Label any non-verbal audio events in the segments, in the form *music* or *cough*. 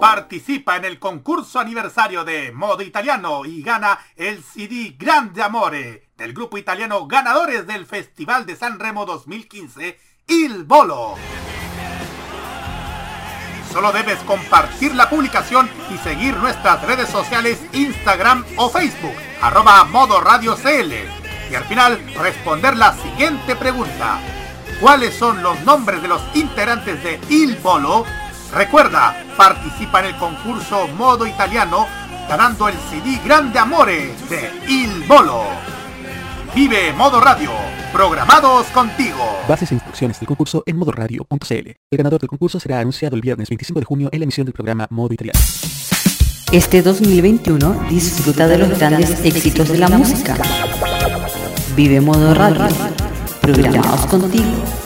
Participa en el concurso aniversario de Modo Italiano y gana el CD Grande Amore del grupo italiano ganadores del Festival de San Remo 2015, Il Bolo. Solo debes compartir la publicación y seguir nuestras redes sociales Instagram o Facebook, arroba Modo Radio CL. Y al final responder la siguiente pregunta. ¿Cuáles son los nombres de los integrantes de Il Bolo? Recuerda, participa en el concurso Modo Italiano ganando el CD Grande Amore de Il Bolo. Vive Modo Radio, programados contigo. Bases e instrucciones del concurso en modoradio.cl. El ganador del concurso será anunciado el viernes 25 de junio en la emisión del programa Modo Italiano. Este 2021 disfruta de los grandes éxitos de la música. Vive Modo Radio, programados contigo.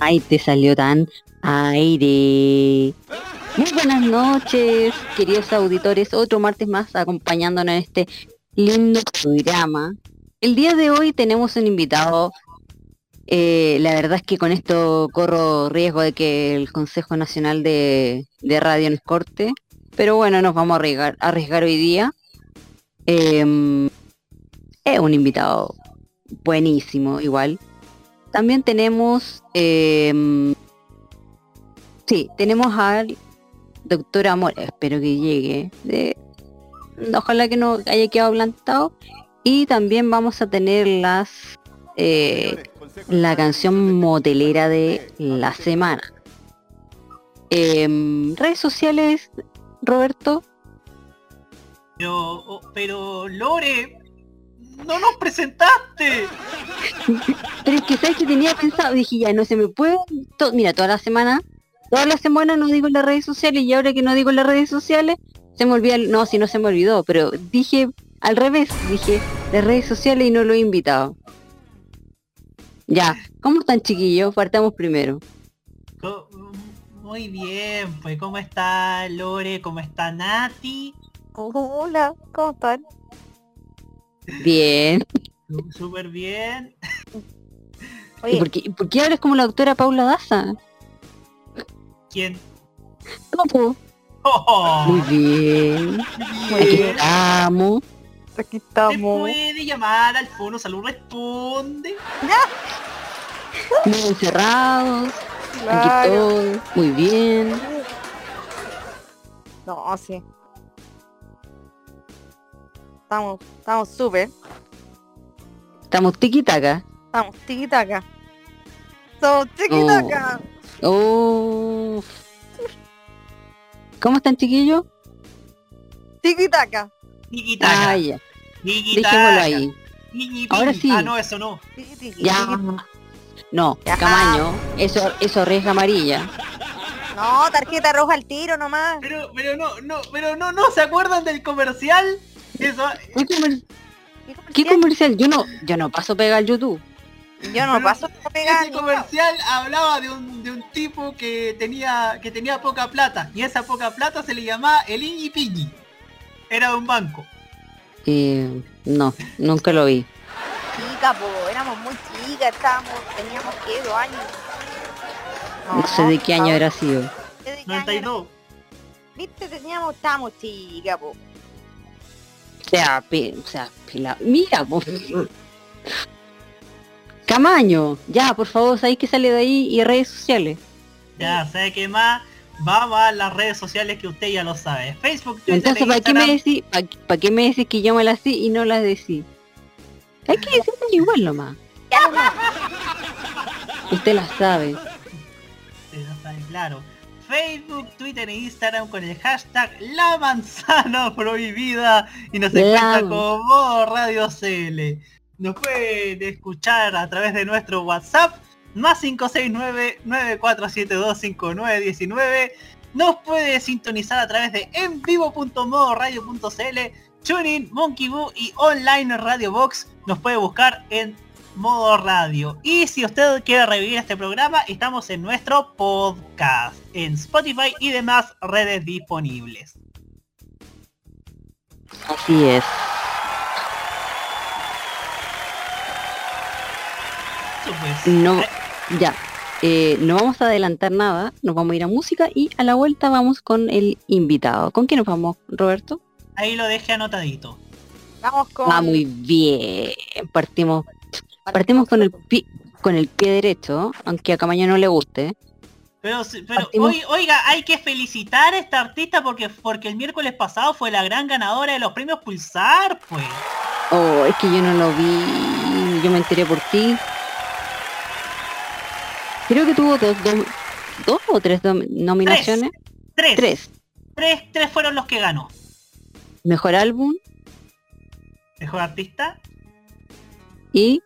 Ay, te salió tan aire. Muy buenas noches, queridos auditores. Otro martes más acompañándonos en este lindo programa. El día de hoy tenemos un invitado. eh, la verdad es que con esto corro riesgo de que el Consejo Nacional de, de Radio nos corte. Pero bueno, nos vamos a arriesgar, arriesgar hoy día. Em, es un invitado buenísimo, igual. También tenemos, em, sí, tenemos al doctor Amor, espero que llegue, ojalá que no haya quedado plantado. Y también vamos a tener las eh, la canción motelera de la semana. Em, redes sociales, Roberto. Pero, oh, pero Lore, no nos presentaste. *laughs* Pero es que sabes que tenía pensado, dije ya no se me puede, to- mira, toda la semana, toda la semana no digo en las redes sociales y ahora que no digo en las redes sociales, se me olvida, no, si no se me olvidó, pero dije al revés, dije las redes sociales y no lo he invitado. Ya, ¿cómo están chiquillos? Partamos primero. Muy bien, pues ¿cómo está Lore? ¿Cómo está Nati? Hola, ¿cómo están? Bien. Súper bien. ¿Y Oye, por qué, por qué hablas como la doctora Paula Daza? ¿Quién? ¿Cómo? Oh, Muy bien. Aquí bien. estamos. aquí estamos. puede llamar al fono salud responde. Muy encerrados. Aquí Claro. todos. Muy bien. No, sí. Estamos, estamos súper. Estamos tiquitaca. Estamos tiquitaca. Somos tiquitaca. Oh. ¿Cómo están chiquillos? Tiquitaca. Tiquitaca. Ah, ya. Dejémoslo ahí. Ahora sí. Ah, no, eso no. Ya. No, Ya. Camaño. Eso, eso arriesga amarilla. No, tarjeta roja al tiro nomás. Pero, pero no, no, pero no, no, ¿se acuerdan del comercial? Eso, ¿Qué, comer- ¿Qué comercial? Yo no, yo no paso pega al YouTube. Yo no Pero paso por pegar ese comercial hablaba de un, de un tipo que tenía, que tenía poca plata. Y esa poca plata se le llamaba el Iñi Piñi. Era de un banco. Eh, no, nunca lo vi. chica, po, éramos muy chicas, estábamos, teníamos que dos años. No sé de qué año era sido. ¿De qué año era? 92. Viste, teníamos, estábamos chicas, po. O sea, pe- o sea, pela- mira, po. Camaño, ya, por favor, ¿sabéis que sale de ahí? Y redes sociales. Ya, ¿sabe qué más? Vamos a las redes sociales que usted ya lo sabe. Facebook, Twitter, Entonces, ¿para qué me Instagram. decís, para, para qué me decís que yo me las sé y no las decís? Hay que decirlo igual nomás. *laughs* Usted las sabe. Usted ya sabe, claro. Facebook, Twitter e Instagram con el hashtag La Manzana Prohibida y nos encuentra como Modo Radio CL. Nos pueden escuchar a través de nuestro WhatsApp más 569-9472-5919. Nos puede sintonizar a través de envivo.modoradio.cl, TuneIn, Monkey Boo y Online Radio Box. Nos puede buscar en modo radio. Y si usted quiere revivir este programa, estamos en nuestro podcast, en Spotify y demás redes disponibles. Así es. No, ya. Eh, no vamos a adelantar nada, nos vamos a ir a música y a la vuelta vamos con el invitado. ¿Con quién nos vamos, Roberto? ahí lo dejé anotadito. Vamos con... Ah, muy bien. Partimos, partimos con el pie, con el pie derecho, aunque a Camaño no le guste. Pero, oi- oiga, hay que felicitar a esta artista porque, porque el miércoles pasado fue la gran ganadora de los premios Pulsar, pues. Oh, es que yo no lo vi, yo me enteré por ti. Creo que tuvo dos, dos, dos o tres nominaciones. Tres. Tres. Tres, tres fueron los que ganó. Mejor álbum Mejor artista y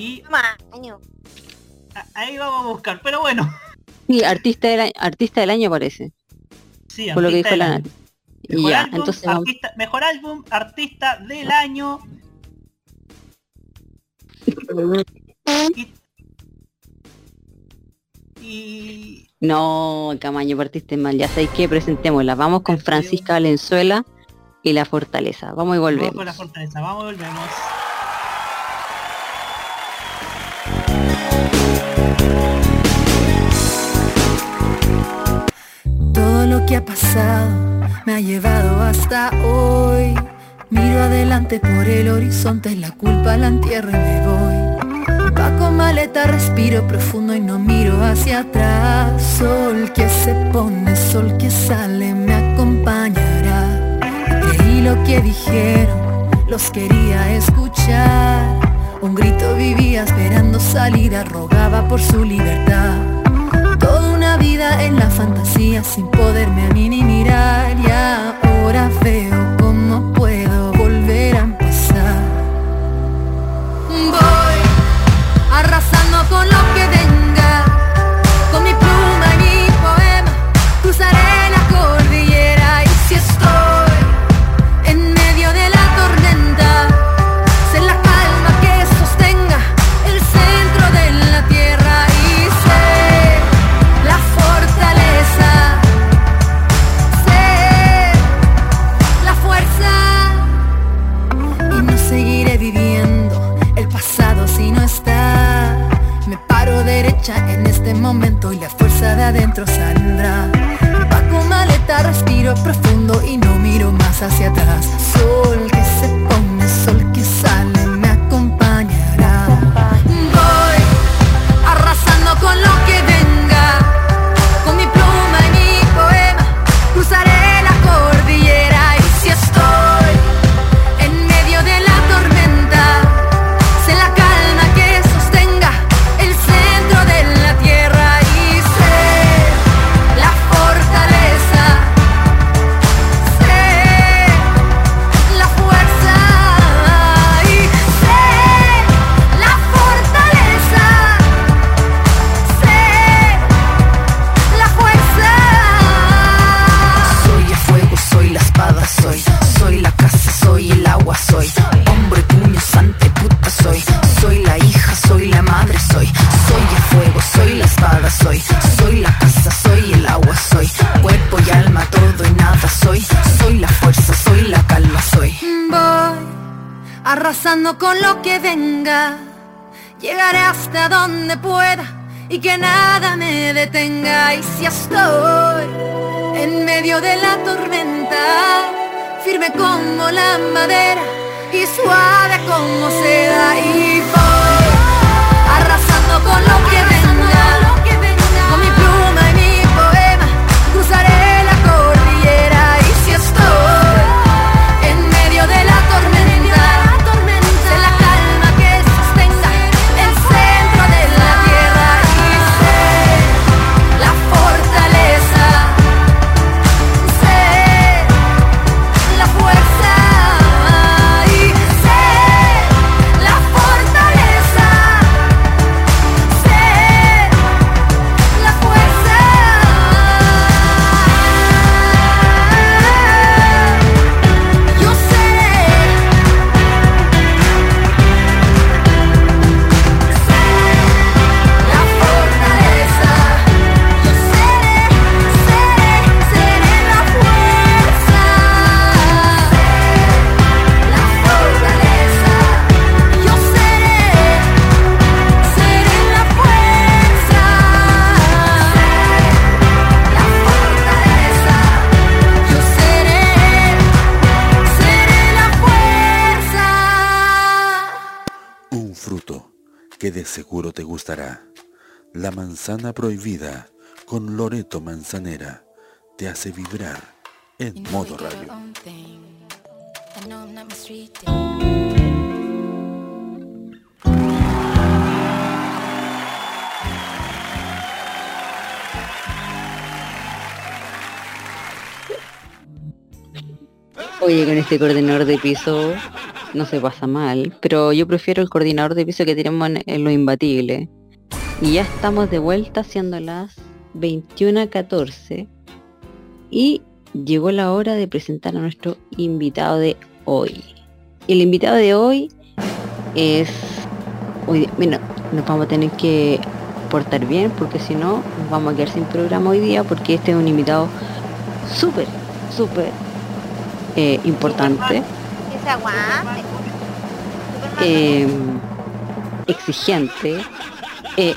y ahí vamos a buscar. Pero bueno, sí, artista del, a- artista del año parece. sí, Por lo que dijo la año. Mejor, Ya, álbum, entonces vamos. artista, mejor álbum, artista del año. Y, y No, Camaño, partiste mal. Ya sabéis que presentémosla. Vamos con Francisca Valenzuela y La Fortaleza. Vamos y vamos volvemos. con la fortaleza. Vamos y volvemos. Todo lo que ha pasado me ha llevado hasta hoy. Miro adelante por el horizonte, la culpa la entierro y me voy. Va con maleta, respiro profundo y no miro hacia atrás. Sol que se pone, sol que sale, me acompañará. Creí lo que dijeron, los quería escuchar. Un grito vivía esperando salida, rogaba por su libertad. En la fantasía sin poderme a mí ni mirar y ahora veo cómo puedo volver a empezar. Voy arrasando con lo que venga, en este momento y la fuerza de adentro saldrá. Paco maleta, respiro profundo y no miro más hacia atrás. Sol soy la madre, soy Soy el fuego, soy la espada, soy Soy la casa, soy el agua, soy Cuerpo y alma, todo y nada, soy Soy la fuerza, soy la calma, soy Voy arrasando con lo que venga. Llegaré hasta donde pueda y que nada me detenga. Y si estoy en medio de la tormenta, firme como la madera y suave como seda. Y voy lo que seguro te gustará. La manzana prohibida con Loreto Manzanera te hace vibrar en modo radio. Oye, con este coordinador de piso no se pasa mal, pero yo prefiero el coordinador de piso que tenemos en, lo imbatible. Y ya estamos de vuelta siendo las 21.14 y llegó la hora de presentar a nuestro invitado de hoy. El invitado de hoy es... Bueno, nos vamos a tener que portar bien porque si no nos vamos a quedar sin programa hoy día porque este es un invitado súper, súper eh, importante. Aguante. eh, exigente,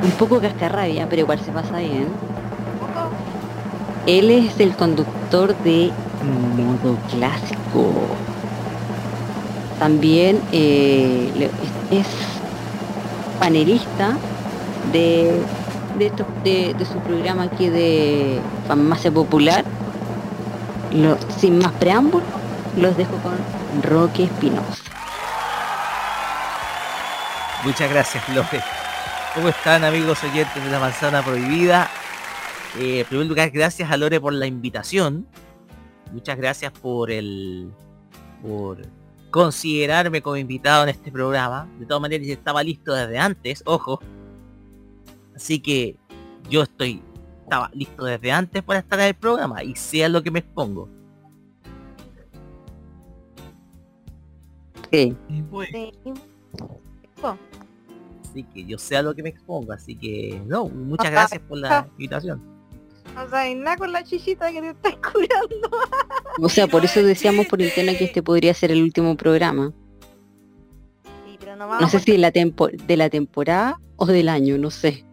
un poco cascarrabia, pero igual se pasa bien. Él es el conductor de modo clásico. También eh, es, panelista de, de, esto- de su programa aquí de Farmacia Popular. Lo- sin más preámbulos, los dejo con Roque Espinosa. Muchas gracias, Lore. ¿Cómo están amigos oyentes de la manzana prohibida? Eh, en primer lugar, gracias a Lore por la invitación. Muchas gracias por el por considerarme como invitado en este programa. De todas maneras, estaba listo desde antes, ojo. Así que yo estoy estaba listo desde antes para estar en el programa y sea lo que me expongo. Sí. Sí. Así que yo sé a lo que me expongo. Así que no, muchas gracias por la invitación. No sabes nada con la chichita que te estás *laughs* curando. O sea, por eso decíamos por internet que este podría ser el último programa. Sí, pero no vamos No sé si de la, tempo- de la temporada o del año, no sé.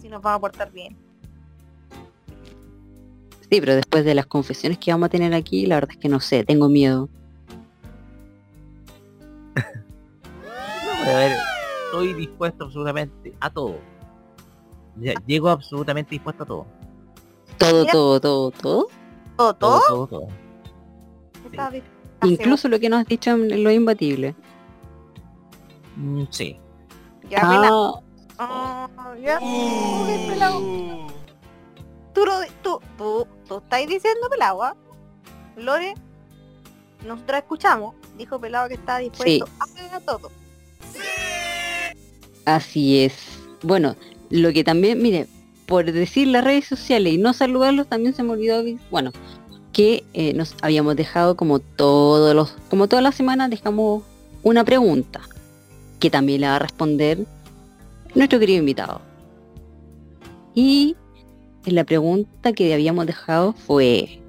si nos vamos a portar bien. Sí, pero después de las confesiones que vamos a tener aquí, la verdad es que no sé, tengo miedo. No, a ver, estoy dispuesto absolutamente a todo. Llego absolutamente dispuesto a todo. Todo, todo, todo, todo. ¿Todo? Todo, ¿Todo? todo, todo. Bien. Incluso lo que nos has dicho en lo imbatible. Mm, sí. Ya, Ah, Ah, ya. Tú, lo- tú, tú, tú estás diciendo pelado, ¿ah? Lore, nosotros escuchamos, dijo pelado que está dispuesto a todo. así es. Bueno, lo que también, mire, por decir las redes sociales y no saludarlos, también se me olvidó, bueno, que eh, nos habíamos dejado como todos los, como todas las semanas dejamos una pregunta que también la va a responder nuestro querido invitado. Y la pregunta que habíamos dejado fue,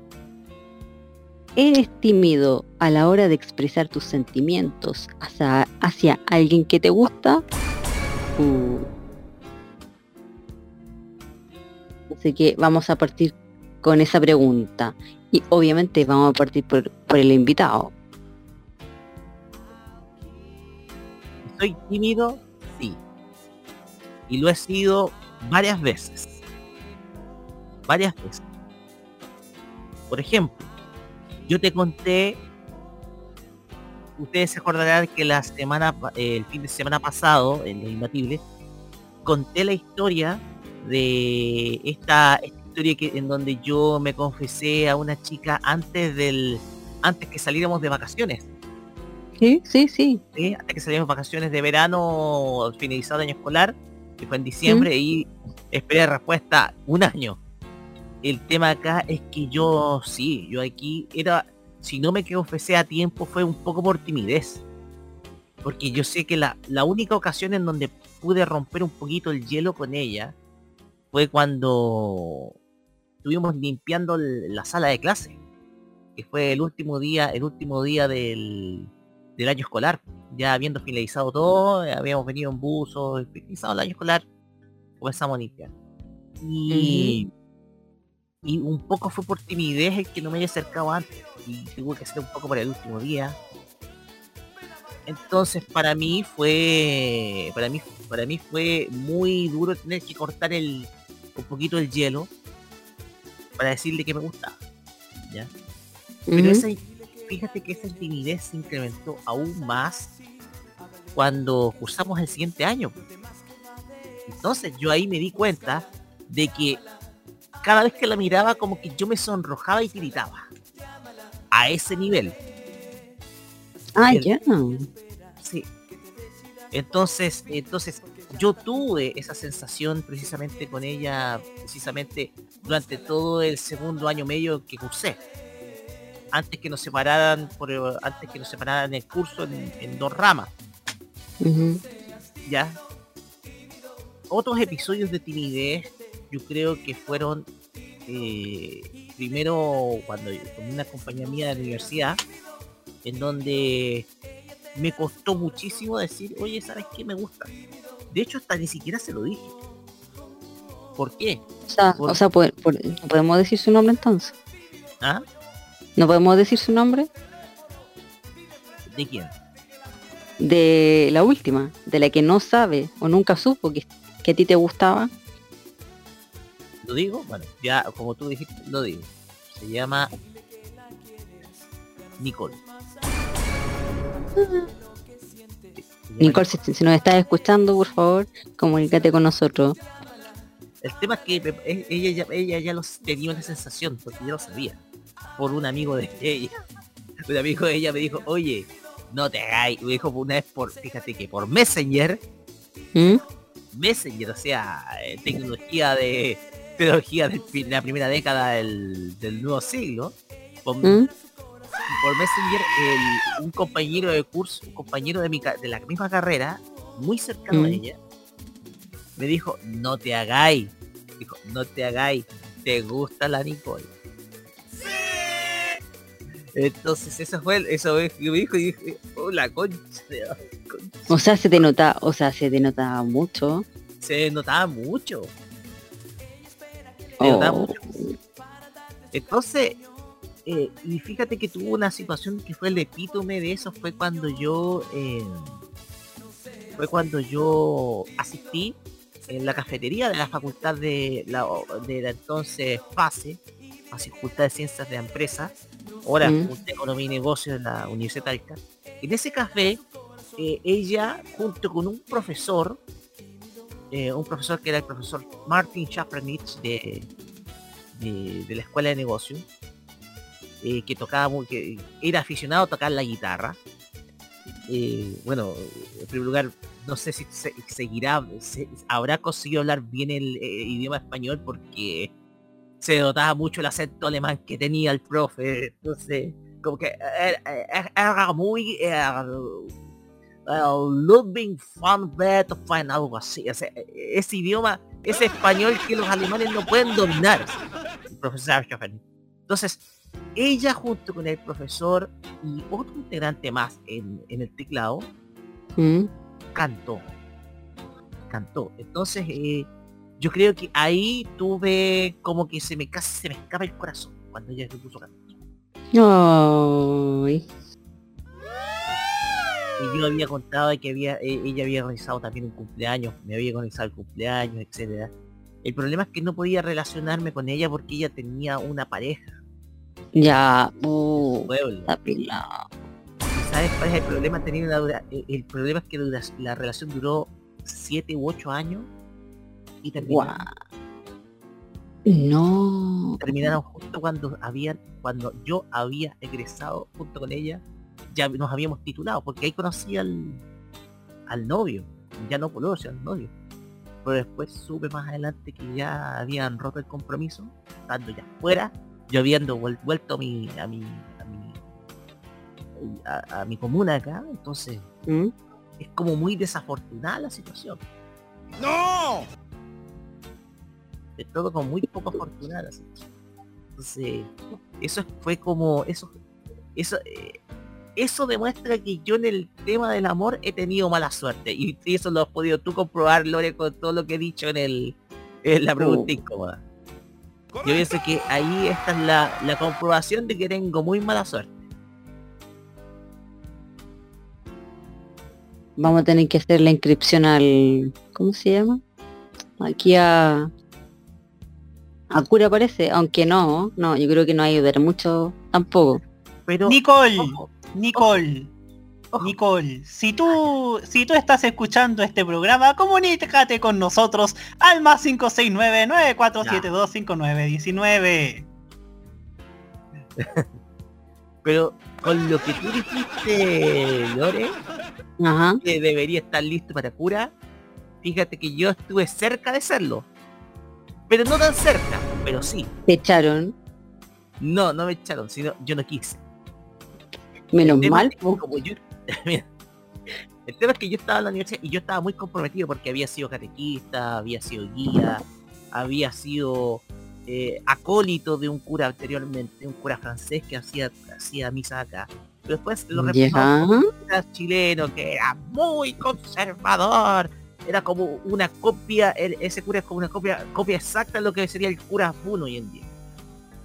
¿eres tímido a la hora de expresar tus sentimientos hacia, alguien que te gusta? Uh. Así que vamos a partir con esa pregunta. Y obviamente vamos a partir por, por el invitado. ¿Soy tímido? Sí. Y lo he sido varias veces. Varias veces. Por ejemplo, yo te conté, ustedes se acordarán que la semana, eh, el fin de semana pasado, en Los Imbatibles, conté la historia de esta, esta historia que, en donde yo me confesé a una chica antes del, antes que saliéramos de vacaciones. Sí, sí, sí. ¿sí? Hasta que salimos vacaciones de verano finalizado el año escolar, que fue en diciembre, y esperé respuesta un año. El tema acá es que yo, sí, yo aquí era, si no me confesé a tiempo fue un poco por timidez. Porque yo sé que la, la única ocasión en donde pude romper un poquito el hielo con ella fue cuando estuvimos limpiando la sala de clase. Que fue el último día, el último día del, del año escolar. Ya habiendo finalizado todo, habíamos venido en buzo, finalizado el año escolar, comenzamos a limpiar. Y, y un poco fue por timidez el que no me haya acercado antes. Y tuve que hacer un poco para el último día. Entonces para mí fue para mí para mí fue muy duro tener que cortar el un poquito el hielo para decirle que me gustaba. ¿ya? Pero esa, fíjate que esa timidez se incrementó aún más cuando cursamos el siguiente año. Entonces yo ahí me di cuenta de que cada vez que la miraba como que yo me sonrojaba y tiritaba. A ese nivel. Ah, ya. Sí. Entonces, entonces yo tuve esa sensación precisamente con ella, precisamente durante todo el segundo año medio que cursé. Antes que nos separaran, por, antes que nos separaran el curso en, en dos ramas. ¿ya? Otros episodios de timidez, yo creo que fueron eh, primero cuando con una compañía mía de la universidad, en donde me costó muchísimo decir, oye, ¿sabes qué me gusta? De hecho, hasta ni siquiera se lo dije. ¿Por qué? O sea, Por- o sea ¿no podemos decir su nombre entonces? ¿Ah? ¿No podemos decir su nombre? ¿De quién? De la última, de la que no sabe o nunca supo que, que a ti te gustaba. ¿Lo digo? Bueno, ya como tú dijiste, lo digo. Se llama Nicole. Nicole, si, si nos estás escuchando, por favor, comunícate con nosotros. El tema es que e- ella ya, ella ya los tenía una sensación, porque yo lo sabía. Por un amigo de *laughs* ella. Un amigo de ella me dijo, oye, no te hagáis. Me dijo una vez por, fíjate que por Messenger, ¿Mm? Messenger, o sea, eh, tecnología de tecnología de la primera década del, del nuevo siglo. Por, ¿Mm? por Messenger, el- un compañero de curso, un compañero de, mi, de la misma carrera, muy cercano a Mm. ella, me dijo, no te hagáis. Dijo, no te hagáis. ¿Te gusta la Nicole? Entonces eso fue, el- eso me dijo y dije, oh la concha, de la concha". O sea, se te nota, o sea, se te notaba mucho. Se notaba mucho. Oh. Entonces, eh, y fíjate que tuvo una situación que fue el epítome de eso, fue cuando yo, eh, fue cuando yo asistí en la cafetería de la facultad de la, de la entonces FASE, FASE Facultad de Ciencias de la Empresa, ahora Mm. Facultad de Economía y Negocios de la Universidad de Talca. En ese café, eh, ella, junto con un profesor, eh, un profesor que era el profesor Martin Schafranich de, de, la Escuela de Negocios, eh, que tocaba muy, que era aficionado a tocar la guitarra. Eh, bueno, en primer lugar, no sé si se- seguirá, se- habrá conseguido hablar bien el eh, idioma español porque se notaba mucho el acento alemán que tenía el profe, entonces como que era, muy uh, Ludwig van Beethoven, algo así, o sea, ese idioma, ese español que los alemanes no pueden dominar, el profesor Schoffen. Entonces, ella junto con el profesor y otro integrante más en, en el teclado, ¿Mm? cantó. Cantó. Entonces, eh, yo creo que ahí tuve como que se me casi se me escapa el corazón cuando ella se puso a cantar. Ay. Y yo había contado que había, eh, ella había realizado también un cumpleaños, me había organizado el cumpleaños, etcétera. El problema es que no podía relacionarme con ella porque ella tenía una pareja, Ya, uh, pueblo. la pila. ¿Y ¿Sabes cuál es el problema? Tenía una dura- el, problema es que dura- la relación duró 7 u 8 años y terminaron, Guau. No. terminaron justo cuando habían, cuando yo había egresado junto con ella, ya nos habíamos titulado, porque ahí conocí al, al novio, ya no pololo, sino al novio. Pero después supe más adelante que ya habían roto el compromiso, estando ya fuera, yo habiendo vuel- vuelto a mi, a mi, a mi, a, a mi comuna acá, entonces ¿Mm? es como muy desafortunada la situación. ¡No! Es todo como muy poco afortunada la situación. Entonces, eso es- fue como, eso, eso, eh, eso demuestra que yo en el tema del amor he tenido mala suerte. Y, y eso lo has podido tú comprobar, Lore, con todo lo que he dicho en el, en la pregunta incómoda. Yo pienso que ahí esta es la, la comprobación de que tengo muy mala suerte. Vamos a tener que hacer la inscripción al... ¿Cómo se llama? Aquí a... A cura parece, aunque no, no, yo creo que no ayudará mucho tampoco. Pero Nicole, ojo, Nicole. Nicole, si tú, si tú estás escuchando este programa, comunícate con nosotros al más 569-9472-5919. *laughs* pero con lo que tú dijiste, Lore, Ajá. que debería estar listo para cura, fíjate que yo estuve cerca de serlo. Pero no tan cerca, pero sí. Te echaron. No, no me echaron, sino yo no quise. Menos mal. es que como yo- *laughs* Mira, el tema es que yo estaba en la universidad y yo estaba muy comprometido porque había sido catequista, había sido guía, había sido eh, acólito de un cura anteriormente, un cura francés que hacía, hacía misa acá. Pero después lo reemplazó un cura chileno que era muy conservador. Era como una copia, el- ese cura es como una copia, copia exacta de lo que sería el cura Puno hoy en día.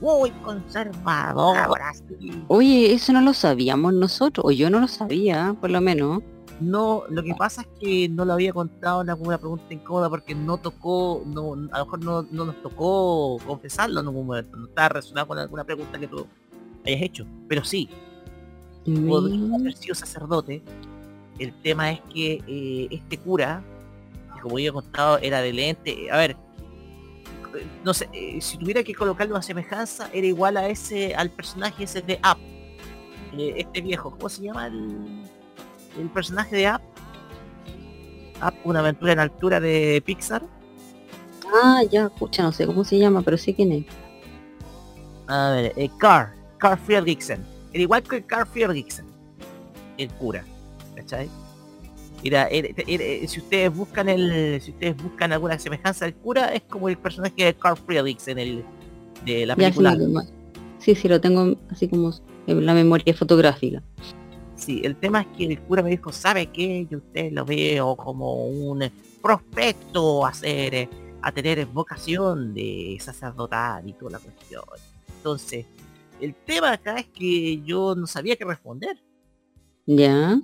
Muy conservador, así. Oye, eso no lo sabíamos nosotros, o yo no lo sabía, por lo menos. No, lo que pasa es que no lo había contado en alguna pregunta incómoda porque no tocó, no, a lo mejor no, no nos tocó confesarlo en algún momento, no estaba relacionado con alguna pregunta que tú hayas hecho. Pero sí, podría Mm, haber sido sacerdote. El tema es que eh, este cura, que como yo he contado, era de lente. A ver, no sé, eh, si tuviera que colocarle una semejanza, era igual a ese, al personaje ese de Up. Eh, este viejo, ¿cómo se llama el, el personaje de Up? Up, una aventura en altura de Pixar. Ah, ya, escucha, no sé cómo se llama, pero sé quién es. A ver, eh, Carl, Carl Fredricksen. Era igual que Carl Fredricksen, el cura, ¿cachai? Era, era- era- si ustedes buscan el, si ustedes buscan alguna semejanza del cura, es como el personaje de Carl Fredricksen, el de la película. sí, sí, lo tengo así como en la memoria fotográfica. Sí, el tema es que el cura me dijo, ¿sabe qué? Yo usted lo veo como un prospecto a ser, eh, a tener vocación de sacerdotal y toda la cuestión. Entonces, el tema acá es que yo no sabía qué responder. Ya,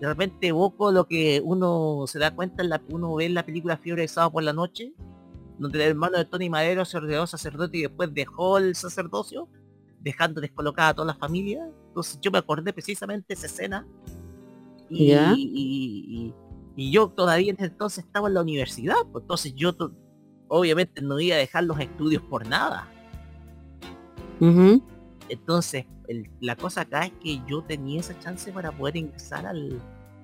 De repente evoco lo que uno se da cuenta, en la, uno ve en la película Fiebre de Sábado por la Noche, donde el hermano de Tony Madero se ordenó sacerdote y después dejó el sacerdocio, dejando descolocada a toda la familia. Entonces yo me acordé precisamente de esa escena. Y, Ya. y- y- y yo todavía en ese entonces estaba en la universidad, pues entonces yo obviamente no iba a dejar los estudios por nada. Entonces, la cosa acá es que yo tenía esa chance para poder ingresar al,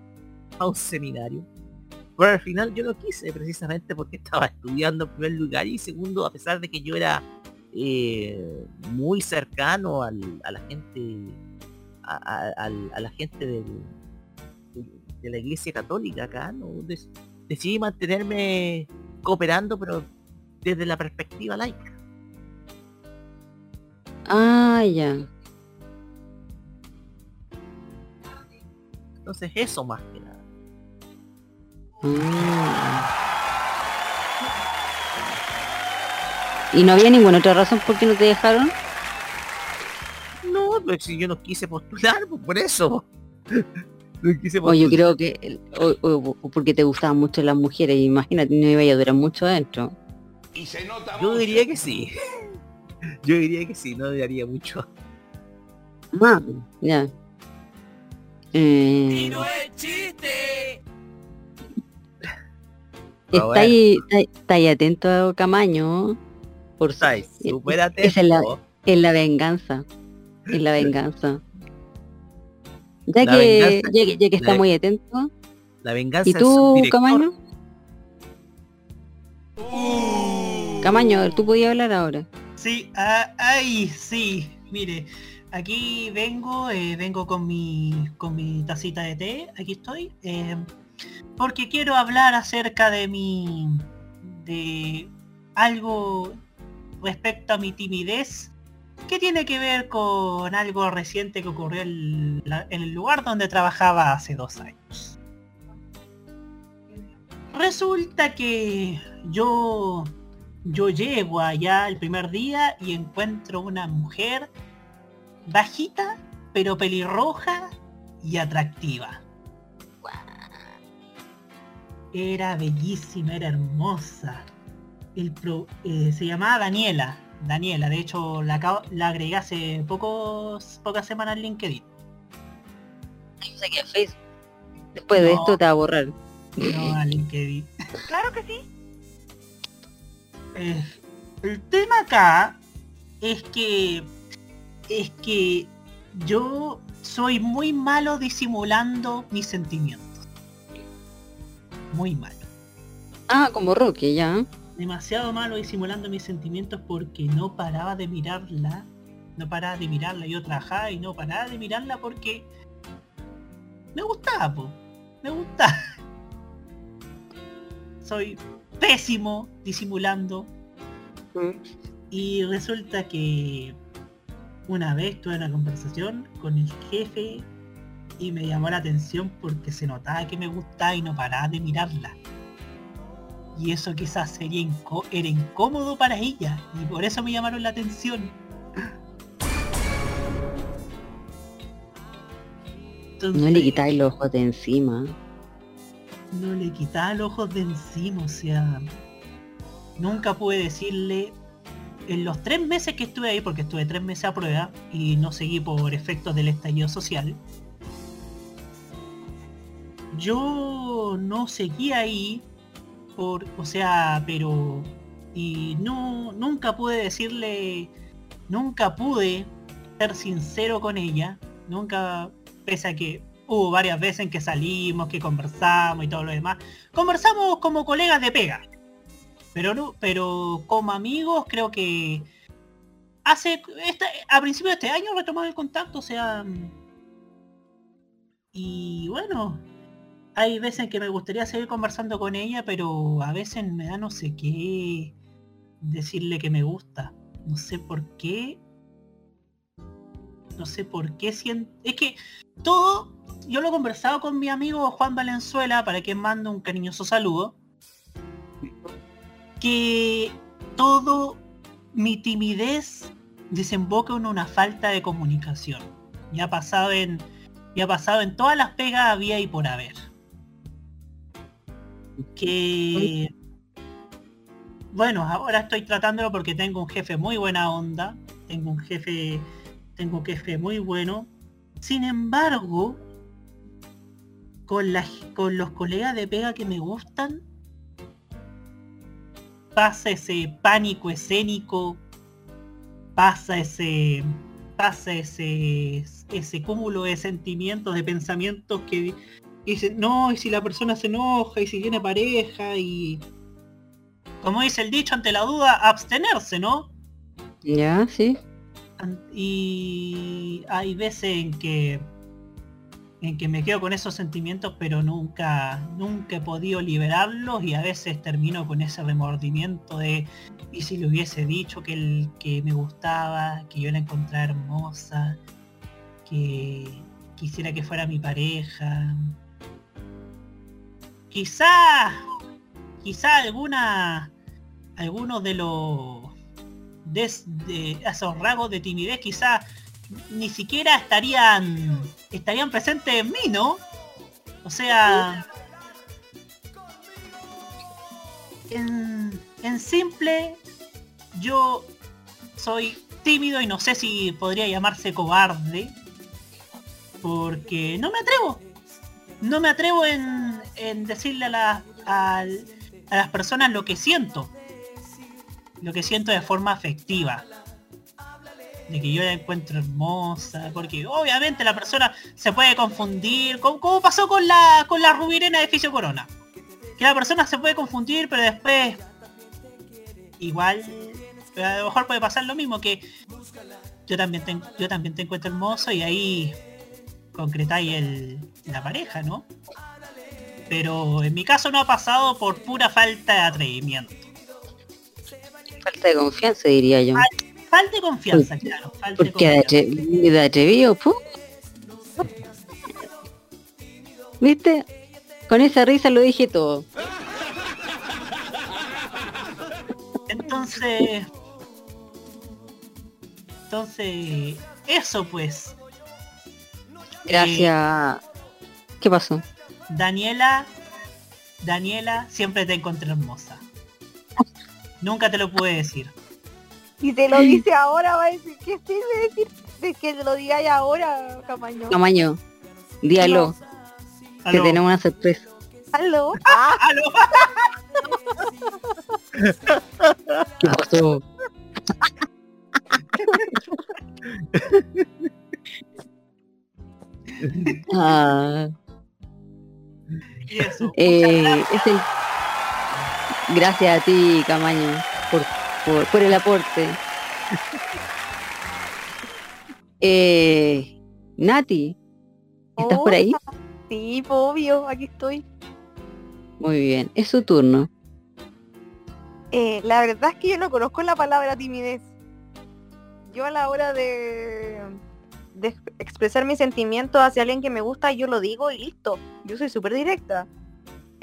*laughs* a un seminario. Pero al final yo no quise, precisamente porque *laughs* estaba estudiando en primer lugar y segundo, a pesar de que yo era eh, muy cercano a la gente, a, la gente de la iglesia católica acá, decidí mantenerme cooperando, pero desde la perspectiva laica. Ah, ya. Entonces eso más que nada. Mm. ¿Y no había ninguna otra razón por qué no te dejaron? No, pero si yo no quise postular, pues por eso. *laughs* No quise O yo creo que, el- o, o- o porque te gustaban mucho las mujeres, imagínate, no iba a durar mucho adentro. Yo diría que sí. *laughs* Yo diría que sí, no duraría mucho. Ah, ya. Eh, Pero está, bueno. ahí, está, ahí- está ahí atento supérate Por su- Estáis súper es la, es la venganza. Es la *laughs* venganza. Ya La que, venganza- ya que, ya que está la- muy atento. La venganza ¿Y tú, subdirector. Camaño? Camaño, tú podías hablar ahora. Sí, ah, ay, sí, mire, aquí vengo, eh, vengo con mi, con mi tacita de té, aquí estoy, eh, porque quiero hablar acerca de mi, de algo respecto a mi timidez, que tiene que ver con algo reciente que ocurrió en, el lugar donde trabajaba hace dos años. Resulta que yo yo llego allá el primer día y encuentro una mujer bajita, pero pelirroja y atractiva. Era bellísima, era hermosa. El pro- eh, se llamaba Daniela. Daniela, de hecho la, acabo- la agregué hace pocos, pocas semanas en LinkedIn. Yo sé que en Facebook. Después de esto te va a borrar. No a *laughs* LinkedIn. Claro que sí. Eh, el tema acá es que es que yo soy muy malo disimulando mis sentimientos. Muy malo. Ah, como Rocky, ya. Demasiado malo disimulando mis sentimientos porque no paraba de mirarla. No paraba de mirarla. Yo trabajaba y no paraba de mirarla porque me gustaba, po. Me gustaba. *laughs* Soy pésimo disimulando y resulta que una vez tuve una conversación con el jefe y me llamó la atención porque se notaba que me gustaba y no paraba de mirarla. Y eso quizás sería incó- era incómodo para ella y por eso me llamaron la atención. No le quitáis los ojos de encima. No le quitaba los ojos de encima, o sea, nunca pude decirle, en los tres meses que estuve ahí, porque estuve tres meses a prueba y no seguí por efectos del estallido social, yo no seguí ahí, por, o sea, pero, y no, nunca pude decirle, nunca pude ser sincero con ella, nunca, pese a que hubo varias veces en que salimos, que conversamos y todo lo demás. Conversamos como colegas de pega. Pero no, pero como amigos creo que hace a principios de este año retomamos el contacto, o sea y bueno, hay veces en que me gustaría seguir conversando con ella, pero a veces me da no sé qué decirle que me gusta. No sé por qué. No sé por qué siento. Es que todo yo lo he conversado con mi amigo Juan Valenzuela, para quien mando un cariñoso saludo, que todo mi timidez desemboca en una falta de comunicación. Ya ha pasado en, ya ha pasado en todas las pegas había y por haber. Que bueno, ahora estoy tratándolo porque tengo un jefe muy buena onda, tengo un jefe, tengo un jefe muy bueno. Sin embargo, con, la- con los colegas de pega que me gustan, pasa ese pánico escénico, pasa ese pasa ese ese cúmulo de sentimientos, de pensamientos que dicen, no, y si la persona se enoja, y si tiene pareja, y como dice el dicho, ante la duda, abstenerse, ¿no? Ya, sí. Y hay veces en que en que me quedo con esos sentimientos pero nunca nunca he podido liberarlos y a veces termino con ese remordimiento de y si le hubiese dicho que el que me gustaba que yo la encontraba hermosa que quisiera que fuera mi pareja quizá quizá alguna algunos de los de, de esos rasgos de timidez quizá ni siquiera estarían estarían presentes en mí, ¿no? O sea, en, en simple, yo soy tímido y no sé si podría llamarse cobarde, porque no me atrevo. No me atrevo en, en decirle a, a las personas lo que siento. Lo que siento de forma afectiva de que yo la encuentro hermosa, porque obviamente la persona se puede confundir, como, como pasó con la con la rubirena de Fisio Corona. Que la persona se puede confundir, pero después igual a lo mejor puede pasar lo mismo que yo también te, yo también te encuentro hermoso y ahí concretáis el, la pareja, ¿no? Pero en mi caso no ha pasado por pura falta de atrevimiento. Falta de confianza, diría yo. Falta de confianza, claro. Falta de Porque de, confianza. de atrevido, pu. ¿Viste? Con esa risa lo dije todo. Entonces. Entonces. Eso pues. Gracias. ¿Qué pasó? Daniela. Daniela, siempre te encontré hermosa. Nunca te lo pude decir. Y te lo dice ahora, va a decir, ¿qué sirve decir de que te lo digáis ahora, Camaño? Tamaño, díalo, que tenemos una sorpresa. ¿Aló? Ah, *laughs* Aló. ¿Qué pasó? *laughs* Ah, Y eso. eh, es el... Gracias a ti, Camaño, por, por, por el aporte. *laughs* Eh, Nati, ¿estás por ahí? Sí, obvio, aquí estoy. Muy bien, es su turno. Eh, la verdad es que yo no conozco la palabra timidez. Yo a la hora de, de ex- expresar mis sentimientos hacia alguien que me gusta, yo lo digo y listo. Yo soy súper directa.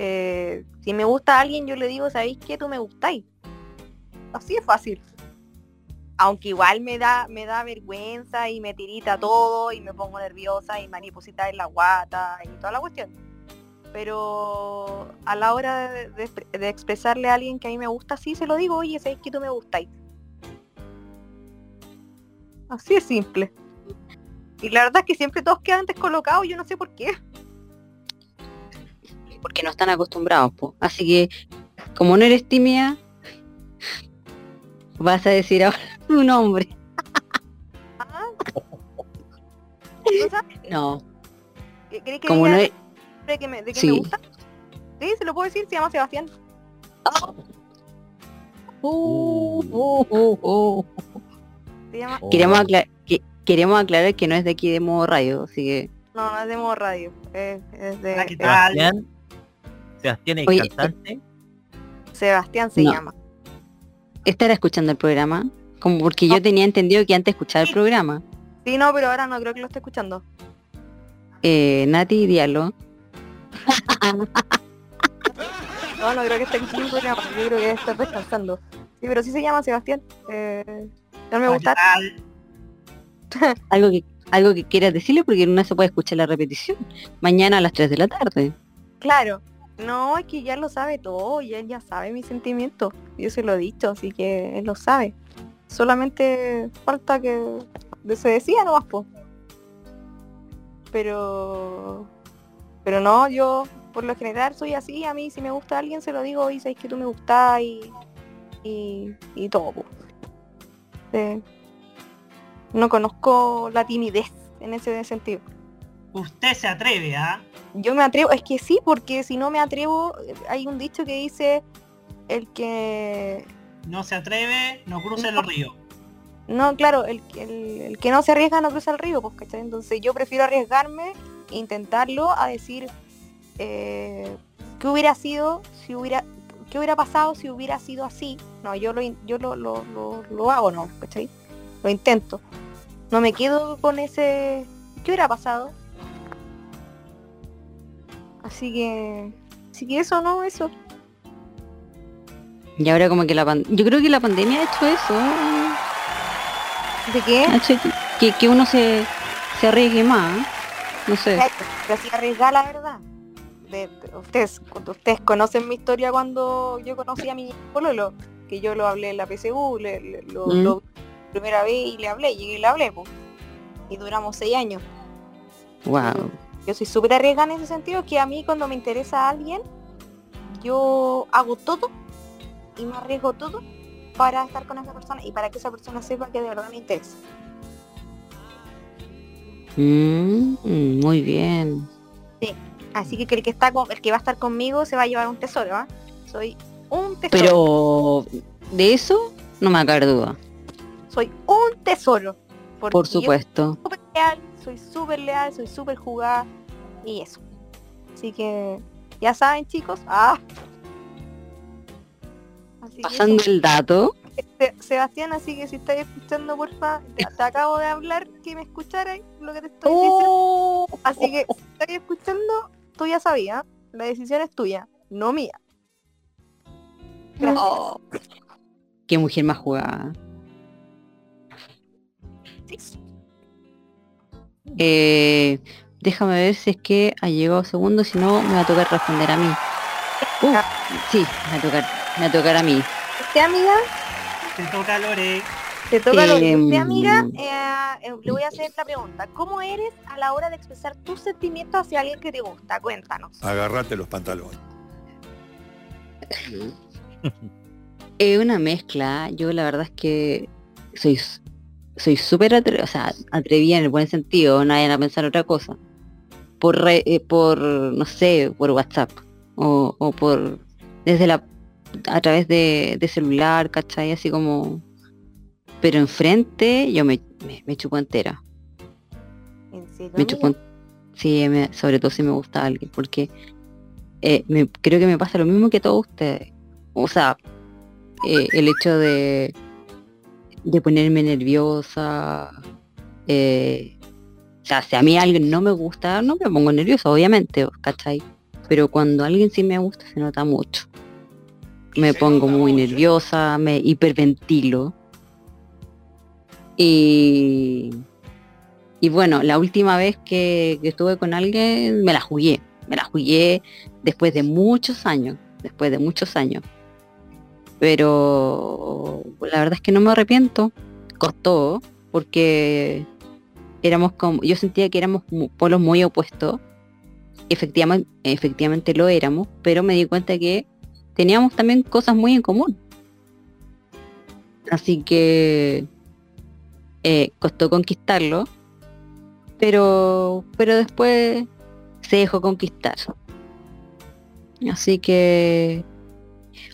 Eh, si me gusta alguien, yo le digo, ¿sabéis qué? Tú me gustáis. Así es fácil. Aunque igual me da, me da vergüenza y me tirita todo y me pongo nerviosa y mariposita en la guata y toda la cuestión pero a la hora de, expresarle a alguien que a mí me gusta, sí se lo digo, oye, sabes que tú me gustáis. Así es simple. Y la verdad es que siempre todos quedan descolocados, yo no sé por qué. Porque no están acostumbrados, po. Así que, como no eres tímida, vas a decir ahora *laughs* tu nombre. Ah. ¿No sabes? No, ¿Qué- ¿Queréis que como no es... de que me, de que Sí. me gusta? Sí, se lo puedo decir, se llama Sebastián. Uh, uh, uh, uh. Se llama... Queremos, acla- que- queremos aclarar que no es de aquí de modo radio, así que... No, no es de modo radio. Es, es de Hola, ¿qué tal? Sebastián, es Oye, cantante. Sebastián se No. llama. ¿Estará escuchando el programa? Como porque yo tenía entendido que antes escuchaba el programa. Sí, no, pero ahora no creo que lo esté escuchando. Eh, Nati, diálogo. No, no creo que esté escuchando el programa. Yo creo que está descansando. Sí, pero sí se llama Sebastián. Eh, no me gusta. *laughs* Algo que, algo que quieras decirle porque no se puede escuchar la repetición. Mañana a las 3 de la tarde. Claro. No, es que ya lo sabe todo. Y él ya sabe mis sentimientos. Yo se lo he dicho, así que él lo sabe. Solamente falta que se decía nomás, po. Pero... Pero no, yo por lo general soy así. A mí si me gusta alguien se lo digo y sabéis que tú me gustás y... Y, y todo. Eh, no conozco la timidez en ese sentido. Usted se atreve, ¿ah? Yo me atrevo, es que sí, porque si no me atrevo, hay un dicho que dice el que No se atreve, no cruce los ríos. no, claro, el, que- el, el que no se arriesga no cruza el río, pues, ¿cachai? Entonces yo prefiero arriesgarme, intentarlo, a decir eh, qué hubiera sido si hubiera, qué hubiera pasado si hubiera sido así. No, yo lo yo lo, lo, lo, lo hago, no, ¿cachai? Lo intento. No me quedo con ese ¿qué hubiera pasado? Así que así que eso, no, eso. Y ahora como que la pan- Yo creo que la pandemia ha hecho eso. ¿De qué? Ha hecho que, que uno se, se arriesgue más. No sé. Pero sí arriesgar la verdad. De- de- ustedes, cuando ustedes conocen mi historia cuando yo conocí a mi pololo, que yo lo hablé en la PSU, le, le- lo, Mm. lo primera vez y le hablé, llegué y le hablé, po. y duramos seis años. Wow. Yo soy súper arriesgada en ese sentido, que a mí cuando me interesa a alguien, yo hago todo y me arriesgo todo para estar con esa persona y para que esa persona sepa que de verdad me interesa. Mm, muy bien. Así que el que está con, el que va a estar conmigo se va a llevar un tesoro, ¿ah? Soy un tesoro. Pero de eso no me caber duda. soy un tesoro. Por supuesto. Soy súper leal, soy súper jugada y eso. Así que ya saben chicos. Ah. Así Pasando el dato. Se- Sebastián, así que si estáis escuchando, porfa, te, te acabo de hablar que me escucharas lo que te estoy diciendo. Así que si estáis escuchando, tú ya sabías, la decisión es tuya, no mía. Gracias. Oh, qué mujer más jugada. Sí. Eh, déjame ver si es que ha llegado segundo, si no me va a tocar responder a mí. Uh, sí, me va a tocar, me va a tocar a mí. ¿Usted, amiga? Te toca Lore. Te toca lo que Em, usted, amiga. eh, eh, le voy a hacer esta pregunta. ¿Cómo eres a la hora de expresar tus sentimientos hacia alguien que te gusta? Cuéntanos. Agarrate los pantalones. Es una mezcla. Yo la verdad es que soy soy súper atre- o sea, atrevida en el buen sentido, no vayan a pensar otra cosa. Por re- eh, por no sé, por WhatsApp o, o por desde la a través de, de celular, ¿cachai? Así como pero enfrente yo me, me, me chupo entera. ¿En serio, Me chupo sí, me- sobre todo si me gusta alguien, porque eh, me- creo que me pasa lo mismo que a todos ustedes. O sea, eh, el hecho de, de ponerme nerviosa, eh, o sea, si a mí alguien no me gusta, no me pongo nerviosa, obviamente, ¿cachai? Pero cuando alguien sí me gusta, se nota mucho. Me pongo muy nerviosa, me hiperventilo. Y, y bueno, la última vez que, que estuve con alguien me la jugué. Me la jugué después de muchos años. Después de muchos años. Pero la verdad es que no me arrepiento. Costó porque éramos como, yo sentía que éramos polos muy opuestos. Efectivamente, efectivamente lo éramos, pero me di cuenta que teníamos también cosas muy en común. Así que eh, costó conquistarlo, pero, pero después se dejó conquistar. Así que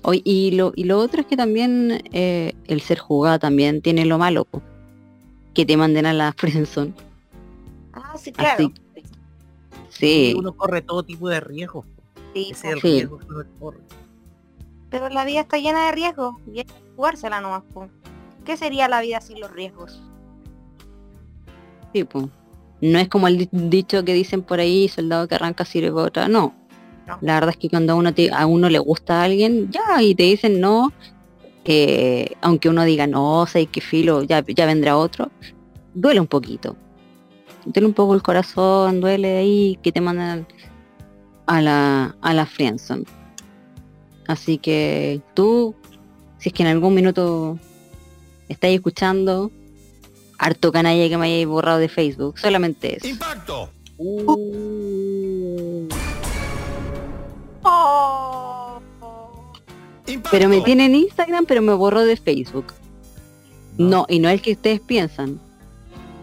hoy y lo y lo otro es que también eh, el ser jugada también tiene lo malo po, que te manden a la *laughs* friendzone. Ah, sí, claro. Así sí, Uno corre todo tipo de riesgos. Sí, Ese es el Sí. riesgo que uno corre. Pero la vida está llena de riesgos y hay que jugársela nomás. po. ¿Qué sería la vida sin los riesgos? sí, po. No es como el di- dicho que dicen por ahí, soldado que arranca sirve otra. No. No. La verdad es que cuando a uno, te- a uno le gusta a alguien, ya, y te dicen no, eh, aunque uno diga no, sé que filo, ya, ya vendrá otro, duele un poquito. Duele un poco el corazón, duele ahí que te mandan a la, a la friendzone. Así que tú, si es que en algún minuto estáis escuchando, harto canalla que me hayáis borrado de Facebook, solamente eso. ¡Impacto! Uh, Oh. Pero me tiene en Instagram, pero me borró de Facebook. No, y no el que ustedes piensan.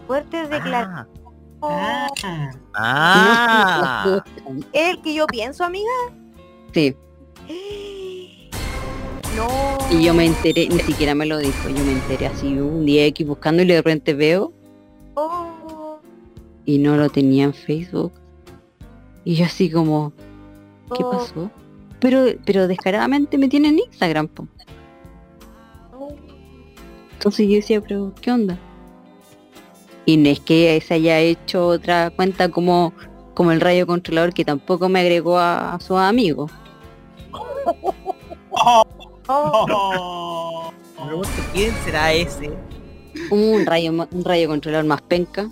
fuertes declaraciones. ah, Ah, ah. No, ¿Es el que yo pienso, amiga? sí, No. y yo me enteré, ni siquiera me lo dijo, yo me enteré así un día X buscando y de repente veo Oh, y no lo tenía en Facebook. Y yo así como, ¿qué pasó? Pero, pero descaradamente me tiene en Instagram, po. Entonces yo decía, pero ¿qué onda? Y no es que se haya hecho otra cuenta como, como el rayo controlador que tampoco me agregó a, a sus amigos. *laughs* Oh, oh. Quién será ese. Un rayo, un rayo controlador más penca.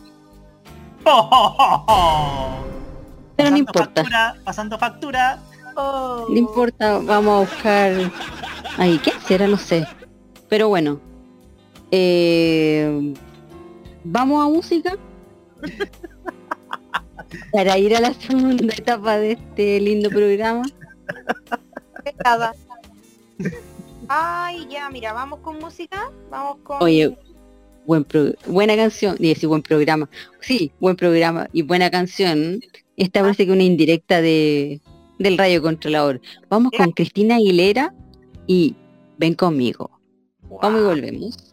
*laughs* Pero no importa, Factura, pasando factura. oh. no importa, vamos a buscar... Ay, ¿qué será? No sé. Pero bueno. eh, vamos a música. *laughs* Para ir a la segunda etapa de este lindo programa. Ay, ya, mira, vamos con música. Vamos con. Oye, buen pro- buena canción, y decir buen programa. Sí, buen programa y buena canción. Esta parece que una indirecta de del rayo controlador. Vamos con Cristina Aguilera y ven conmigo. Vamos y volvemos.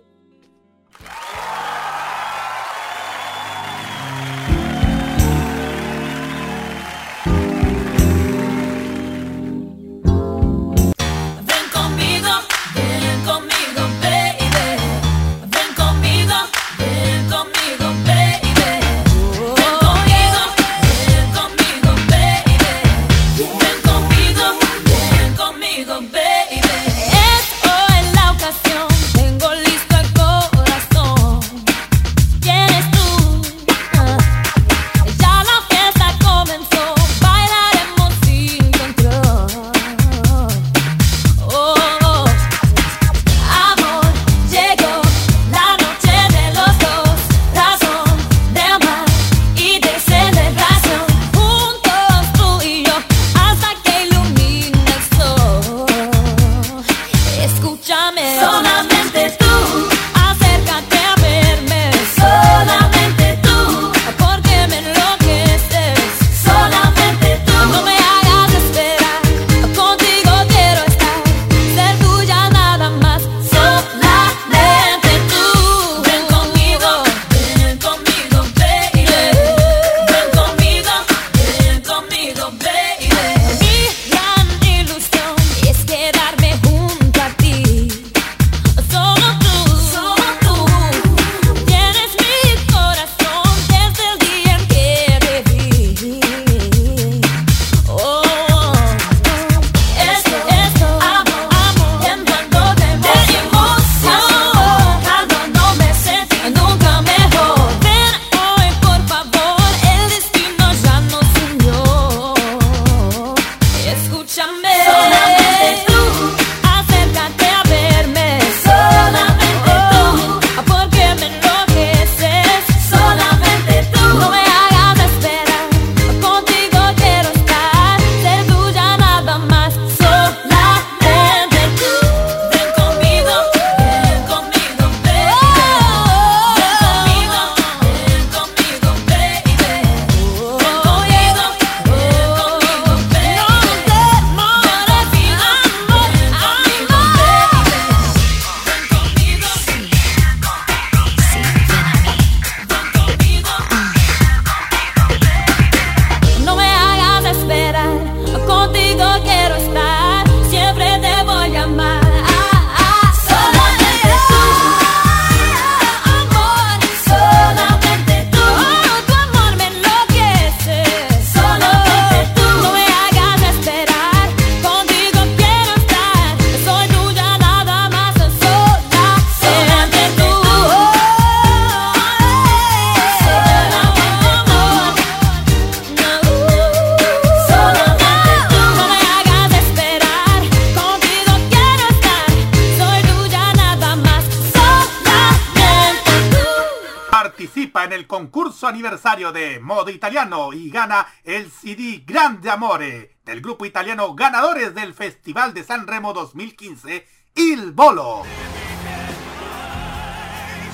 Grande Amore del grupo italiano ganadores del Festival de San Remo 2015, Il Bolo.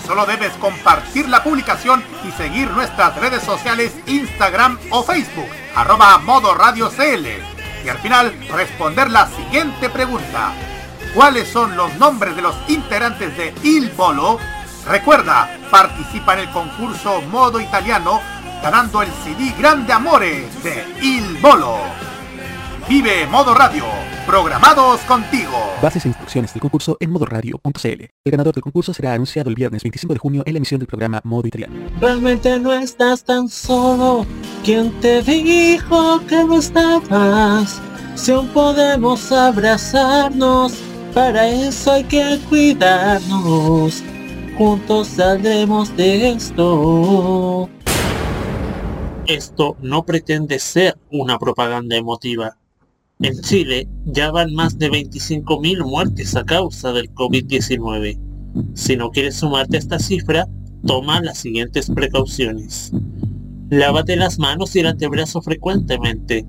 Solo debes compartir la publicación y seguir nuestras redes sociales Instagram o Facebook, arroba Modo Radio CL. Y al final responder la siguiente pregunta. ¿Cuáles son los nombres de los integrantes de Il Bolo? Recuerda, participa en el concurso Modo Italiano ganando el CD Grande Amore de Il Bolo. Vive Modo Radio, programados contigo. Bases e instrucciones del concurso en modoradio.cl. El ganador del concurso será anunciado el viernes 25 de junio en la emisión del programa Modo Italiano. Realmente no estás tan solo. ¿Quién te dijo que no estabas? Si aún podemos abrazarnos, para eso hay que cuidarnos. Juntos saldremos de esto. Esto no pretende ser una propaganda emotiva. En Chile ya van más de 25.000 muertes a causa del COVID-19. Si no quieres sumarte a esta cifra, toma las siguientes precauciones. Lávate las manos y el antebrazo frecuentemente.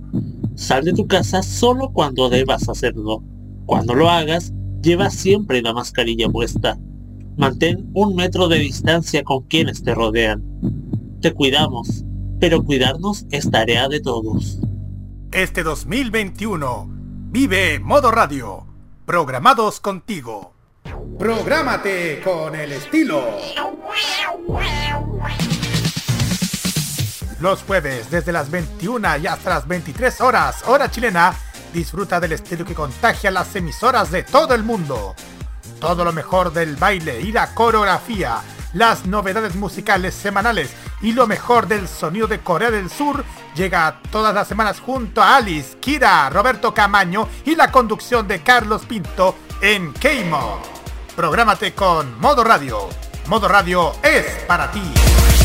Sal de tu casa solo cuando debas hacerlo. Cuando lo hagas, lleva siempre la mascarilla puesta. Mantén un metro de distancia con quienes te rodean. Te cuidamos, pero cuidarnos es tarea de todos. Este 2021 vive Modo Radio, programados contigo. Prográmate con el estilo. Los jueves desde las 21 y hasta las 23 horas, hora chilena, disfruta del estilo que contagia las emisoras de todo el mundo. Todo lo mejor del baile y la coreografía, las novedades musicales semanales y lo mejor del sonido de Corea del Sur llega todas las semanas junto a Alice, Kira, Roberto Camaño y la conducción de Carlos Pinto en K-Mod. Prográmate con Modo Radio. Modo Radio es para ti.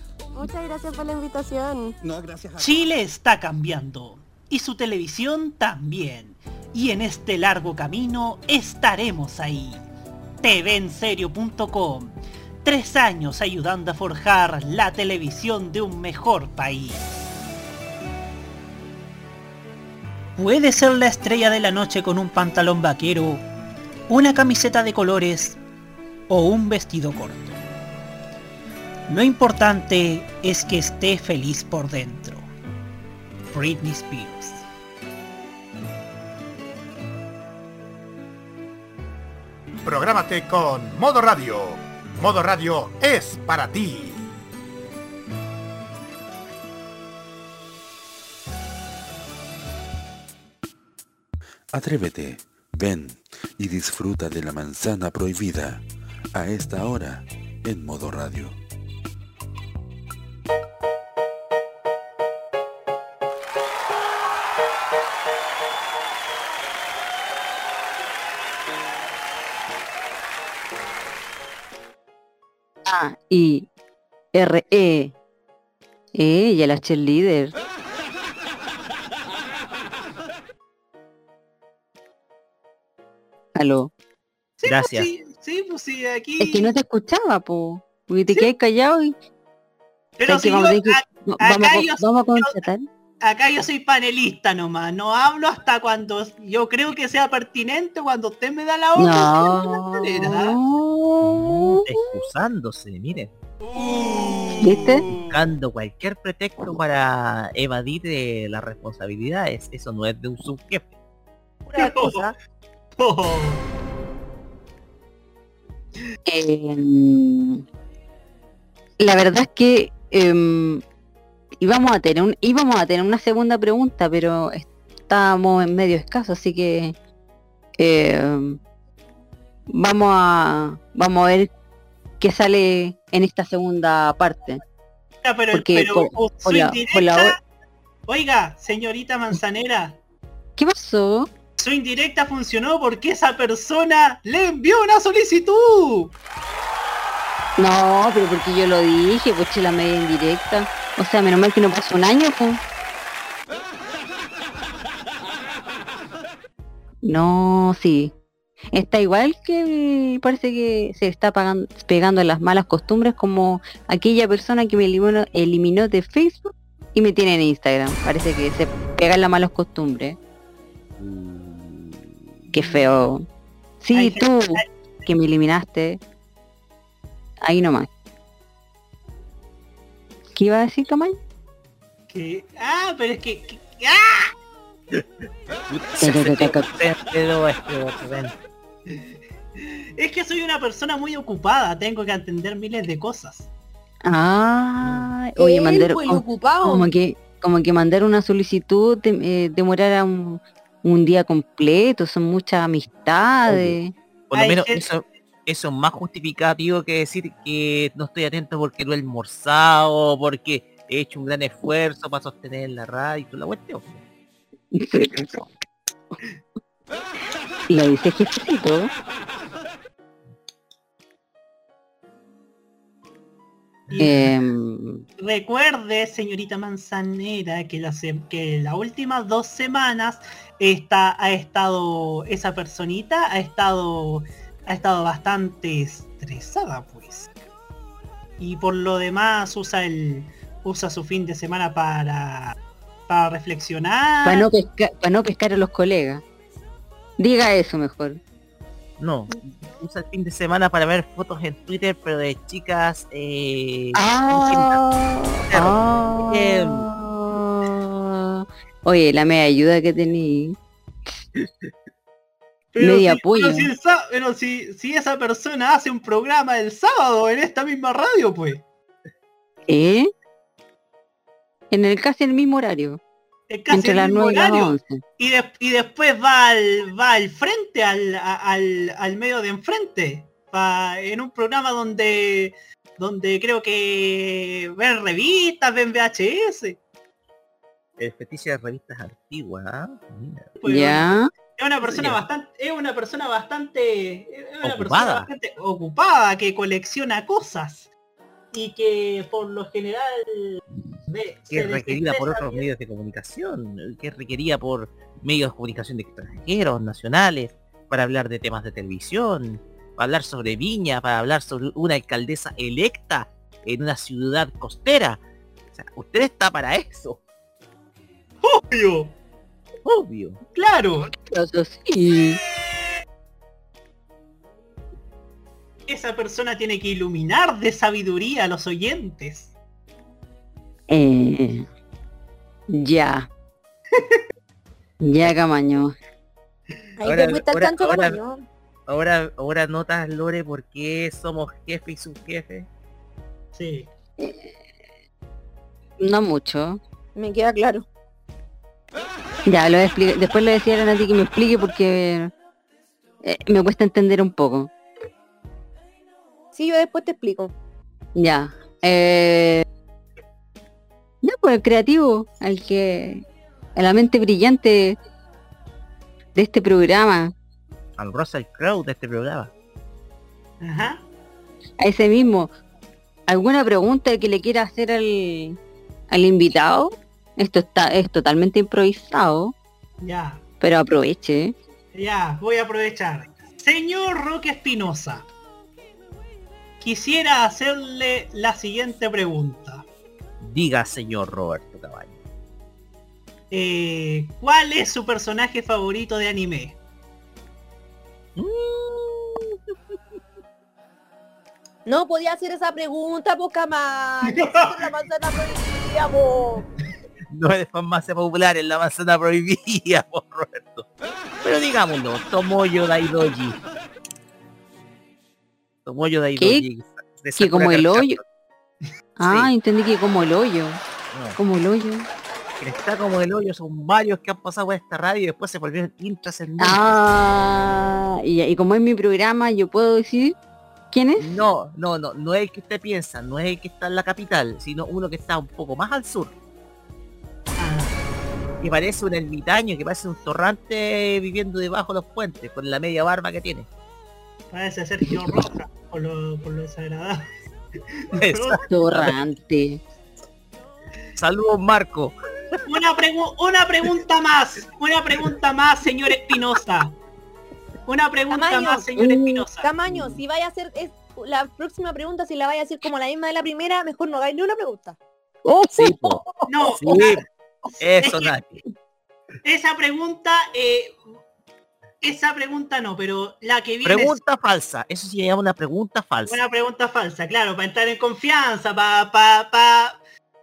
Muchas gracias por la invitación. No, gracias a Chile está cambiando y su televisión también. Y en este largo camino estaremos ahí. TVenserio.com. Tres años ayudando a forjar la televisión de un mejor país. Puede ser la estrella de la noche con un pantalón vaquero, una camiseta de colores o un vestido corto. Lo importante es que esté feliz por dentro. Britney Spears. Prográmate con Modo Radio. Modo Radio es para ti. Atrévete, ven y disfruta de la manzana prohibida a esta hora en modo radio. A I R E. Ella, la cheerleader. Aló. Sí, Gracias. Pues sí, sí, pues sí, aquí. Es que no te escuchaba, po. Porque te quedé callado y. Pero si vamos, a yo- tener que- a- no, acá vamos, a- yo- vamos a contratar. Acá yo soy panelista nomás, no hablo hasta cuando yo creo que sea pertinente cuando usted me da la orden. No. Excusándose, miren. ¿Viste? Buscando cualquier pretexto para evadir eh, las responsabilidades. Eso no es de un subjefe. Pura excusa. *laughs* *laughs* Em, la verdad es que em, íbamos a tener un, íbamos a tener una segunda pregunta, pero estábamos en medio escaso, así que em, vamos a vamos a ver qué sale en esta segunda parte. Ya, pero, Porque pero por- por su la- indirecta- por la Oiga, señorita Manzanera, ¿Qué pasó? su indirecta funcionó porque esa persona le envió una solicitud. No, pero porque yo lo dije, pues la media indirecta. O sea, menos mal que no pasó un año, pues. No, sí. Está igual que parece que se está pegando las malas costumbres como aquella persona que me eliminó, eliminó de Facebook y me tiene en Instagram. Parece que se pegan las malas costumbres. Qué feo. Sí, tú que me eliminaste. Ahí nomás. ¿Qué iba a decir, Camay? Que, ah, pero es que, que- ¡ah! Es que soy una persona muy ocupada, tengo que atender miles de cosas. Ah, oye, mandar pues, como, ocupado. como que como que mandar una solicitud de- eh, demorara un, un día completo, son muchas amistades. Por lo menos eso, eso es más justificativo que decir que no estoy atento porque no he almorzado, porque he hecho un gran esfuerzo para sostener la radio y toda la cuestión. Lo dice jefecito. Y Em, recuerde, señorita Manzanera, que las que las últimas dos semanas está, ha estado, esa personita ha estado, ha estado bastante estresada, pues. Y por lo demás usa el, usa su fin de semana para, para reflexionar. para no pescar, para no pescar a los colegas. Diga eso mejor. No, usa el fin de semana para ver fotos en Twitter, pero de chicas... Eh, Ah, ah. Oye, la media ayuda que tení. *laughs* Pero media si- apoyo. Pero, si, el sá- pero si, si esa persona hace un programa el sábado en esta misma radio, pues. ¿Eh? En el casi el mismo horario. Es casi Entre el las mismo 9 y las horario. 11. Y, de- y después va al, va al frente, al, a- al, al medio de enfrente. Va en un programa donde donde creo que ven revistas, ven VHS. El fetiche de revistas antiguas. Mira. Pues, Ya. Es una persona bastante, es una persona bastante, es una persona Ocupada. bastante ocupada que colecciona cosas y que por lo general ve, que es requerida por otros medios de comunicación, que es requerida por medios de comunicación de extranjeros, nacionales, para hablar de temas de televisión, para hablar sobre Viña, para hablar sobre una alcaldesa electa en una ciudad costera. O sea, usted está para eso, Obvio, obvio. claro. Eso sí. Esa persona tiene que iluminar de sabiduría a los oyentes. Eh, ya. ya, Camaño. Ahí Ahora- te ahora- chancho, ahora- Camaño. Ahora, ahora notas, Lore, por qué somos jefe y subjefe. Sí. No mucho. Me queda claro. Ya, lo voy a explicar. Después le decía a Nati que me explique porque eh, me cuesta entender un poco. Sí, yo después te explico. Ya. Eh, ya, pues el creativo, al que. a la mente brillante de este programa. Al Russell Crowe de este programa. Ajá. A ese mismo. ¿Alguna pregunta que le quiera hacer al, al invitado? Esto está, es totalmente improvisado, Ya, pero aproveche. ya, voy a aprovechar. Señor Roque Espinosa, quisiera hacerle la siguiente pregunta. Diga, señor Roberto Caballo. Eh, ¿Cuál es su personaje favorito de anime? No podía hacer esa pregunta, poca más. *laughs* la manzana prohibida, po. No es farmacia popular en la manzana prohibida, *laughs* por Roberto. Pero digámoslo, Tomoyo Daidoji. Tomoyo Daidoji. de Que como el hoyo. Ah, entendí que como el hoyo. No. Como el hoyo. Que está como el hoyo, son varios que han pasado por esta radio y después se volvieron intrascendentes. Ah, y, y como es mi programa, yo puedo decir. ¿Quién es? No, no, no, no es el que usted piensa, no es el que está en la capital, sino uno que está un poco más al sur. Que parece un ermitaño, que parece un torrante viviendo debajo de los puentes, con la media barba que tiene. Parece Sergio Roja, por lo, por lo desagradable. *laughs* Torrante. Saludos Marco. Una, pregu- una pregunta más, una pregunta más, señor Espinosa. Una pregunta Tamaño. más, señor Espinosa. Tamaño, si vaya a hacer es, la próxima pregunta, si la vaya a hacer como la misma de la primera, mejor no hagáis ni una pregunta. Sí, po. No, Sí, eso nadie. esa pregunta, eh, esa pregunta no, pero la que viene Pregunta falsa, eso se llama una pregunta falsa. una pregunta falsa, claro, para entrar en confianza, para pa, pa,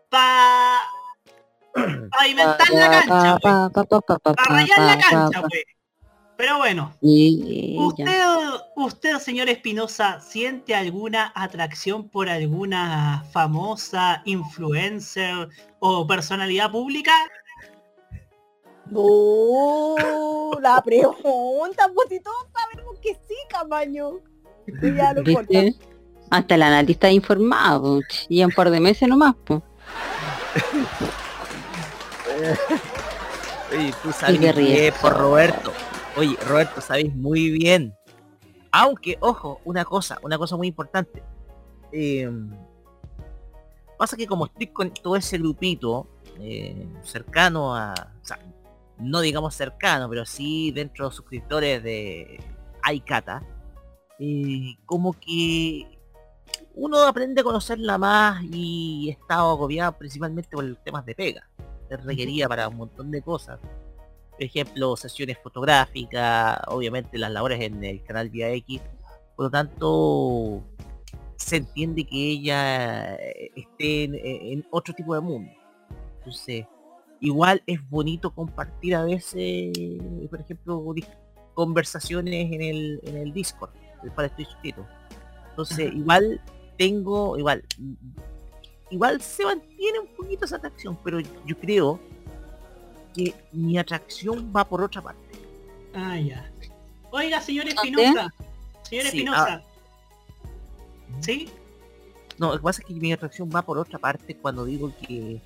pa, pa inventar la cancha, pues. para rayar la cancha, pues. Pero bueno, Y ¿Usted, usted, señor Espinosa, siente alguna atracción por alguna famosa influencer o personalidad pública? No, la pregunta, pues si todos sabemos que sí, Camaño. Ya no importa. ¿Viste? Hasta el analista informado. Y un par de meses nomás, pues. *laughs* Oye, tú sabes por Roberto. Oye, Roberto, sabéis muy bien. Aunque, ojo, una cosa, una cosa muy importante. Eh, pasa que como estoy con todo ese grupito eh, cercano a, o sea, no digamos cercano, pero sí dentro de los suscriptores de Aikata, eh, como que uno aprende a conocerla más y he estado agobiado principalmente por temas de pega. Es requerida para un montón de cosas. Por ejemplo, sesiones fotográficas, obviamente las labores en el canal Vía X. Por lo tanto, se entiende que ella eh, esté en, en otro tipo de mundo. Entonces, igual es bonito compartir a veces, por ejemplo, conversaciones en el, en el Discord, del cual estoy suscrito. Entonces, igual tengo, igual, igual se mantiene un poquito esa atracción, pero yo creo que mi atracción va por otra parte. Ah, ya. Oiga, señor Espinosa. Señor Sí, Espinosa. ¿Sí? No, lo que pasa es que mi atracción va por otra parte cuando digo que,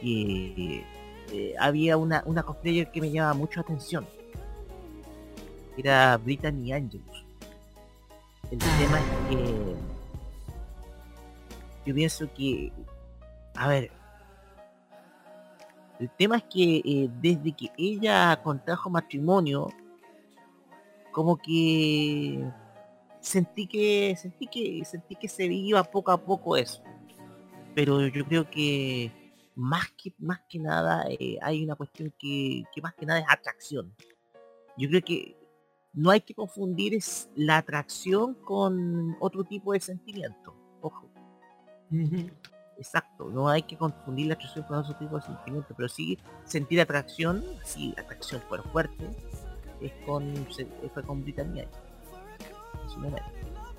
que, eh, había una, una cosplayer que me llamaba mucho atención. Era Brittany Angelus. El tema es que yo pienso que, a ver, el tema es que eh, desde que ella contrajo matrimonio, como que sentí que sentí que sentí que se iba poco a poco eso. Pero yo creo que más que más que nada eh, hay una cuestión que, que más que nada es atracción. Yo creo que no hay que confundir la atracción con otro tipo de sentimiento ojo exacto no hay que confundir la atracción con otro tipo de sentimiento pero sí sentir atracción sí atracción por fuerte es con fue con Britannia en su momento.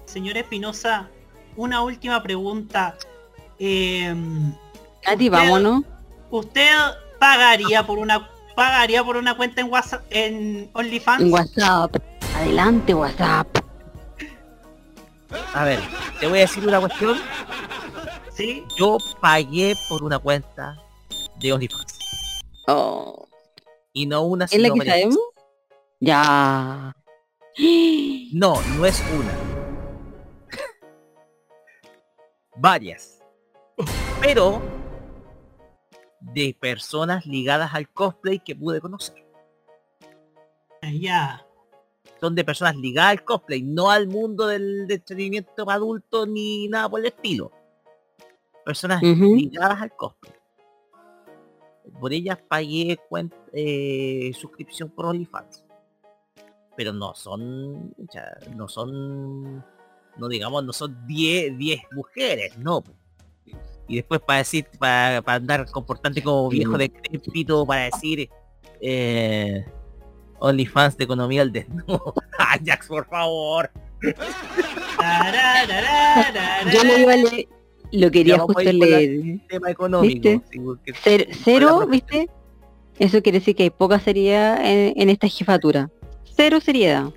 Señor Espinosa, una última pregunta. Eh, Katy, vámonos. ¿Usted pagaría por una pagaría por una cuenta en WhatsApp en OnlyFans? En WhatsApp. Adelante, WhatsApp. A ver, te voy a decir una cuestión. Sí. Yo pagué por una cuenta de OnlyFans. Oh. Y no una ¿Es la sino que varias. sabemos? Ya. *gasps* No, no es una. *laughs* Varias. Pero de personas ligadas al cosplay que pude conocer. Ya. Son de personas ligadas al cosplay, no al mundo del, entretenimiento para adultos ni nada por el estilo. Personas ligadas al cosplay. Por ellas pagué cuen- eh, suscripción por OnlyFans. Pero no son, ya, no son, no digamos, no son 10, 10 mujeres, no. Y después para decir, para, para andar comportante como viejo de crepito, para decir, eh, OnlyFans de economía al desnudo. *laughs* Ajax, por favor. Yo lo iba a *laughs* leer. Lo quería justo leer. Tema económico. Cero, ¿viste? Eso quiere decir que hay poca seriedad en, en esta jefatura. Cero seriedad.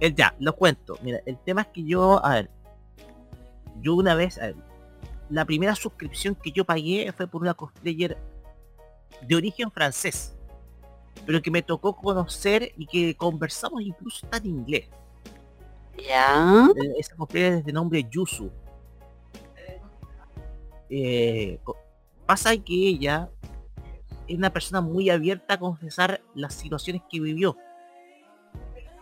el ya, lo cuento. Mira, el tema es que yo, a ver, yo una vez, a ver, la primera suscripción que yo pagué fue por una cosplayer de origen francés, pero que me tocó conocer y que conversamos incluso en inglés. Ya. Eh, Esa cosplayer es de nombre Yusu. Eh, pasa que ella es una persona muy abierta a confesar las situaciones que vivió.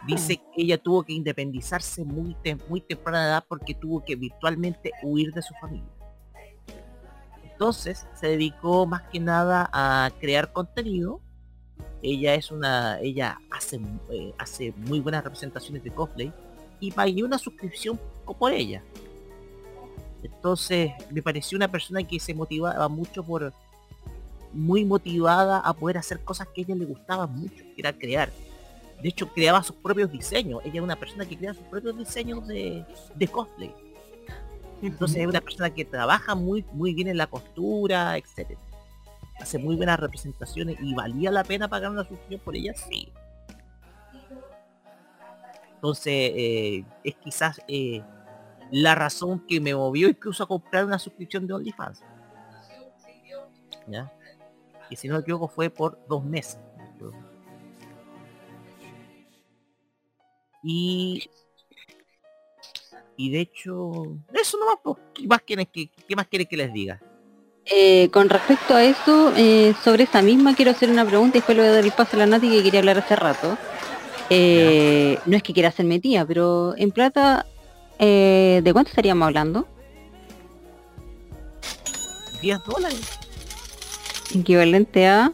Dice que ella tuvo que independizarse muy, tem- muy temprana edad porque tuvo que virtualmente huir de su familia. Entonces se dedicó más que nada a crear contenido. Ella es una, ella hace, eh, hace muy buenas representaciones de cosplay y pagué una suscripción por ella. Entonces me pareció una persona que se motivaba mucho por, muy motivada a poder hacer cosas que a ella le gustaban mucho, que era crear. De hecho, creaba sus propios diseños. Ella es una persona que crea sus propios diseños de, de cosplay. Entonces es una persona que trabaja muy, muy bien en la costura, etcétera. Hace muy buenas representaciones y valía la pena pagar una suscripción por ella, sí. Entonces, eh, es quizás eh, la razón que me movió incluso a comprar una suscripción de OnlyFans. ¿Ya? Y si no me equivoco fue por dos meses. Y y de hecho, eso nomás, pues, ¿qué más quieren que, qué más quieren que les diga? Eh, con respecto a eso, eh, sobre esa misma quiero hacer una pregunta y después le voy a dar el paso a la Nati que quería hablar hace rato. Eh, no es que quiera ser metida, pero en plata, eh, ¿de cuánto estaríamos hablando? 10 dólares. Equivalente a,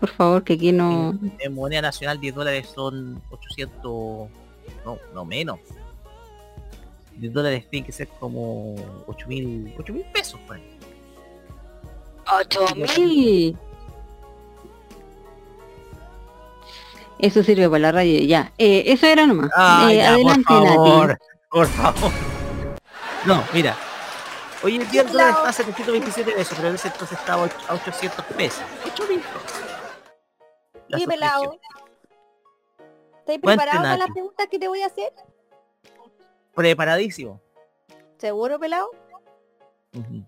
por favor, que aquí no... En moneda nacional 10 dólares son 800, no, no menos. 10 dólares tiene que ser como 8 mil, 8 mil pesos. Pues. ¡Ocho mil! Eso sirve para la radio, ya. Eh, eso era nomás. Ah, Eh, ya, adelante, por favor, Nati. Por favor. No, mira. Hoy en día el dólar está a 727 pesos, pero en ese entonces estaba a och- a 800 pesos. 8 mil pesos. Pelado. ¿Estás preparado para las preguntas que te voy a hacer? Preparadísimo. ¿Seguro, pelado?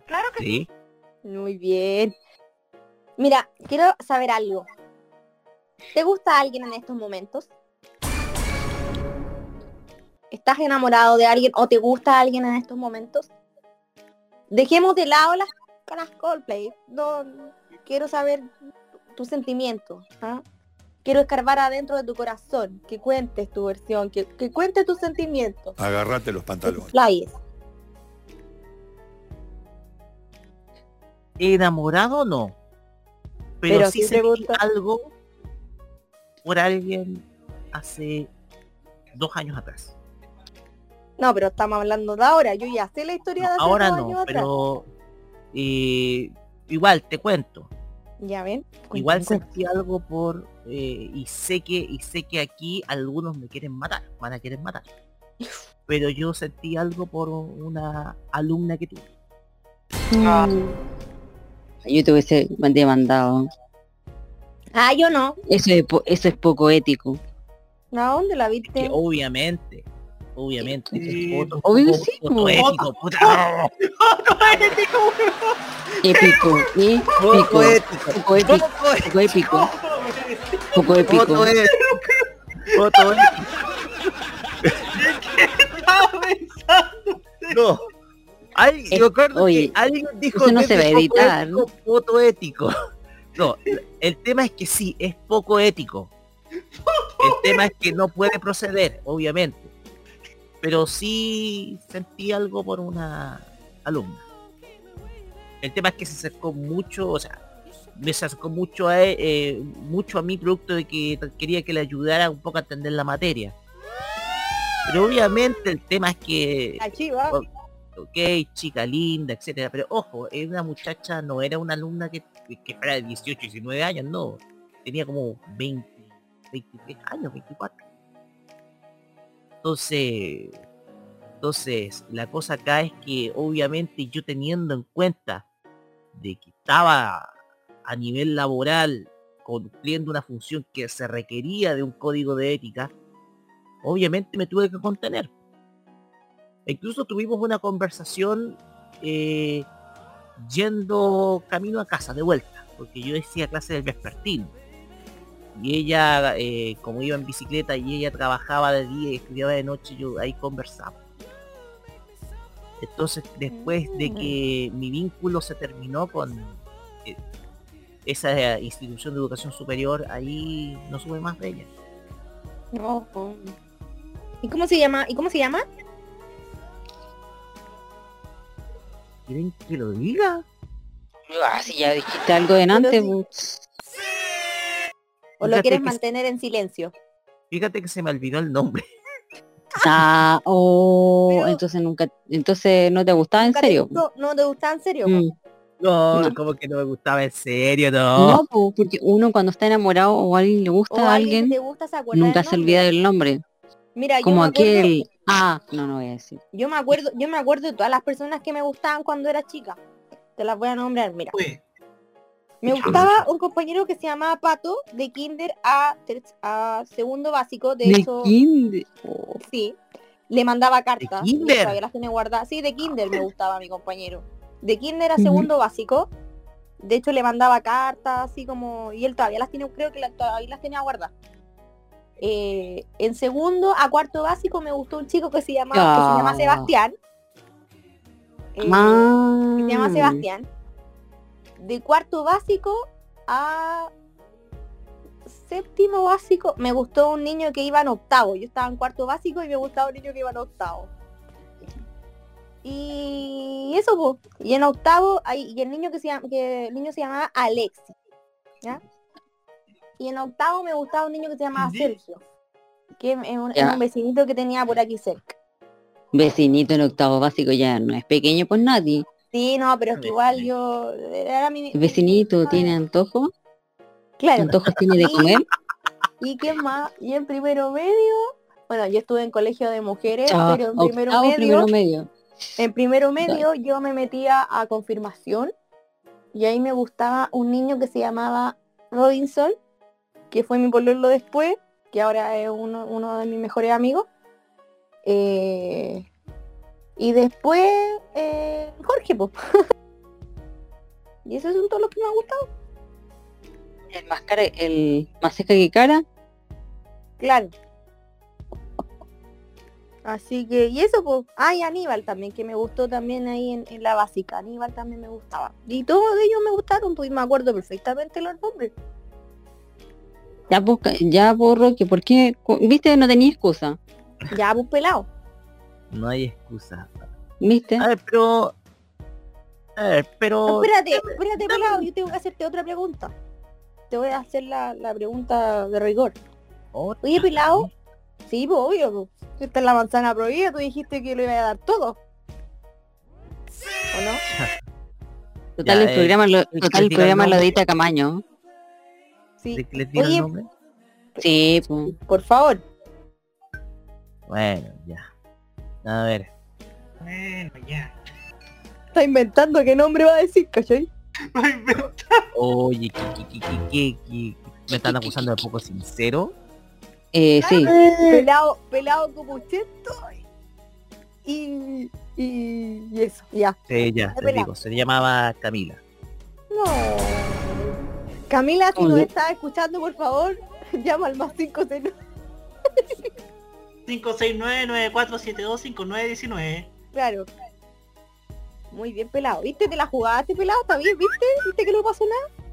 Claro que Sí. Muy bien. Mira, quiero saber algo. ¿Te gusta alguien en estos momentos? ¿Estás enamorado de alguien o te gusta alguien en estos momentos? Dejemos de lado las caras Coldplay. No, quiero saber tus sentimientos. ¿ah? Quiero escarbar adentro de tu corazón, que cuentes tu versión, que, que cuentes tus sentimientos. Agarrate los pantalones. Flyes. Enamorado no. Pero, Pero sí te sentí gusta. algo por alguien hace dos años atrás. No, pero estamos hablando de ahora. Yo ya sé la historia de hace Ahora dos no, años atrás. pero eh, igual te cuento. Ya ven. Igual sentí algo por eh, y sé que y sé que aquí algunos me quieren matar, van a querer matar. *laughs* Pero yo sentí algo por una alumna que tuve. Mm. Yo te hubiese demandado. Ah, yo no. Eso es, po- eso es poco ético. ¿A dónde la Que viste? obviamente, obviamente. foto- Obvio sí, foto po. ético, puta. *laughs* Épico. ¿eh? Poco ético. Poco épico. Poco épico. Poco épico. Foto ético. Foto ético. Estaba pensando. No. Yo acuerdo oye, que alguien dijo eso no que se va a poco editar. ético, Foto ético. No, el tema es que sí, es poco ético. El tema es que no puede proceder, obviamente. Pero sí sentí algo por una alumna. El tema es que se acercó mucho, o sea, me se acercó mucho a, eh, mucho a mi producto de que quería que le ayudara un poco a entender la materia. Pero obviamente el tema es que ok, chica linda, etcétera, pero ojo, era una muchacha, no era una alumna que, que fuera de 18, 19 años, no, tenía como 20, 23 años, 24. Entonces, entonces, la cosa acá es que obviamente yo teniendo en cuenta de que estaba a nivel laboral cumpliendo una función que se requería de un código de ética, obviamente me tuve que contener. E incluso tuvimos una conversación eh, yendo camino a casa de vuelta, porque yo decía clase del vespertino. Y ella, eh, como iba en bicicleta y ella trabajaba de día y estudiaba de noche, yo ahí conversaba. Entonces, después de que mi vínculo se terminó con eh, esa institución de educación superior, ahí no sube más de ella. No. ¿Y cómo se llama? ¿Y cómo se llama? ¿Quieren que lo diga? Ah, si ya dijiste algo de antes, ¿O lo quieres mantener en silencio? Fíjate que se me olvidó el nombre. *laughs* Ah, oh, entonces nunca, entonces no te gustaba en ¿Nunca te serio. gustó? ¿No te gustaba en serio? Mm. No, No. como que no me gustaba en serio, no. No, po, porque uno cuando está enamorado o a alguien le gusta O a alguien gusta se nunca se olvida del nombre. Mira, yo Como acuerdo- aquel, ah, no, no voy a decir. Yo me acuerdo, yo me acuerdo de todas las personas que me gustaban cuando era chica. Te las voy a nombrar, mira. Me gustaba un compañero que se llamaba Pato, de kinder a, a segundo básico, de, De hecho, kinder. sí, le mandaba cartas. y kinder? todavía las tiene guardadas. Sí, de kinder me gustaba mi compañero. De kinder a segundo básico, de hecho le mandaba cartas, así como, y él todavía las tiene, creo que la- todavía las tenía guardadas. Eh, en segundo a cuarto básico me gustó un chico que se llama, que se llama Ah. Sebastián. Eh, Ah. que se llama Sebastián. De cuarto básico a séptimo básico me gustó un niño que iba en octavo. Yo estaba en cuarto básico y me gustaba un niño que iba en octavo. Y eso po. Y en octavo, ahí- y el niño que se llama, que el niño se llamaba Alexis. ¿Ya? Y en octavo me gustaba un niño que se llamaba Sergio. Que es un, es un vecinito que tenía por aquí cerca. Vecinito en octavo básico ya no es pequeño por nadie. Sí, no, pero es que igual yo era mi El vecinito tiene antojo. Claro. ¿Antojos tiene de *laughs* comer? ¿Y qué más? Y en primero medio, bueno, yo estuve en colegio de mujeres, Ah, pero en primero octavo, medio, primero medio. en primero medio yo me metía a confirmación y ahí me gustaba un niño que se llamaba Robinson, que fue mi pololo después, que ahora es uno, uno de mis mejores amigos. Eh, y después eh, Jorge, pues. *laughs* y esos son todos los que me han gustado. El más cara, el más seca que cara. Claro. Así que, y eso pues, ay Aníbal también, que me gustó también ahí en, en la básica, Aníbal también me gustaba. Y todos ellos me gustaron, pues me acuerdo perfectamente los nombres. Ya, pues, ya, por Roque, ¿por qué? ¿Viste? No tenía excusa. Ya, pues pelado. No hay excusa. ¿Viste? A ver, pero... A ver, pero... Espérate, espérate pelado, yo tengo que hacerte otra pregunta. Te voy a hacer la, la pregunta de rigor. Oye, pelado. Sí, pues obvio, pues. Esta es la manzana prohibida, tú dijiste que lo iba a dar todo. ¿O no? *laughs* Total, Ya, el eh, programa, lo, ¿quieres que total, el programa lo edita Camaño. Sí. ¿De que les diga el Oye, nombre? Sí, pues. por favor. Bueno, ya. A ver. Bueno, ya. Está inventando qué nombre va a decir, ¿cachai? Oye, ¿qué, qué, qué, qué, qué, qué? ¿Me están acusando de poco sincero? Eh, sí. Pelado, pelado como. Y, y, y eso, ya. Sí, ya, te digo, se llamaba Camila. No. Camila, si nos Oye. estás escuchando, por favor, *laughs* llama al más 509. 569-9472-5919. Claro. Muy bien, pelado. ¿Viste? Te la jugaste, pelado. ¿Está bien? ¿Viste? ¿Viste que no pasó nada?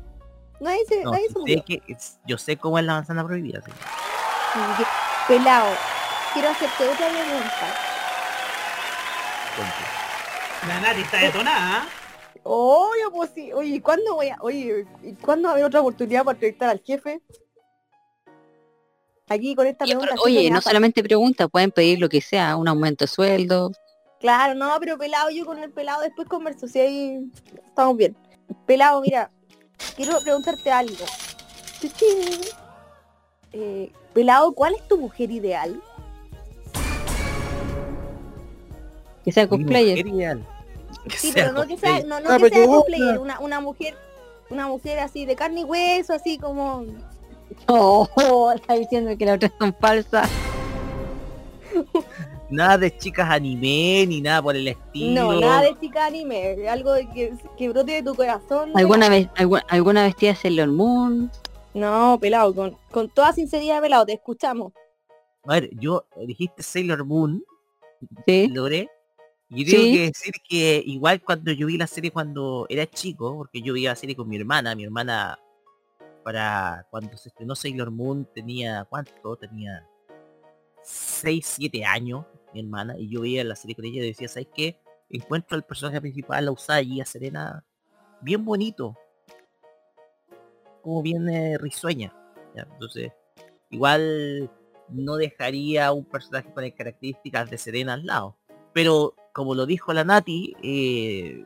Nadie se, No, nadie se sé murió. que, es- yo sé cómo es la manzana prohibida. sí. Pelado, quiero hacerte otra pregunta. La Nati está detonada. Oye, pues sí. Oye, ¿y ¿cuándo voy a, oye, ¿y cuándo va a haber otra oportunidad para entrevistar al jefe? Aquí con esta pregunta. Oye, no solamente pregunta, pueden pedir lo que sea, un aumento de sueldo. Claro, no, pero pelado, yo con el pelado después converso, si ahí estamos bien. Pelado, mira, quiero preguntarte algo. Eh, pelado, ¿cuál es tu mujer ideal? Que sea cosplayer. mujer ideal. Sí, pero no que sea, no, no Ah, que sea cosplayer, una, una mujer, una mujer así de carne y hueso, así como. *laughs* Oh, está diciendo que las otras son falsas. Nada de chicas anime ni nada por el estilo. No, nada de chica anime, algo que, que brote de tu corazón. ¿Alguna vez, alguna, alguna vestida de Sailor Moon? No, pelado, con, con toda sinceridad, pelado, te escuchamos. A ver, yo dijiste Sailor Moon, Sí. logré. Y tengo Sí. que decir que igual cuando yo vi la serie cuando era chico, porque yo vi la serie con mi hermana, mi hermana para cuando se estrenó Sailor Moon tenía ¿cuánto? Tenía 6, 7 años, mi hermana, y yo veía la serie con ella y decía, ¿sabes qué? Encuentro al personaje principal, la Usagi, a Serena, bien bonito. Como bien risueña. Entonces, igual no dejaría un personaje con las características de Serena al lado. Pero como lo dijo la Nati, eh,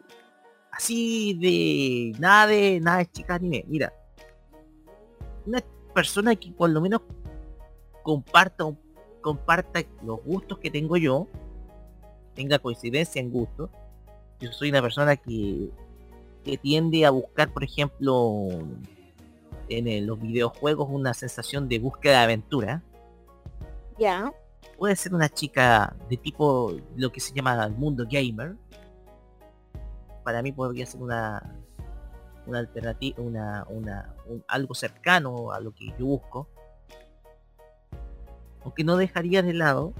así de nada de nada de chica anime. Mira, una persona que por lo menos comparta comparta los gustos que tengo yo, tenga coincidencia en gustos. Yo soy una persona que, que tiende a buscar, por ejemplo, en el- los videojuegos una sensación de búsqueda de aventura Ya. puede ser una chica de tipo lo que se llama el mundo gamer para mí podría ser una una alternativa una, una un- algo cercano a lo que yo busco aunque no dejaría de lado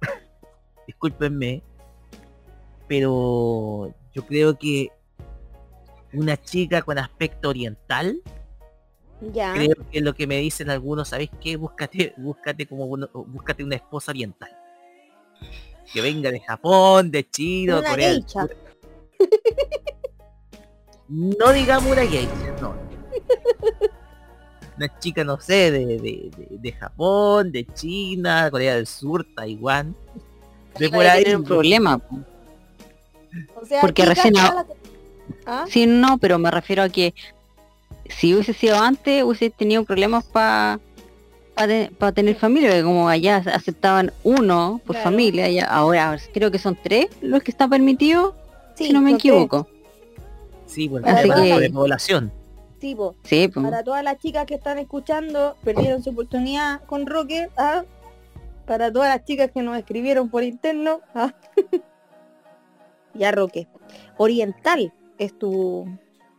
*coughs* discúlpenme pero yo creo que una chica con aspecto oriental Ya. creo que lo que me dicen algunos, ¿sabéis qué? Búscate, búscate como uno- búscate una esposa oriental. Que venga de Japón, de China, Corea. No digamos una geisha, no. Una chica, no sé, de, de, de- de Japón, de China, Corea del Sur, Taiwán. De por ahí. un problema. po. O sea, Porque recién todas a- las- ¿Ah? Sí, no, pero me refiero a que si hubiese sido antes, hubiese tenido problemas para para tener familia, porque como allá aceptaban uno por Claro. familia, ya, ahora creo que son tres los que está permitido, Sí, si no me tres. equivoco. Sí, por el Así que- de población. Sí, po. Sí, pues. Para todas las chicas que están escuchando, perdieron su oportunidad con Roque. ¿ah? Para todas las chicas que nos escribieron por interno. ¿ah? *laughs* ya, Roque. Oriental es tu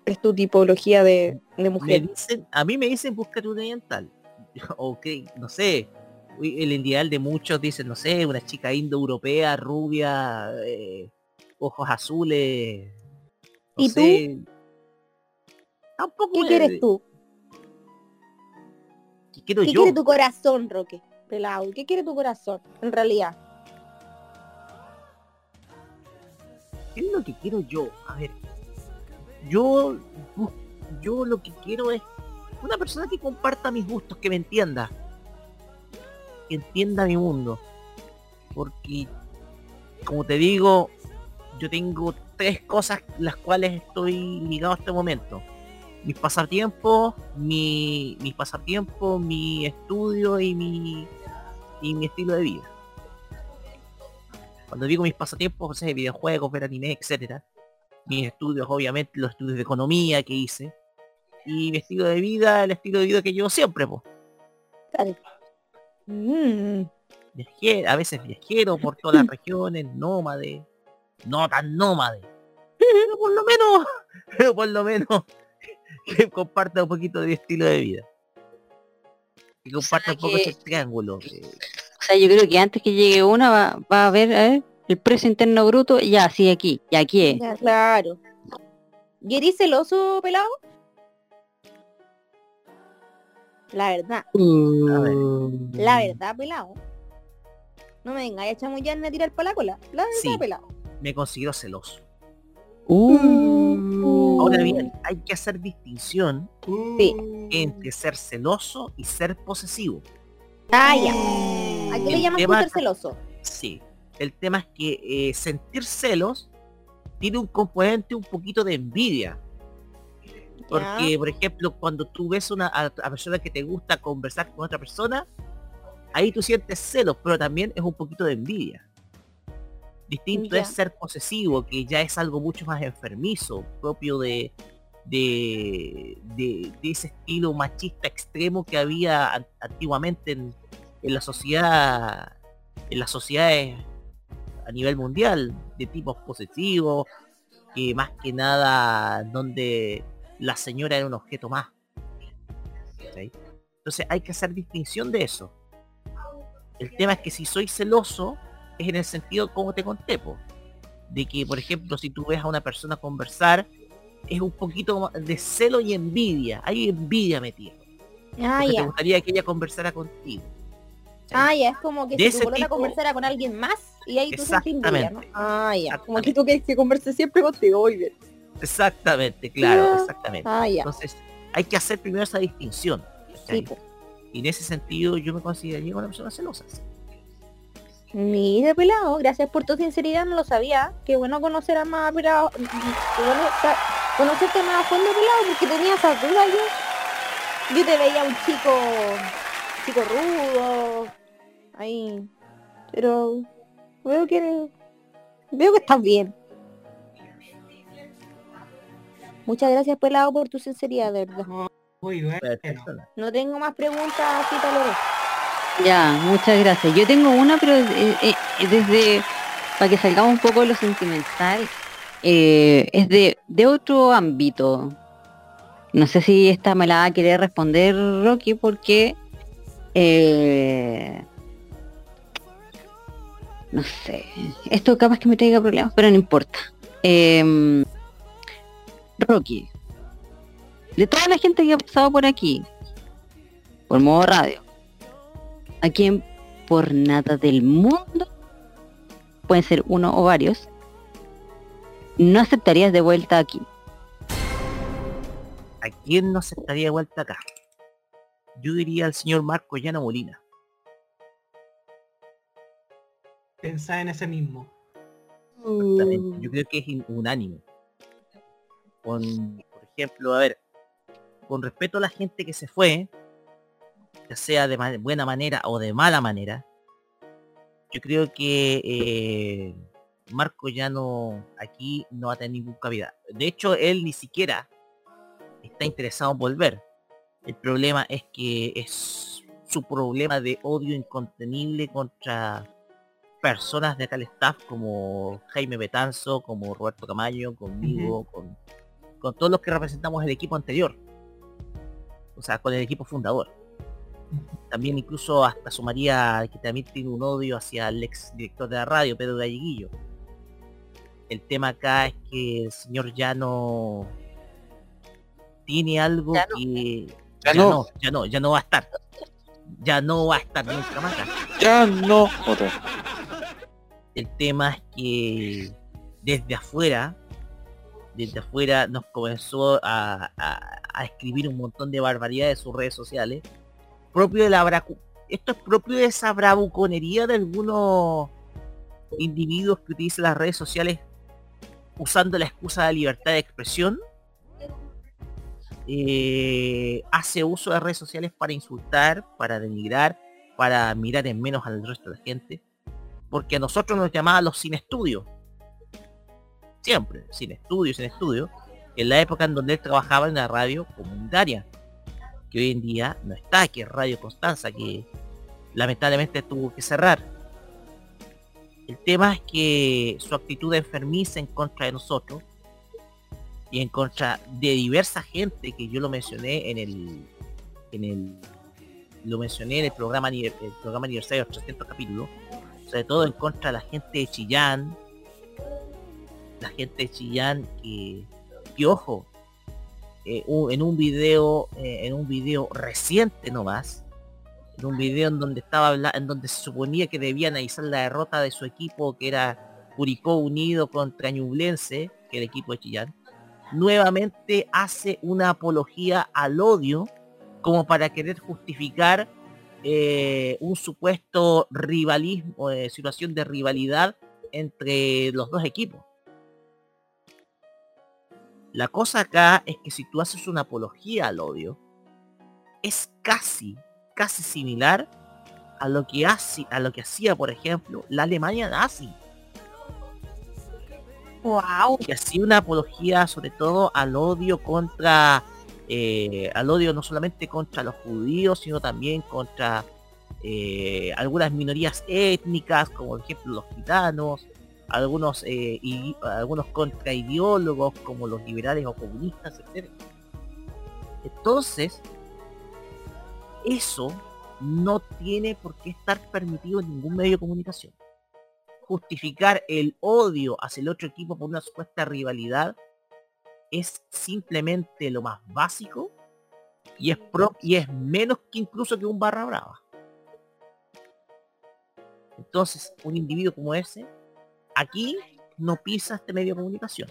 es tu tipología de, de me mujer. dicen, a mí me dicen búscate un oriental. *laughs* Ok, no sé. El ideal de muchos dicen, no sé, una chica indoeuropea, rubia, eh, ojos azules. no ¿Y tú? Tampoco ¿Qué quieres tú? ¿Qué quiero ¿Qué yo? quiere tu corazón, Roque? Pelado. ¿Qué quiere tu corazón? En realidad. ¿Qué es lo que quiero yo? A ver, yo, yo lo que quiero es una persona que comparta mis gustos, que me entienda, que entienda mi mundo, porque, como te digo, yo tengo tres cosas las cuales estoy ligado a este momento. Mis pasatiempos, mi, mis pasatiempos, mi estudio y mi, y mi estilo de vida. Cuando digo mis pasatiempos, o sea, videojuegos, ver anime, etcétera. Mis estudios, obviamente, los estudios de economía que hice. Y mi estilo de vida, el estilo de vida que llevo siempre, pues. Mm, Viajero, a veces viajero por todas las *laughs* regiones, nómade. No tan nómade. *laughs* Pero por lo menos, *laughs* pero por lo menos, que comparta un poquito de mi estilo de vida. Que comparta un poco que- ese triángulo. eh, O sea, yo creo que antes que llegue una va, va a ver, a ver, el precio interno bruto, ya, sí, aquí, y aquí es. ya, claro. ¿Y eres celoso, pelado? La verdad. Mm. La verdad, pelado. No me vengáis a chamullarme a tirar para la cola. La verdad, Sí. pelado. me considero celoso. Uh. Ahora bien, hay que hacer distinción Sí. entre ser celoso y ser posesivo. Ah, ya. ¿A qué le El llamas tema- ser celoso? Sí. El tema es que eh, sentir celos tiene un componente un poquito de envidia. Porque, por ejemplo, cuando tú ves una, a, a persona que te gusta conversar con otra persona, ahí tú sientes celos, pero también es un poquito de envidia. Distinto Ya. es ser posesivo, que ya es algo mucho más enfermizo, propio de, de, de- de ese estilo machista extremo que había an- antiguamente en, en la sociedad en las sociedades a nivel mundial de tipos posesivos, que más que nada donde la señora era un objeto más. ¿cachai? Entonces hay que hacer distinción de eso. El tema es que si soy celoso, es en el sentido como te conté, po, de que, por ejemplo, si tú ves a una persona conversar, es un poquito de celo y envidia. Hay envidia metida. Ah, te gustaría que ella conversara contigo. Ah, ya, es como que De si tu tipo- conversara con alguien más y ahí tú sentís envidia, ¿no? Ah, ya. Como que tú quieres que converse siempre contigo, muy bien. Exactamente, claro, Ah, exactamente. ah. Entonces, hay que hacer primero esa distinción. y en ese sentido yo me consideraría una persona celosa. sí. Mira, pelado, gracias por tu sinceridad, no lo sabía. Qué bueno conocer a más pelado. Qué bueno sa- conocerte más a fondo, pelado, porque tenía esa duda yo. Yo te veía un chico, chico rudo, ahí. Pero veo que veo que estás bien. Muchas gracias, pelado, por tu sinceridad, de verdad. Muy bueno. No tengo más preguntas, así Lore. Ya, muchas gracias. Yo tengo una, pero eh, eh, desde, para que salgamos un poco de lo sentimental, eh, es de, de otro ámbito. No sé si esta me la a querer responder Rocky porque eh, no sé, esto capaz que me traiga problemas, pero no importa. Em, Rocky, de toda la gente que ha pasado por aquí, por modo radio, a quien por nada del mundo, pueden ser uno o varios, no aceptarías de vuelta aquí. ¿A quién no se estaría de vuelta acá? Yo diría al señor Marco Llano Molina. Pensá en ese mismo. Exactamente. Yo creo que es unánime. Con, por ejemplo, a ver, con respeto a la gente que se fue, ya sea de ma- buena manera o de mala manera, yo creo que eh, Marco Llano aquí no va a tener ningún cabida. De hecho, él ni siquiera está interesado en volver. El problema es que es su problema de odio incontenible contra personas de acá al staff como Jaime Betanzo, como Roberto Camayo, conmigo, con, con todos los que representamos el equipo anterior. O sea, con el equipo fundador. También incluso hasta sumaría que también tiene un odio hacia el ex director de la radio, Pedro Galleguillo. El tema acá es que el señor Llano tiene algo que Ya ya no. no, ya no, ya no va a estar. Ya no va a estar nunca más acá. Ya no. Otra. El tema es que desde afuera, desde afuera nos comenzó a, a- a escribir un montón de barbaridades en sus redes sociales. Propio de la bracu- esto es propio de esa bravuconería de algunos individuos que utilizan las redes sociales usando la excusa de libertad de expresión. Eh, hace uso de redes sociales para insultar, para denigrar, para mirar en menos al resto de la gente porque a nosotros nos llamaban los sin estudio. Siempre, sin estudio, sin estudio. En la época en donde él trabajaba en la radio comunitaria. Que hoy en día no está, que es Radio Constanza, que lamentablemente tuvo que cerrar. El tema es que su actitud enfermiza en contra de nosotros y en contra de diversa gente que yo lo mencioné en el en el lo mencioné en el programa el programa aniversario de los 300 capítulos sobre todo en contra de la gente de Chillán, la gente de Chillán que, que ojo, eh, en un video, eh, en un video reciente nomás, en un video en donde estaba en donde se suponía que debía analizar la derrota de su equipo que era Curicó Unido contra Ñublense, que el equipo de Chillán, nuevamente hace una apología al odio como para querer justificar eh, un supuesto rivalismo, eh, situación de rivalidad entre los dos equipos. La cosa acá es que si tú haces una apología al odio, es casi, casi similar a lo que hace, a lo que hacía, por ejemplo, la Alemania nazi. Wow. Que hacía una apología sobre todo al odio contra, eh, al odio no solamente contra los judíos, sino también contra eh, algunas minorías étnicas, como por ejemplo los gitanos, algunos eh, y, algunos contraideólogos como los liberales o comunistas, etc. Entonces, eso no tiene por qué estar permitido en ningún medio de comunicación. Justificar el odio hacia el otro equipo por una supuesta rivalidad es simplemente lo más básico y es pro y es menos que incluso que un barra brava. Entonces, un individuo como ese, aquí no pisa este medio de comunicación.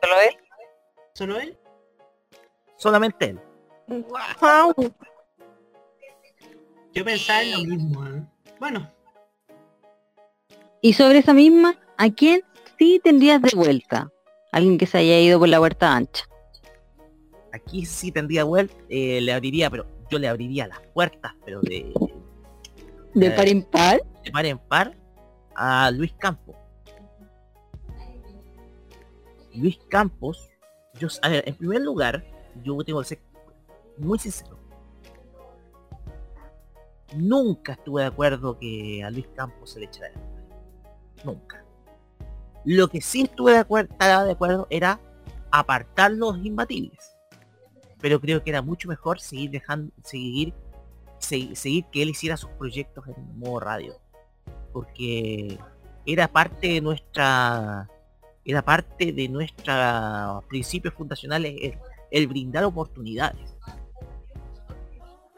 ¿Solo él? ¿Solo él? Solamente él. Yo pensaba en lo mismo. ¿eh? Bueno, Y sobre esa misma, ¿a quién sí tendrías de vuelta? Alguien que se haya ido por la puerta ancha. Aquí sí tendría vuelta, eh, le abriría, pero yo le abriría las puertas, pero de, ¿De par en par? de par en par a Luis Campos. Luis Campos, yo, a ver, en primer lugar, yo tengo que ser muy sincero. Nunca estuve de acuerdo que a Luis Campos se le echara de. Nunca. Lo que sí estuve de acuerdo, estaba de acuerdo era apartar los imbatibles. Pero creo que era mucho mejor seguir dejando, seguir, se- seguir que él hiciera sus proyectos en modo radio. Porque era parte de nuestra era parte de nuestros principios fundacionales el, brindar oportunidades.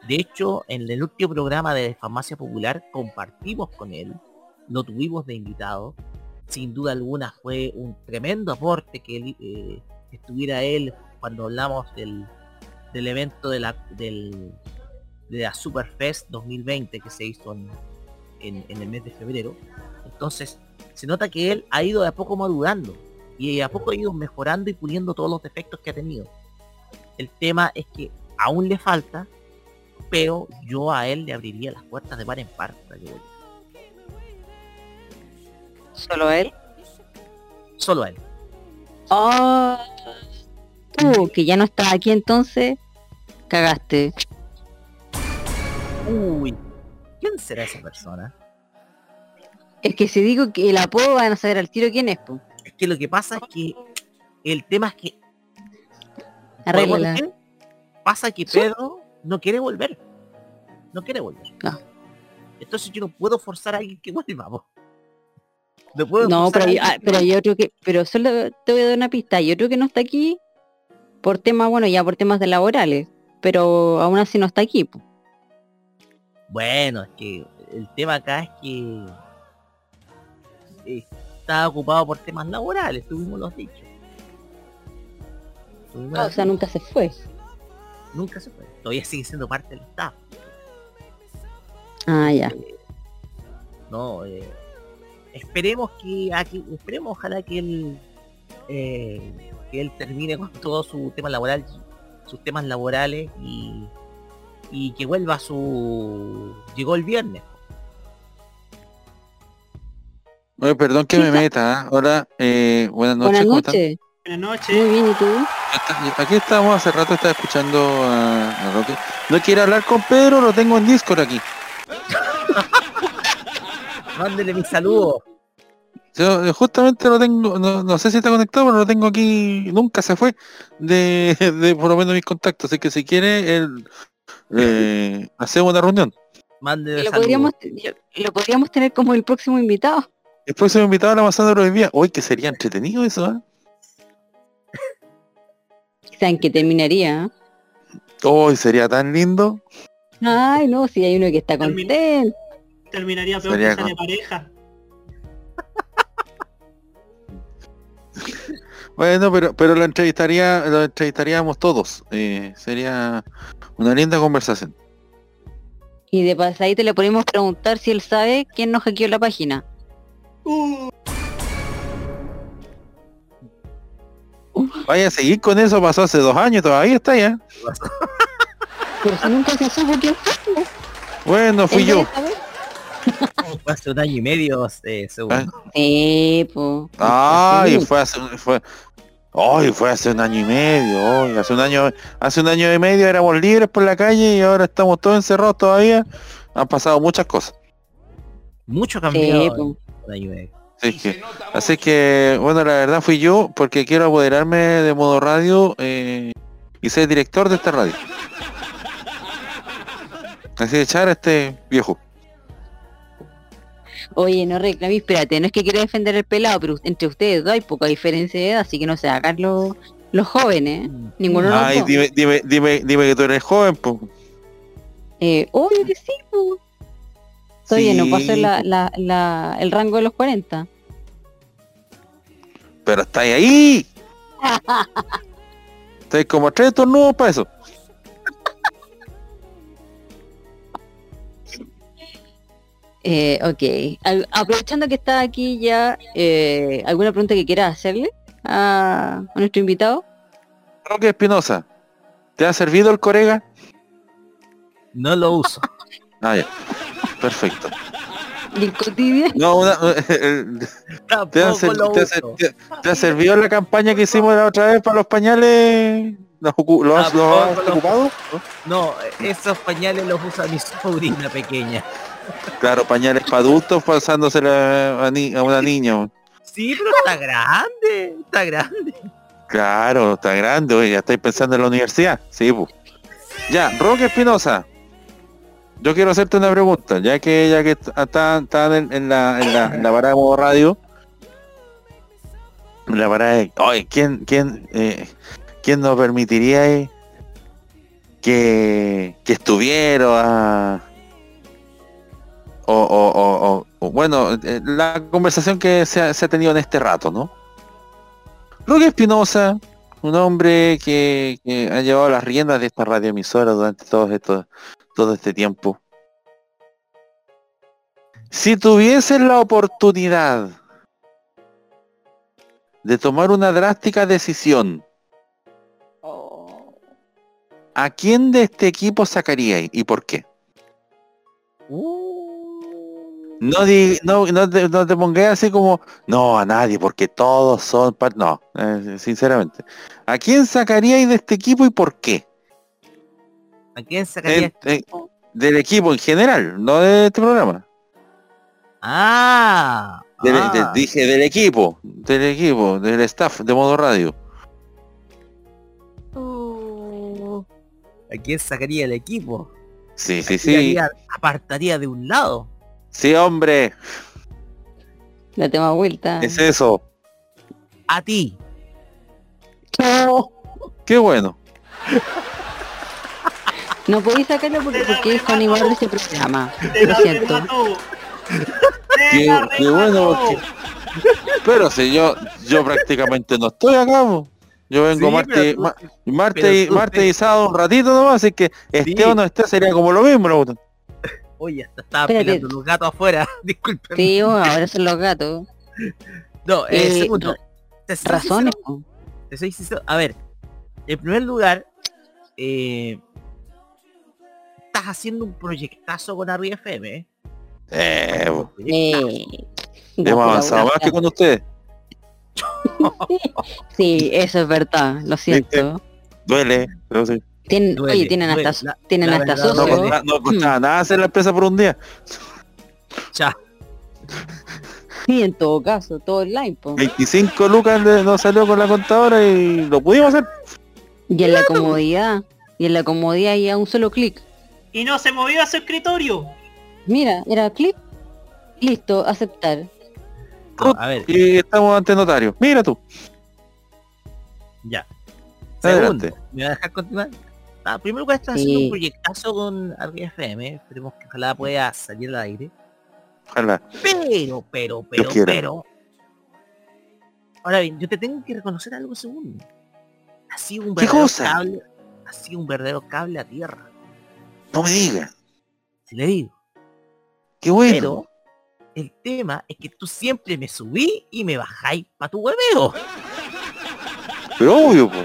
De hecho, en el último programa de Farmacia Popular compartimos con él, lo tuvimos de invitado. Sin duda alguna fue un tremendo aporte que eh, estuviera él cuando hablamos del, del evento de la, del, de la Superfest 2020 que se hizo en, en- en el mes de febrero. Entonces, se nota que él ha ido de a poco madurando y de a poco ha ido mejorando y puliendo todos los defectos que ha tenido. El tema es que aún le falta, pero yo a él le abriría las puertas de par en par para que vuelva. ¿Solo él? Solo él. Oh, tú, que ya no estás aquí entonces, cagaste. Uy, ¿quién será esa persona? Es que si digo que el apodo van a saber al tiro quién es, po. Es que lo que pasa es que el tema es que Arréglala. ¿Por qué? pasa que Pedro no quiere volver. No quiere volver. Entonces yo no puedo forzar a alguien que vuelva. po. No puedo No, forzar pero, hay- ah, pero hay otro que, pero solo te voy a dar una pista, hay otro que no está aquí por temas, bueno, ya por temas de laborales, pero aún así no está aquí, po. Bueno, es que el tema acá es que está ocupado por temas laborales, tuvimos los dichos. Tuvimos Ah, o sea, nunca se fue. Nunca se fue. Todavía sigue siendo parte del staff. Ah, ya. No, eh, esperemos que aquí, esperemos ojalá que él eh, que él termine con todo su tema laboral, sus temas laborales y, y que vuelva a su llegó el viernes. Oye, perdón que me meta. ¿ah? Hola, eh, buenas noches. Buenas noches. Buenas noches. Muy bien, ¿y tú? Aquí estamos, hace rato estaba escuchando a, a Roque. No quiero hablar con Pedro, lo tengo en Discord aquí. Mándele mi saludo. Yo eh, justamente lo tengo, no, no sé si está conectado, pero lo tengo aquí, nunca se fue de, *laughs* de por lo menos mis contactos. Así que si quiere, él, eh, hacemos una reunión. Mándele Lo podríamos, lo podríamos tener como el próximo invitado. El próximo invitado a la manzana de los días. Hoy que sería entretenido eso, ¿ah? Quizá en que terminaría. ¿eh? Hoy sería tan lindo. Ay, no, si hay uno que está contento. Terminaría peor Sería que sale con- pareja. Bueno, pero pero lo entrevistaría, lo entrevistaríamos todos. Eh, sería una linda conversación. Y de pasadita le podemos preguntar si él sabe quién nos hackeó la página. Vaya a seguir con eso, pasó hace dos años, todavía está ya. *laughs* Pero si nunca se supo quién fue. Bueno, fui yo. *laughs* hace un año y medio, eh, según. Sí, po. Ah, y fue hace, fue, Hoy fue hace un año y medio, hoy, hace un año, hace un año y medio éramos libres por la calle y ahora estamos todos encerrados todavía. Han pasado muchas cosas. Mucho Sí, cambiado. la UX. Así que, así que, bueno, la verdad fui yo porque quiero apoderarme de modo radio eh, y ser director de esta radio. Así de echar a este viejo. Oye, no reclamé, espérate, no es que quiera defender el pelado, pero entre ustedes dos hay poca diferencia de edad, así que no se hagan los, los jóvenes, ¿eh? Ninguno de los Ay, dime, dime, dime, dime que tú eres joven, pues. Eh, obvio que sí, po. Todavía no pasó Sí, la, la, la, el rango de los 40. Pero estáis ahí. *laughs* Estáis como tres tornudos para eso. Eh, ok, Al- aprovechando que está aquí ya, eh, ¿alguna pregunta que quiera hacerle a, a nuestro invitado? Roque Espinosa, ¿te ha servido el corega? No lo uso. *laughs* Ah, ya. Perfecto. ¿Y el cotidiano? No, una, ¿te, ha, Tampoco ser- lo te ha uso. ser- te- te ha servido la campaña que hicimos la otra vez para los pañales? ¿Los, los ocupado? No, esos pañales los usa mi sobrina pequeña. Claro, pañales para adultos pasándosela a, ni- a una niña. Sí, pero está grande, está grande. Claro, está grande, oye, ya estáis pensando en la universidad. Sí, pues. Ya, Roque Espinosa. Yo quiero hacerte una pregunta, ya que ya que están están en, en la, en, la, en la parada de modo radio. La parada de. Oye, ¿quién, quién, eh, quién nos permitiría eh, que, que estuviera o, o- o- o- o, bueno, eh, la conversación que se ha, se ha tenido en este rato, ¿no? Roque Espinosa, un hombre que, que ha llevado las riendas de esta radioemisora durante todo esto, todo este tiempo. Si tuvieses la oportunidad de tomar una drástica decisión, ¿a quién de este equipo sacaríais y por qué? No, di- no, no, te, no te pongas así como, no, a nadie, porque todos son... par-". No, eh, sinceramente. ¿A quién sacaríais de este equipo y por qué? ¿A quién sacaría? En- en- del equipo en general, no de este programa. Ah, Del- ah. de- dije del equipo, del equipo, del staff de modo radio. ¿A quién sacaría el equipo? Sí, sí, sí. Apartaría de un lado. Sí, hombre, La tema vuelta. es eso. A ti. Qué bueno. No podéis sacarlo porque, porque es con igual de ese programa. Te Lo siento. Qué, qué bueno porque... Pero si yo, yo prácticamente no estoy acá. Yo vengo Sí, martes, tú- ma- martes, y, martes te- y sábado un ratito nomás, así que esté Sí. o no esté sería como lo mismo, ¿no? Oye, hasta estaba Espérate. los gatos afuera. *laughs* Disculpen. Sí, bueno, ahora son los gatos. No, eh, Eh, segundo. te soy Razones. sincero- te soy sincero. A ver, en primer lugar, eh, estás haciendo un proyectazo con Arriba FM. ¿eh? Eh. Eh, hemos avanzado más que con ustedes. *laughs* Sí, eso es verdad, lo siento. Duele, pero sí. Tienen, Duele, oye, tienen duele. hasta, La- tienen la hasta verdad, No, socio. costaba- no costaba nada hacer la empresa por un día. Ya. Sí, en todo caso, todo online, po. 25 lucas nos salió con la contadora y lo pudimos hacer. Y en la comodidad. Y en la comodidad y a un solo clic. Y no se movió a su escritorio. Mira, era clic. Listo, aceptar. No, a ver, Y estamos ante notario. Mira tú. ya. Adelante. Segundo, ¿me va a dejar continuar? Ah, primero que estás Sí. haciendo un proyectazo con Arriba FM. Esperemos que ojalá pueda salir al aire. Ojalá. Pero, pero, pero, pero. Ahora bien, yo te tengo que reconocer algo segundo. Ha sido un ¿Qué verdadero cosa? cable. Ha sido un verdadero cable a tierra. No me digas. Si le digo. Qué bueno. Pero el tema es que tú siempre me subí y me bajáis para tu hueveo. Pero obvio, po.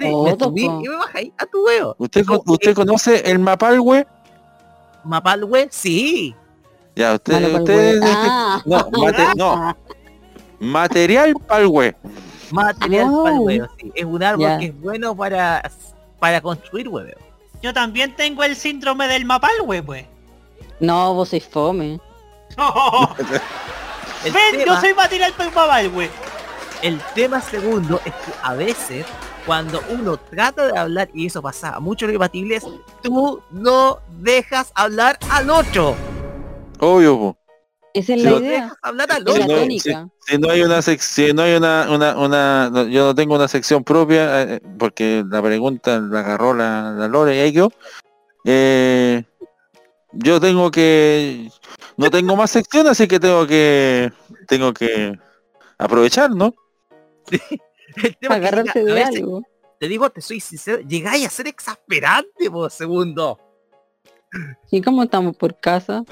Sí, Oh, me subí y me bajáis a tu huevo. ¿Usted, co- ¿Usted conoce el mapalwe? Mapal web, sí. Ya, usted, Malo usted hue- Ah. no, mate- no, *laughs* material palwe. Material Oh. para el huevo, sí. Es un árbol Ya. que es bueno para, para construir huevos. Yo también tengo el síndrome del mapalwe, pues. No, vos sois fome. *laughs* El Ven, yo tema- soy material para el mapalwe. El tema segundo es que a veces cuando uno trata de hablar, y eso pasa a muchos debatibles, tú no dejas hablar al otro. Obvio, po. Esa es la no idea. Dejas hablar al Es Si la no, otro. tónica. si- si no hay una sección, si no hay una, una, una, no, yo no tengo una sección propia, eh, porque la pregunta la agarró la, la Lore y ahí quedó. Eh, yo tengo que, no tengo más sección, así que tengo que, tengo que aprovechar, ¿no? *laughs* El tema es que Agarrarse llega- a de veces, algo. te digo, te soy sincero, llegáis a ser exasperante, por segundo. ¿Y cómo estamos por casa?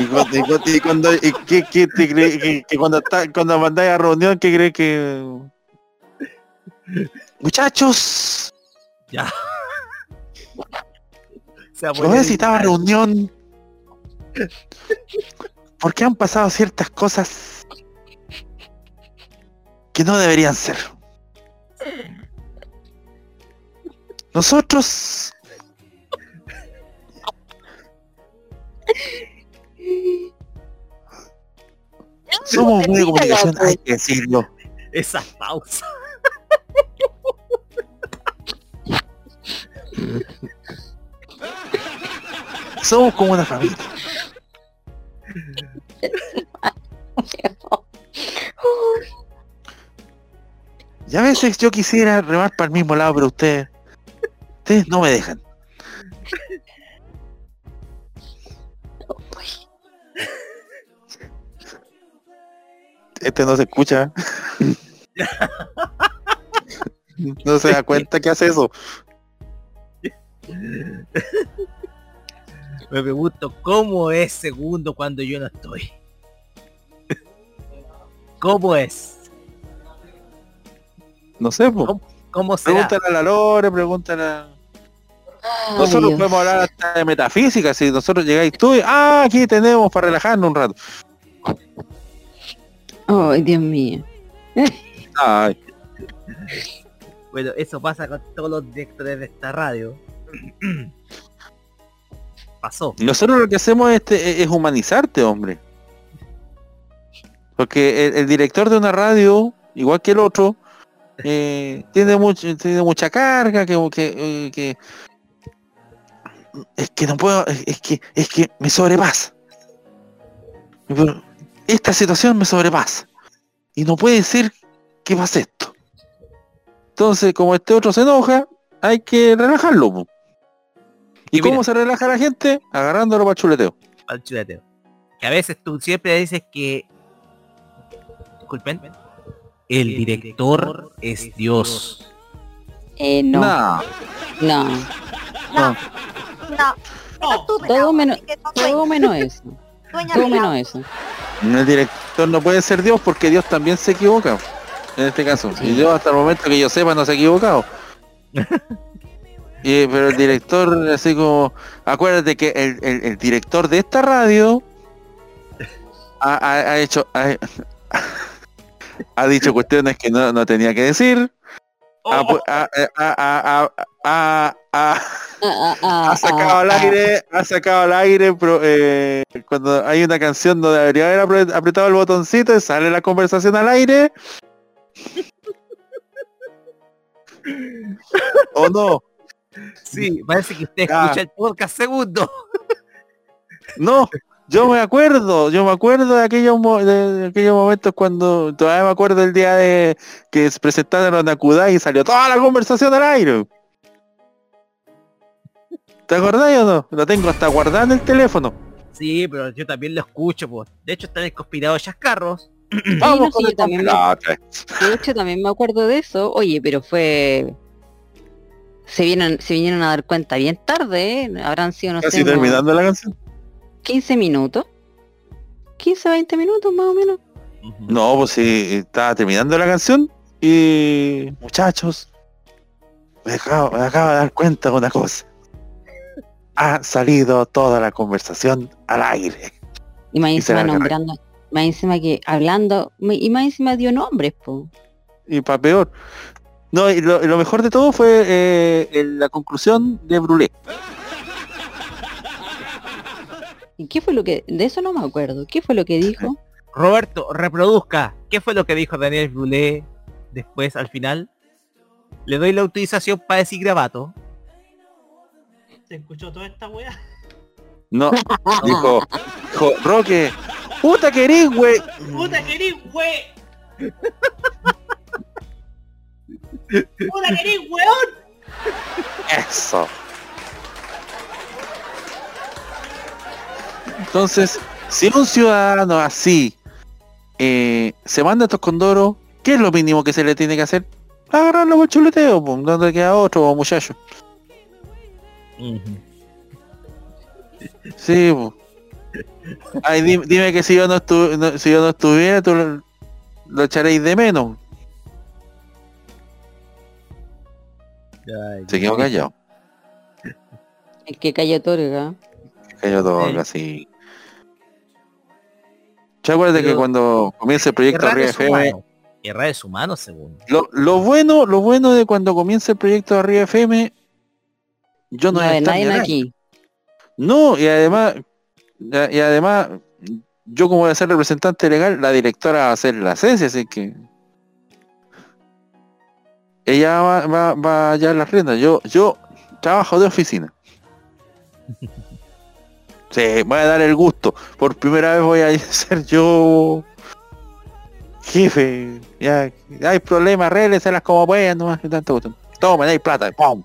Y, cu- y cu- y cuando, y ¿qué, qué te cree- que, que cuando está, cuando mandáis a reunión, ¿qué crees que? Muchachos, Ya. *laughs* Poner necesitaba reunión. Porque han pasado ciertas cosas que no deberían ser. Nosotros somos medio de comunicación, hay que decirlo. Esa pausa. Somos como una familia. Y a veces yo quisiera remar para el mismo lado, pero ustedes, ustedes no me dejan. Este no se escucha. No se da cuenta que hace eso. Me pregunto cómo es segundo cuando yo no estoy. ¿Cómo es? No sé, pues. ¿Cómo será? Pregúntale a la Lore, pregúntale a... Ay, Nosotros Dios. podemos hablar hasta de metafísica, si nosotros llegáis tú y, ah, aquí tenemos para relajarnos un rato. Ay, Dios mío. Ay, Bueno, eso pasa con todos los directores de esta radio. *clears throat* Pasó. nosotros lo que hacemos es, este- es humanizarte, hombre. Porque el, el director de una radio, igual que el otro, eh, tiene, mucho, tiene mucha carga, que, que, eh, que- es que no puedo, es, que es que me sobrepasa. Esta situación me sobrepasa. Y no puede ser que pase esto. Entonces, como este otro se enoja, hay que relajarlo. po. ¿Y, Y mira. cómo se relaja la gente? Agarrándolo para chuleteo. al chuleteo. Que a veces tú siempre dices que... Disculpen. El director es Dios. Eh, no. No. No. No. No. Tú, Todo menos, no todo menos *laughs* eso. Todo menos eso. El director no puede ser Dios porque Dios también se equivoca. En este caso. Y Dios hasta el momento que yo sepa no se ha equivocado. *laughs* Y, pero el director, así como, acuérdate que el, el- el director de esta radio ha, ha- ha hecho, ha, ha dicho cuestiones que no, no tenía que decir. Ha, sacado al aire, ha sacado al aire pro- eh, cuando hay una canción donde debería haber apre- apretado el botoncito y sale la conversación al aire. ¿O no? Sí, parece que usted escucha el podcast segundo. No, yo me acuerdo, yo me acuerdo de aquellos, mo- de, de aquellos momentos cuando todavía me acuerdo el día de que se presentaron a Kudai y salió toda la conversación al aire. ¿Te acordás o no? Lo tengo hasta guardado en el teléfono. Sí, pero yo también lo escucho, pues. De hecho está en el conspirado de Chascarros. Vamos no, con sí, el yo también me- compilado. De hecho, también me acuerdo de eso. Oye, pero fue... Se vienen, se vinieron a dar cuenta bien tarde, ¿eh? Habrán sido, no Casi sé, terminando la canción. 15 minutos. 15, 20 minutos más o menos. No, pues sí, estaba terminando la canción y muchachos, me acabo, me acabo de dar cuenta de una cosa. Ha salido toda la conversación al aire. Y más Y encima nombrando, más encima que hablando, y más encima dio nombres, po. y para peor. No, y lo, y lo mejor de todo fue eh, la conclusión de Brulé. ¿Y qué fue lo que...? De eso no me acuerdo. ¿Qué fue lo que dijo? *laughs* Roberto, reproduzca. ¿Qué fue lo que dijo Daniel Brulé después al final? Le doy la autorización para decir grabato. ¿Se escuchó toda esta weá? No, *laughs* dijo, dijo, Roque, puta que eres, güey. ¡Puta querís, wey! *laughs* ¡Puta querís, weón! Eso. Entonces, si un ciudadano así eh, se manda estos condoros, ¿qué es lo mínimo que se le tiene que hacer? Agarrarlo por chuleteo, pues, donde queda otro muchacho. Sí. Ay, di- dime, que si yo no, estu- no- si yo no estuviera, tú lo, lo echaréis de menos. Se quedó callado. El que calla otorga. Cayó todo Sí. así. ¿Te acuerdas que cuando comienza el proyecto Arriba FM? Errar es humano, según. Lo, lo bueno, lo bueno de cuando comienza el proyecto Arriba FM, yo no, No voy a hay estar nadie ni acá. aquí. No, y además, y además, yo como voy a ser representante legal, la directora va a ser la ciencia, así que ella va, va, va a llevar las riendas. Yo, yo trabajo de oficina. *laughs* Sí, voy a dar el gusto. Por primera vez voy a *laughs* ser yo jefe. Ya, ya hay problemas, arrégleselas como puedan, nomás que tanto gusto. Tomen, hay plata. ¡pum!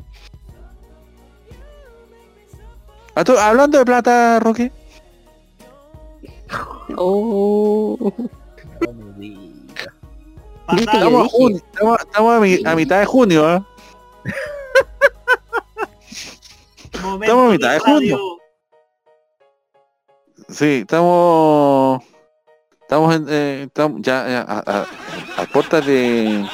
Ah, tú, Hablando de plata, Roque. Oh. *laughs* Estamos, a junio, estamos- estamos a, mi- a mitad de junio, ¿ah? *laughs* Estamos a mitad de junio. Sí, estamos. Estamos en. eh, estamos ya eh, a, a- a puertas de.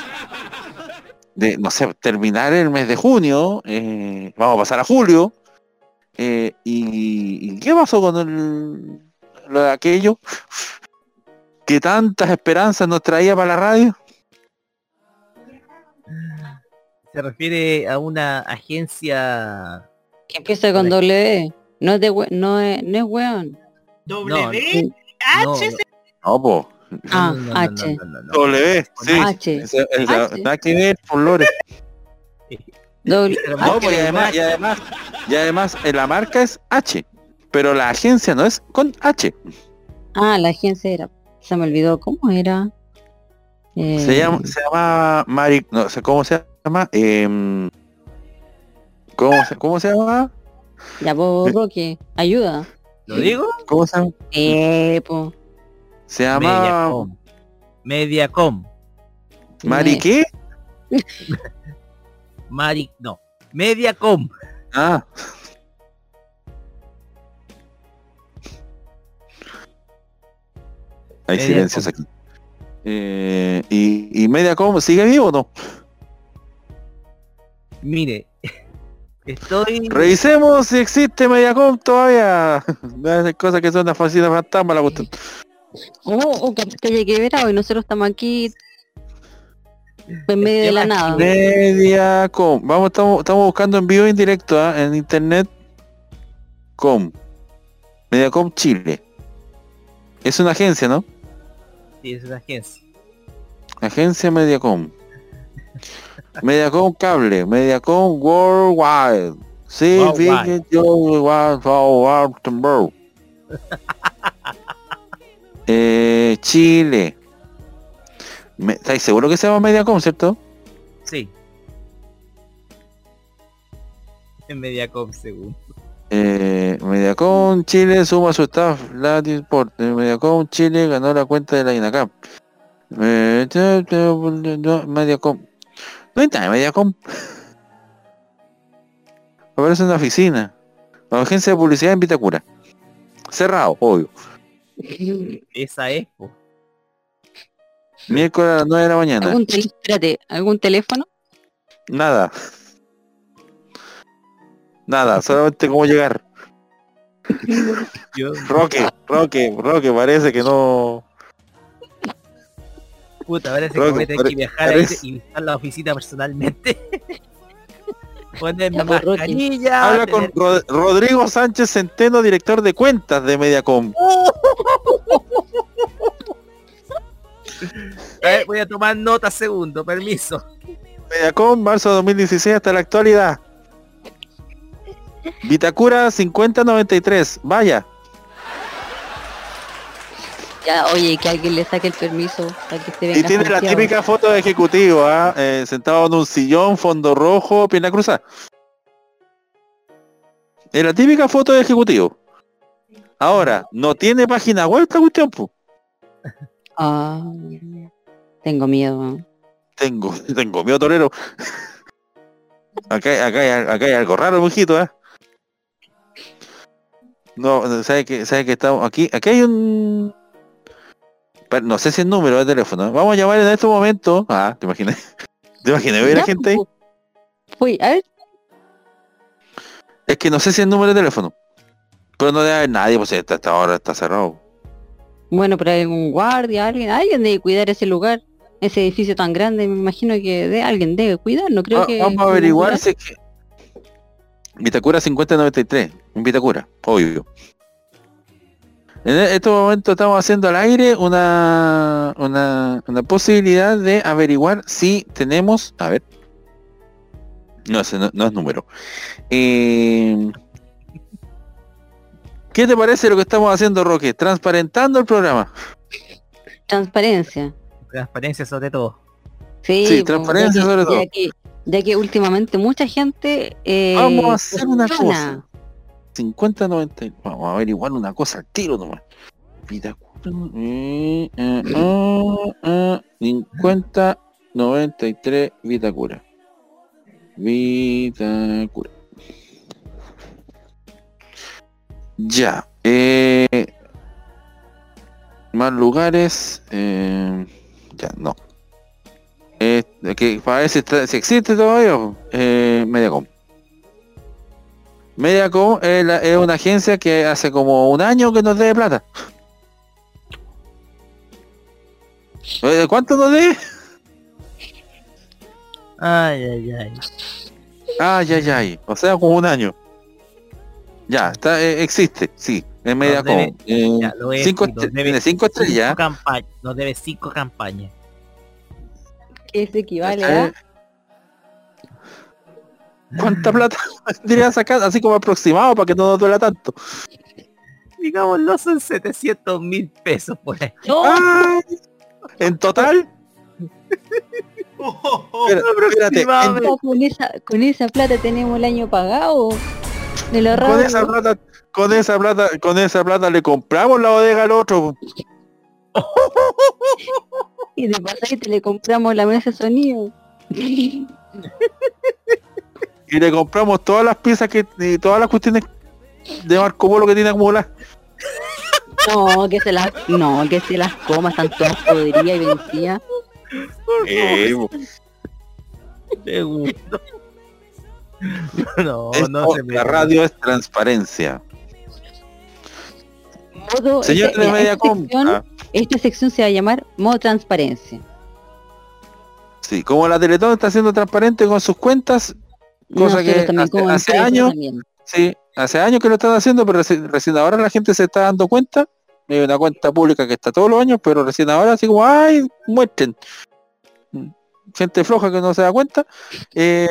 De, no sé, terminar el mes de junio. eh, vamos a pasar a julio. eh, y, y qué pasó con el, lo de aquello? Que tantas esperanzas nos traía para la radio. Se refiere a una agencia... que empieza con W. No es de no es, no es weón. W, no, H, No, po. Ah, no, no, no, H. no, no, no. W, sí. H. Nada que ver. *laughs* No, pues, y además, y además, y además eh, la marca es H, pero la agencia no es con H. Ah, la agencia era. Se me olvidó cómo era. Eh, Se llama, se llama Mari, no sé cómo se llama. Em, ¿cómo, se, ¿Cómo se llama? Ya vos, Roque, ayuda. ¿Lo digo? ¿Cómo se llama? Eh, po. Se llama Mediacom. Mediacom. Mari qué? *laughs* Mari... No. Mediacom. Ah. Hay Mediacom. silencios aquí. Eh, y, ¿Y Mediacom sigue vivo o no? Mire. Estoy... Revisemos si existe Mediacom todavía. *laughs* Esas cosas que son una fascina fantasma la cuestión. Oh, oh, que haya que ver hoy. Nosotros estamos aquí en medio de la nada. Mediacom. Vamos, estamos, estamos buscando en vivo e en directo ¿ah? en internet. Com. Mediacom Chile. Es una agencia, ¿no? Sí, es una agencia. Agencia Mediacom. Mediacom Cable. Mediacom Worldwide. Sí, Worldwide. World. Eh, Chile. ¿Estáis seguro que se llama Mediacom, cierto? Sí. En *laughs* Mediacom, según. Eh, Mediacom Chile suma su staff Latin Sport. Eh, Mediacom Chile ganó la cuenta de la INACAP. Eh, Mediacom. No hay nada de Mediacom. Aparece una oficina. La agencia de publicidad en Vitacura. Cerrado, obvio. *laughs* Esa es, po. Miércoles a las 9 de la mañana. ¿Algún, tel- espérate, ¿algún teléfono? Nada. Nada, *laughs* solamente cómo llegar. Roque, Roque, Roque, parece que no. Puta, parece que voy a tener que viajar parece- ahí y visitar la oficina personalmente. *laughs* Ponerme pues, Roque. mascarilla. Habla con tener- Ro- Rodrigo Sánchez Centeno, director de cuentas de Mediacom. *laughs* A ver, voy a tomar nota segundo, permiso. Mediacom, marzo de 2016 hasta la actualidad. Vitacura 5093, vaya. Ya, oye, que alguien le saque el permiso para que se Y venga tiene la típica foto de ejecutivo, ¿ah? Eh, sentado en un sillón, fondo rojo, pierna cruzada. Es la típica foto de ejecutivo. Ahora, no tiene página web esta cuestión. Ah, tengo miedo. Tengo, *laughs* tengo miedo torero. Acá, hay- acá, hay, acá hay algo raro, mujito, ¿eh? No, ¿sabe que, sabe que estamos aquí? Aquí hay un... pero No sé si es número de teléfono. Vamos a llamar en este momento. Ah, te imaginas. *laughs* ¿Te imaginas ver a Ya, gente ahí? Uy, a ver, Es que no sé si es número de teléfono. Pero no debe haber nadie, pues esta, esta hora está cerrado. bueno, pero hay algún guardia, alguien, alguien debe cuidar ese lugar, ese edificio tan grande, me imagino que de, alguien debe cuidar, no creo Va- que... vamos a averiguar si es que... Vitacura 5093, en Vitacura, obvio. En e- estos momentos estamos haciendo al aire una, una, una posibilidad de averiguar si tenemos... A ver. No, ese no, no es número. Eh, ¿Qué te parece lo que estamos haciendo, Roque? Transparentando el programa. Transparencia. Transparencia sobre todo. Sí, Sí, pues, transparencia sobre todo. Ya que, ya que últimamente mucha gente... eh, Vamos a hacer una cosa. 50 90 vamos a averiguar una cosa al tiro nomás. Vitacura eh, eh, ah, ah, 50 93 Vitacura Vitacura ya eh, más lugares eh, ya no. Eh, que para ver si, está- si existe todavía eh, Mediacom Mediacom es, la- es una agencia que hace como un año que nos debe plata. ¿Cuánto nos debe? Ay, ay, ay. Ay, ay, ay. O sea, como un año. Ya, está, eh, existe, sí. Es Mediacom. debe- Eh, Ya, lo es, cinco y nos estre- debe tiene cinco estrellas. cinco. Nos debe cinco campañas. Que se equivale a... ¿Cuánta plata *laughs* diría sacar? Así como aproximado para que no nos duela tanto. Digámoslo, son 700 mil pesos por ahí. Ay, En total, *laughs* espérate, en- Con esa, con esa plata tenemos el año pagado. De lo con raro. esa plata, con esa plata, con esa plata le compramos la bodega al otro. Y de pasadita le compramos la mesa de sonido. *laughs* y le compramos todas las piezas que y todas las cuestiones de Marco Polo que tiene acumuladas. *laughs* No, que se las, no, que se las coma, están todas podridas y vencidas. Eh, Segundo. No, esto, no se me la radio es transparencia. Modo, Señor esta- de mira, esta, Mediacom, sección, esta sección se va a llamar modo transparencia. sí, como la Teletón está siendo transparente con sus cuentas, cosa que hace, años, también. sí, hace años que lo están haciendo, pero reci- recién, ahora la gente se está dando cuenta. Hay una cuenta pública que está todos los años, pero recién ahora así como, ay, muestren. Gente floja que no se da cuenta. Eh,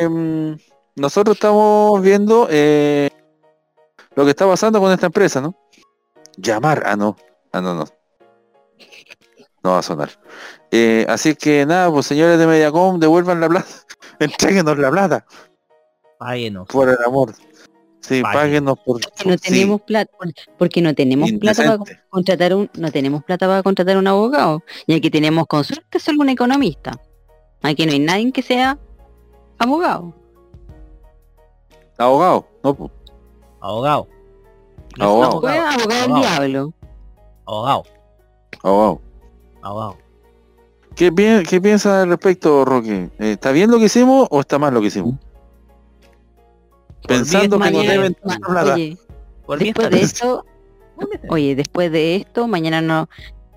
nosotros estamos viendo eh, lo que está pasando con esta empresa, ¿no? Llamar, ah no, ah no, no. No va a sonar. Eh, así que nada, pues señores de Mediacom, devuelvan la plata, *laughs* entréguenos la plata, Páguenos. por el amor. Sí, páguenos por... Porque no sí, tenemos plata, porque no tenemos plata para contratar un, no tenemos plata para contratar un abogado. Y aquí tenemos con suerte solo un economista. Aquí no hay nadie que sea abogado. Abogado, no, Abogado. Abogado. Abogado del Abogado. diablo. Abogado. abogado. Abogado. ¿Qué, pi- qué piensas al respecto, Roque? Eh, ¿Está bien lo que hicimos o está mal lo que hicimos? Pensando que Mañana- deben plata. Oye, después de esto, oye, después de esto, mañana no,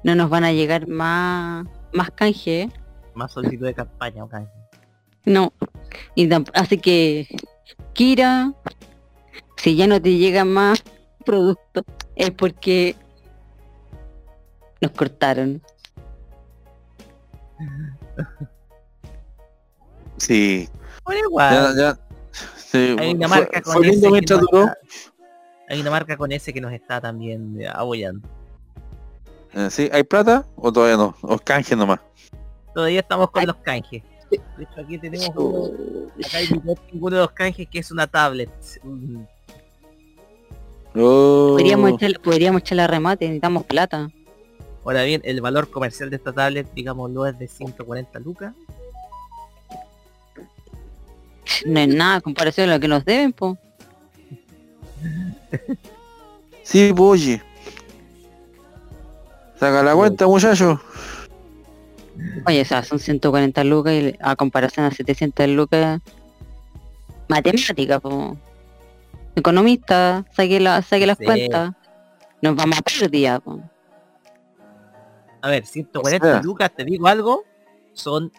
no nos van a llegar más más canje. Más solicitud de campaña o canje. No. Y así que, Kira, si ya no te llega más producto, es porque nos cortaron. *laughs* Sí. Bueno, igual. Ya, ya. Sí, Hay una fue- marca fue con ese que duró. Hay una marca con ese que nos está también eh, apoyando. Eh, ¿Sí? ¿Hay plata o todavía no? ¿O canje nomás? Todavía estamos con los canjes. De hecho, aquí tenemos uno. Acá hay ninguno de los canjes que es una tablet. Oh. Podríamos echar, podríamos echarle a remate, necesitamos plata. Ahora bien, el valor comercial de esta tablet, digámoslo, es de 140 lucas. No es nada comparación a lo que nos deben, po. Sí, pues, oye. Saca la cuenta, muchacho. Oye, o sea, son 140 lucas y a comparación a 700 lucas. Matemática, po. Economista, saque, la, saque las Sí. cuentas. Nos vamos a pérdida, po. A ver, 140 O sea. lucas, te digo algo, son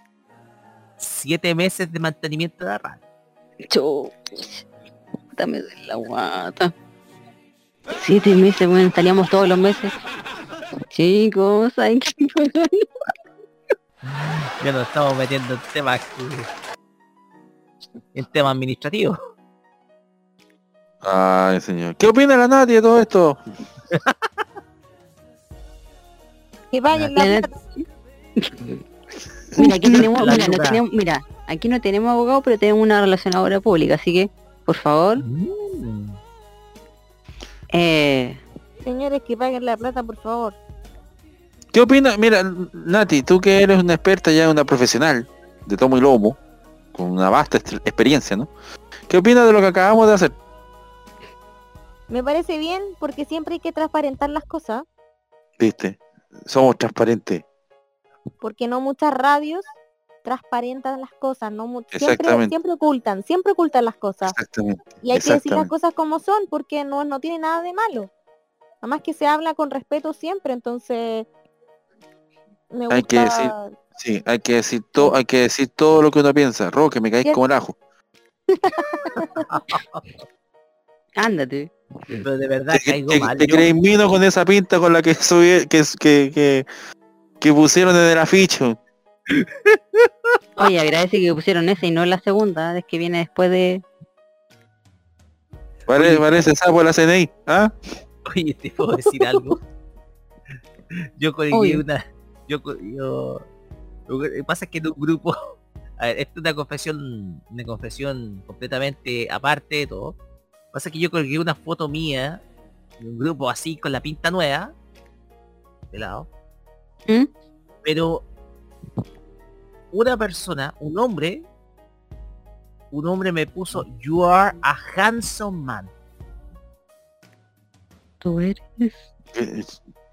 7 meses de mantenimiento de la radio. Chuch, Dame de la guata. Siete meses, bueno, estaríamos todos los meses. Chicos, hay que Ya nos estamos metiendo en temas en temas administrativos. Ay, señor. ¿Qué opina la Nati de todo esto? Que paguen la. *laughs* Mira, aquí tenemos, mira, no tenemos, mira, aquí no tenemos abogado, pero tenemos una relacionadora pública, así que, por favor, Mm. eh, Señores, que paguen la plata, por favor. ¿Qué opina? Mira, Nati, tú que eres una experta ya, una profesional de tomo y lomo, con una vasta experiencia, ¿no? ¿Qué opinas de lo que acabamos de hacer? Me parece bien porque siempre hay que transparentar las cosas, Viste, somos transparentes. Porque no muchas radios transparentan las cosas, no siempre, siempre ocultan, siempre ocultan las cosas. Exactamente. Y hay que decir las cosas como son porque no, no tiene nada de malo. Además que se habla con respeto siempre, entonces me gusta Hay que decir, sí, hay que decir todo, hay que decir todo lo que uno piensa. Roque, me caís Cierto. como el ajo. *laughs* ándate. Pero de verdad Te, caigo te- mal. te yo. creéis mino con esa pinta con la que subí, que, que, que, que pusieron en el afiche. Oye, agradece que pusieron esa y no la segunda, es que viene después de... Pare- parece sapo de la CNI. ¿Ah? Oye, te puedo decir algo. Yo colgué una. Yo, yo lo que pasa es que en un grupo. A ver, esto es una confesión. Una confesión completamente aparte de todo. Pasa que yo colgué una foto mía en un grupo así con la pinta nueva. De lado. ¿Mm? Pero una persona, un hombre, un hombre me puso You are a handsome man. Tú eres... Eh,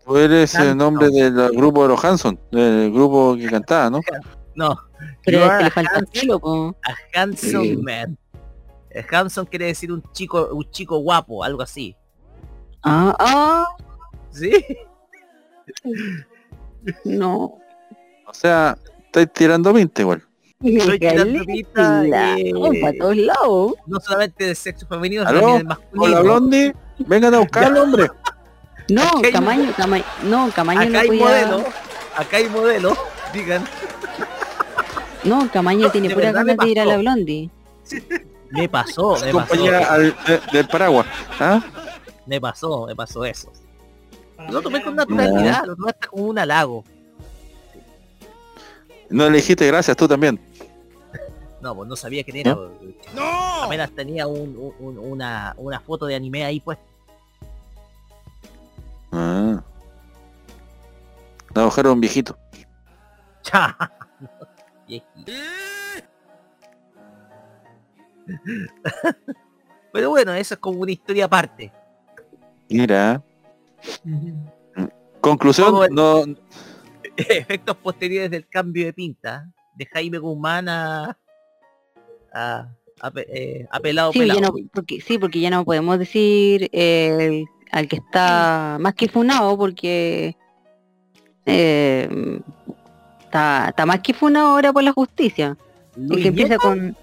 Tú eres el Hanson. nombre del grupo de los Hanson, del grupo que cantaba, ¿no? No. Pero es que le a falta handsome pelo, po. A handsome Sí. man. El handsome quiere decir un chico, un chico guapo, algo así. Ah, ah, ¿Sí? *laughs* no. O sea, estáis tirando 20 igual. Estoy tirando pita, La- eh, para todos lados. No solamente del sexo femenino, sino también del masculino. Hola Blondie, vengan a buscarlo, hombre. No, Camaño, Camaño, no, Camaño Acá no hay podía... modelo, acá hay modelo, digan. No, Camaño tiene de pura ganas de ir a la Blondie. Me pasó, me pasó, Compañera al- de- del paraguas. ¿Ah? me pasó, me pasó eso. Lo tomé con naturalidad, lo tomé hasta como un halago. No le dijiste gracias, tú también. No, pues no sabía quién era. Apenas tenía un, un- un- una, una foto de anime ahí pues. Ah. La mujer era un viejito. Viejito. *laughs* Pero bueno, eso es como una historia aparte. Mira. Conclusión, no, *laughs* Efectos posteriores del cambio de pinta de Jaime Guzmán a a, eh, a pelado Sí, ya pelado. no, porque, sí, porque ya no podemos decir el, al que está más que funado porque eh, Está, está más que fue una hora por la justicia. El que empieza con...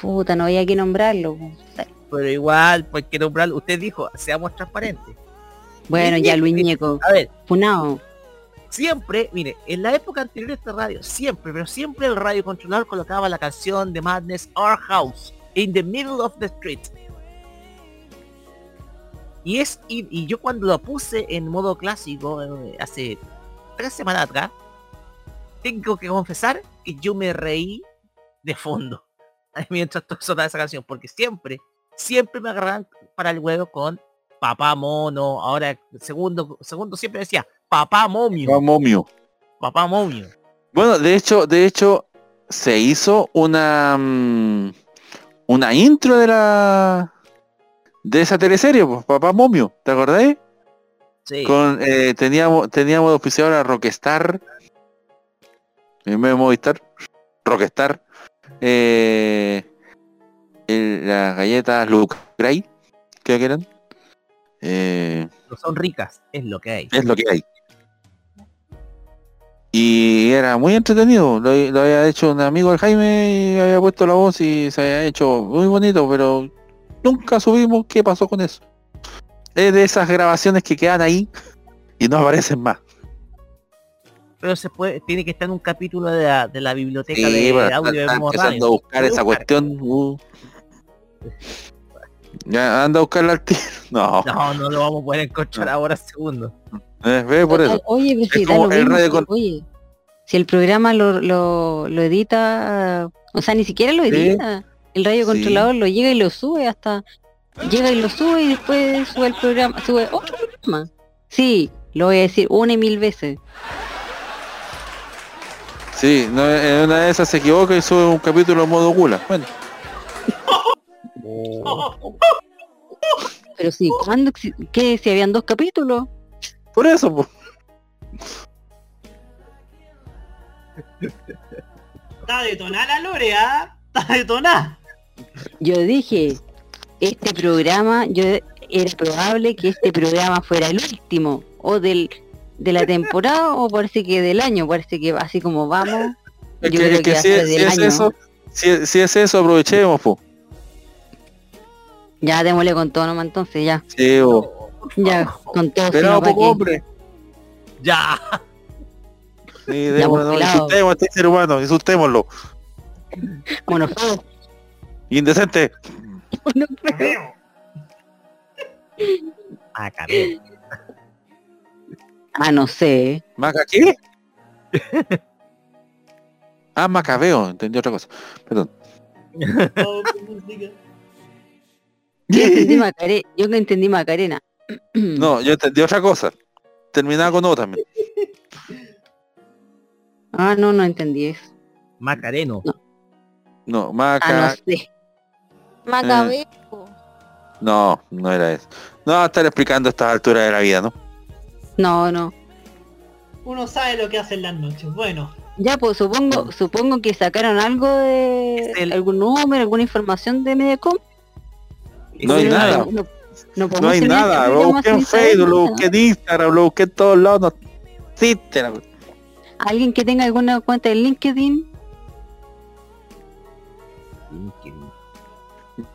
Puta, no había que nombrarlo. Pero igual, pues que nombrarlo. Usted dijo, seamos transparentes. Bueno, ya Luis Ñeco. A ver, Funao. siempre, mire, en la época anterior de esta radio, siempre, pero siempre el radio controlador colocaba la canción de Madness Our House in the middle of the street. Y es y, y yo cuando lo puse en modo clásico eh, hace tres semanas atrás, tengo que confesar que yo me reí de fondo *laughs* mientras sonaba esa canción, porque siempre, siempre me agarraban para el huevo con papá mono, ahora segundo, segundo siempre decía papá momio. Va momio. Papá momio. Bueno, de hecho, de hecho, se hizo una mm, una intro de la de esa teleserie, pues, Papá Momio, ¿te acordáis? Sí. Con eh, teníamos teníamos de auspiciador a Rockstar, en vez de Movistar, Rockstar, eh, el- las galletas Luke Gray, creo que eran. Eh, No son ricas, es lo que hay. es lo que hay. Y era muy entretenido, lo, lo había hecho un amigo del Jaime y había puesto la voz y se había hecho muy bonito, pero nunca subimos qué pasó con eso. Es de esas grabaciones que quedan ahí y no aparecen más. Pero se puede, tiene que estar en un capítulo de la, de la biblioteca Sí, de audio empezando a buscar esa buscar. cuestión. uh. Ya anda a buscarla al tiro. No, No, no lo vamos a poder encontrar ahora segundo. eh, ve por eso. Oye, pero si Es da como lo el mismo, radio con- oye, si el programa lo, lo, lo edita, o sea, ni siquiera lo Sí. edita, el radio Sí. controlador lo llega y lo sube hasta, llega y lo sube y después sube el programa, sube otro programa. Sí, lo voy a decir una y mil veces. Sí, no, en una de esas se equivoca y sube un capítulo en modo gula. Bueno, *laughs* Pero sí, ¿cuándo, qué, si habían dos capítulos? por eso, pues. Está detonada la Lore, ¿ah? Está detonada. Yo dije, este programa, yo era probable que este programa fuera el último, o del de la temporada, o parece que del año, parece que así como vamos, yo que, creo que si, es año. eso, si, si es eso, aprovechemos, pues. Ya démosle con todo nomás entonces, ya. Sí, bo. Ya, con todo. ¿pa' poco hombre. Ya. Sí, démosle, no, pelado. insultemos a este ser humano, insultémoslo. Monofóbico. Indecente. Ah, cabrón. Ah, no sé. ¿Maca qué? *laughs* ah, Macabeo, entendí otra cosa. Perdón. *laughs* Yo entendí, *laughs* Macare- yo entendí Macarena. *clears throat* No, yo entendí otra cosa. Terminaba con O también. Ah, no, no entendí eso. Macareno. No, Ah, Maca. no sé. Macabeo. No, no era eso. No, va a estar explicando estas alturas de la vida, ¿no? No, no. Uno sabe lo que hace en las noches. Bueno, Ya, pues supongo, supongo que sacaron algo de el- algún número, alguna información de Mediacom. No hay nada. No, no No podemos hay nada. Lo busqué en Facebook, lo busqué en Instagram, lo busqué en todos lados. No existe la- ¿Alguien que tenga alguna cuenta de LinkedIn? LinkedIn.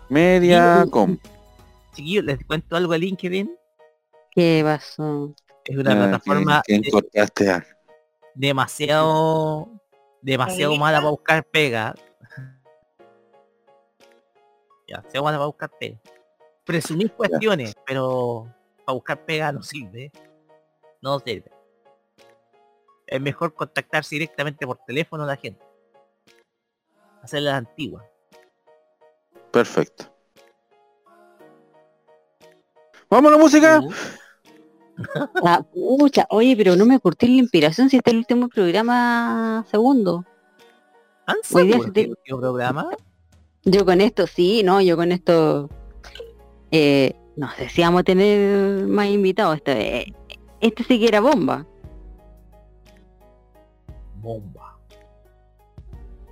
Mediacom. Chiquillos, les cuento algo de LinkedIn. ¿Qué pasó? Es una Ah, plataforma demasiado demasiado mala para buscar pega. Ya, demasiado mala para buscar pega. Presumir *laughs* cuestiones, pero para buscar pega no sirve. No sirve. Es mejor contactarse directamente por teléfono a la gente. Hacer la antigua. Perfecto. ¿Vamos a la música? *laughs* Ah, pucha, oye, pero no me corté la inspiración si este es el último programa segundo. ¿Han te- el último programa? Yo con esto, sí, no, yo con esto, eh, no sé si vamos a tener más invitados. Este, este sí que era bomba. Bomba.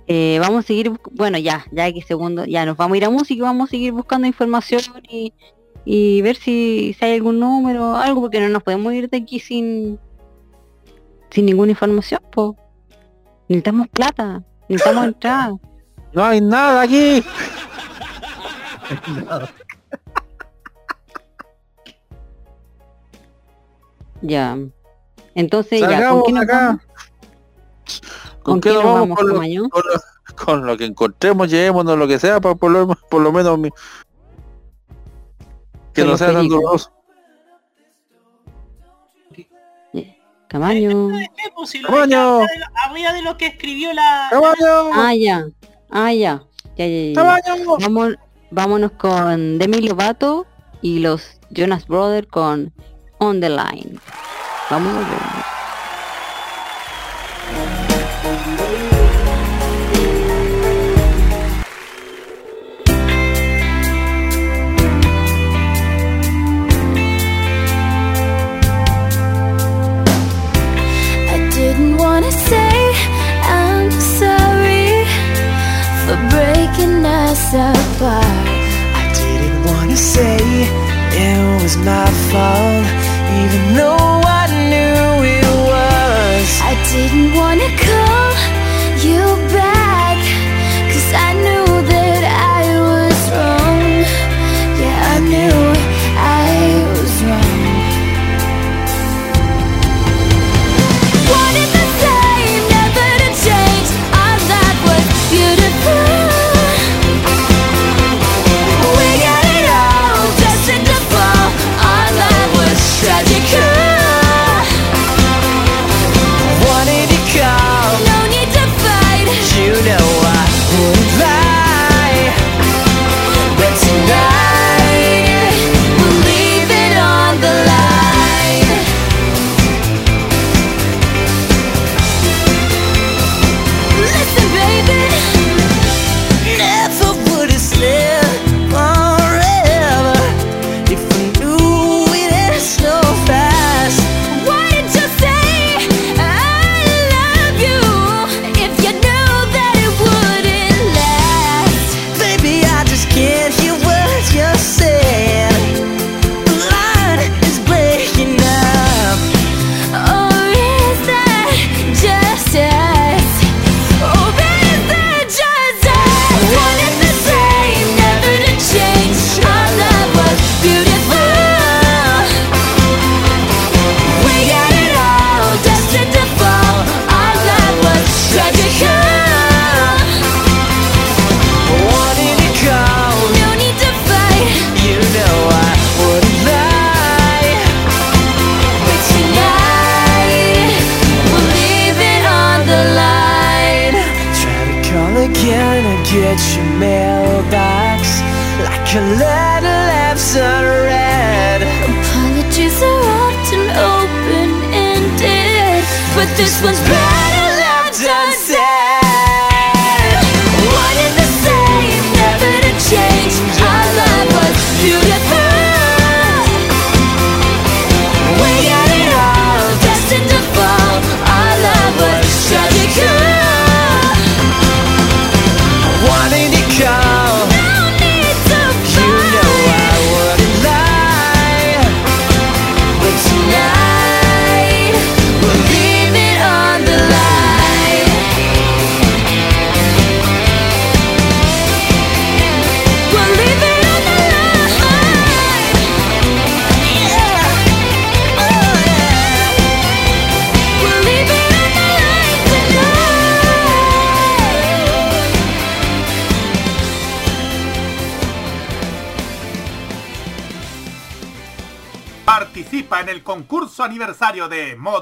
Eh, vamos a seguir, bueno, ya, ya que segundo, ya nos vamos a ir a música y vamos a seguir buscando información y, y ver si, si hay algún número, algo, porque no nos podemos ir de aquí sin sin ninguna información, po. Necesitamos plata. Necesitamos *laughs* entrar. No hay nada aquí. *laughs* Ya. Entonces ya, ¿con qué acá. vamos? ¿Con qué qué nos vamos? vamos, Con lo, Camaño? con lo- con lo que encontremos, llevémonos lo que sea, para por lo, por lo menos mi- que Con no sea tan doloroso. Camaño. ¿Qué posible? ¡Tamaño! Arriba de lo- que escribió la... Ah, ya. Ah, ya. Ya, ya, ya. ¡Tamaño! Vamos, vámonos con Demi Lovato y los Jonas Brothers con On the Line. Vámonos. vámonos. I didn't wanna say I'm sorry for breaking us apart. I didn't wanna say it was my fault, even though I knew it was. I didn't wanna call you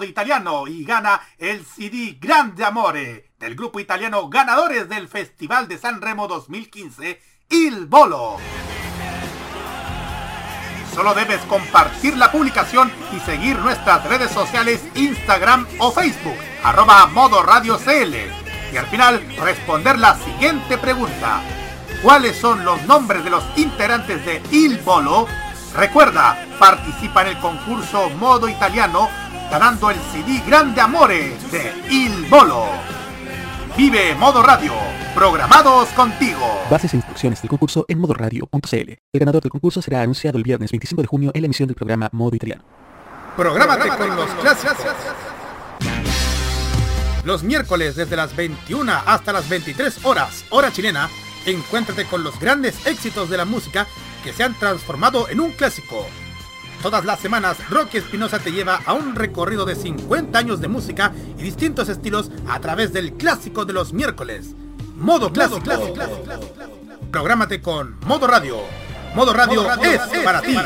Italiano y gana el CD Grande Amore del grupo italiano ganadores del Festival de San Remo 2015, Il Bolo. Solo debes compartir la publicación y seguir nuestras redes sociales Instagram o Facebook, arroba Modo Radio CL. Y al final responder la siguiente pregunta. ¿Cuáles son los nombres de los integrantes de Il Bolo? Recuerda, participa en el concurso Modo Italiano ganando el CD Grande Amore de Il Bolo. Vive Modo Radio, programados contigo. Bases e instrucciones del concurso en modoradio.cl. El ganador del concurso será anunciado el viernes 25 de junio en la emisión del programa Modo Italiano. Prográmate con los clásicos. Los miércoles desde las 21 hasta las 23 horas, hora chilena, encuéntrate con los grandes éxitos de la música que se han transformado en un clásico. Todas las semanas, Rocky Espinosa te lleva a un recorrido de 50 años de música y distintos estilos a través del clásico de los miércoles. Modo clásico. Prográmate con Modo Radio. Modo Radio, es, para, ti.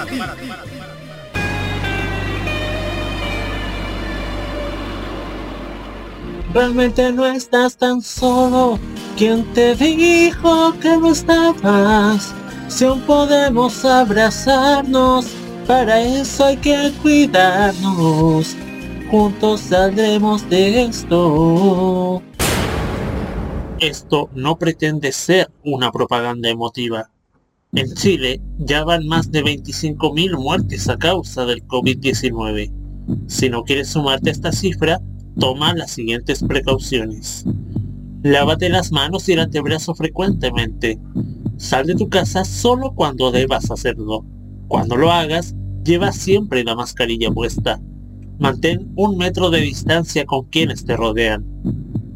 Realmente no estás tan solo. ¿Quién te dijo que no estabas? Si aún podemos abrazarnos, para eso hay que cuidarnos. Juntos saldremos de esto. Esto no pretende ser una propaganda emotiva. En Chile ya van más de 25.000 muertes a causa del COVID-19. Si no quieres sumarte a esta cifra, toma las siguientes precauciones. Lávate las manos y el antebrazo frecuentemente. Sal de tu casa solo cuando debas hacerlo. Cuando lo hagas, lleva siempre la mascarilla puesta. Mantén un metro de distancia con quienes te rodean.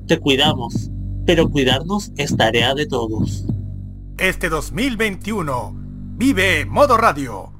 Te cuidamos, pero cuidarnos es tarea de todos. Este 2021, vive Modo Radio.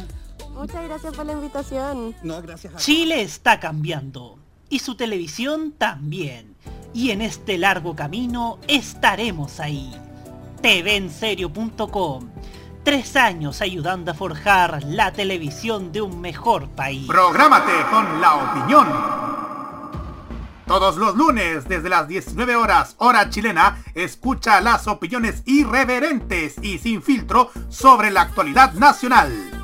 Muchas gracias por la invitación. No, gracias a Chile está cambiando y su televisión también. Y en este largo camino estaremos ahí. TVenserio.com Tres años ayudando a forjar la televisión de un mejor país. Prográmate con la opinión. Todos los lunes desde las 19 horas hora chilena, escucha las opiniones irreverentes y sin filtro sobre la actualidad nacional.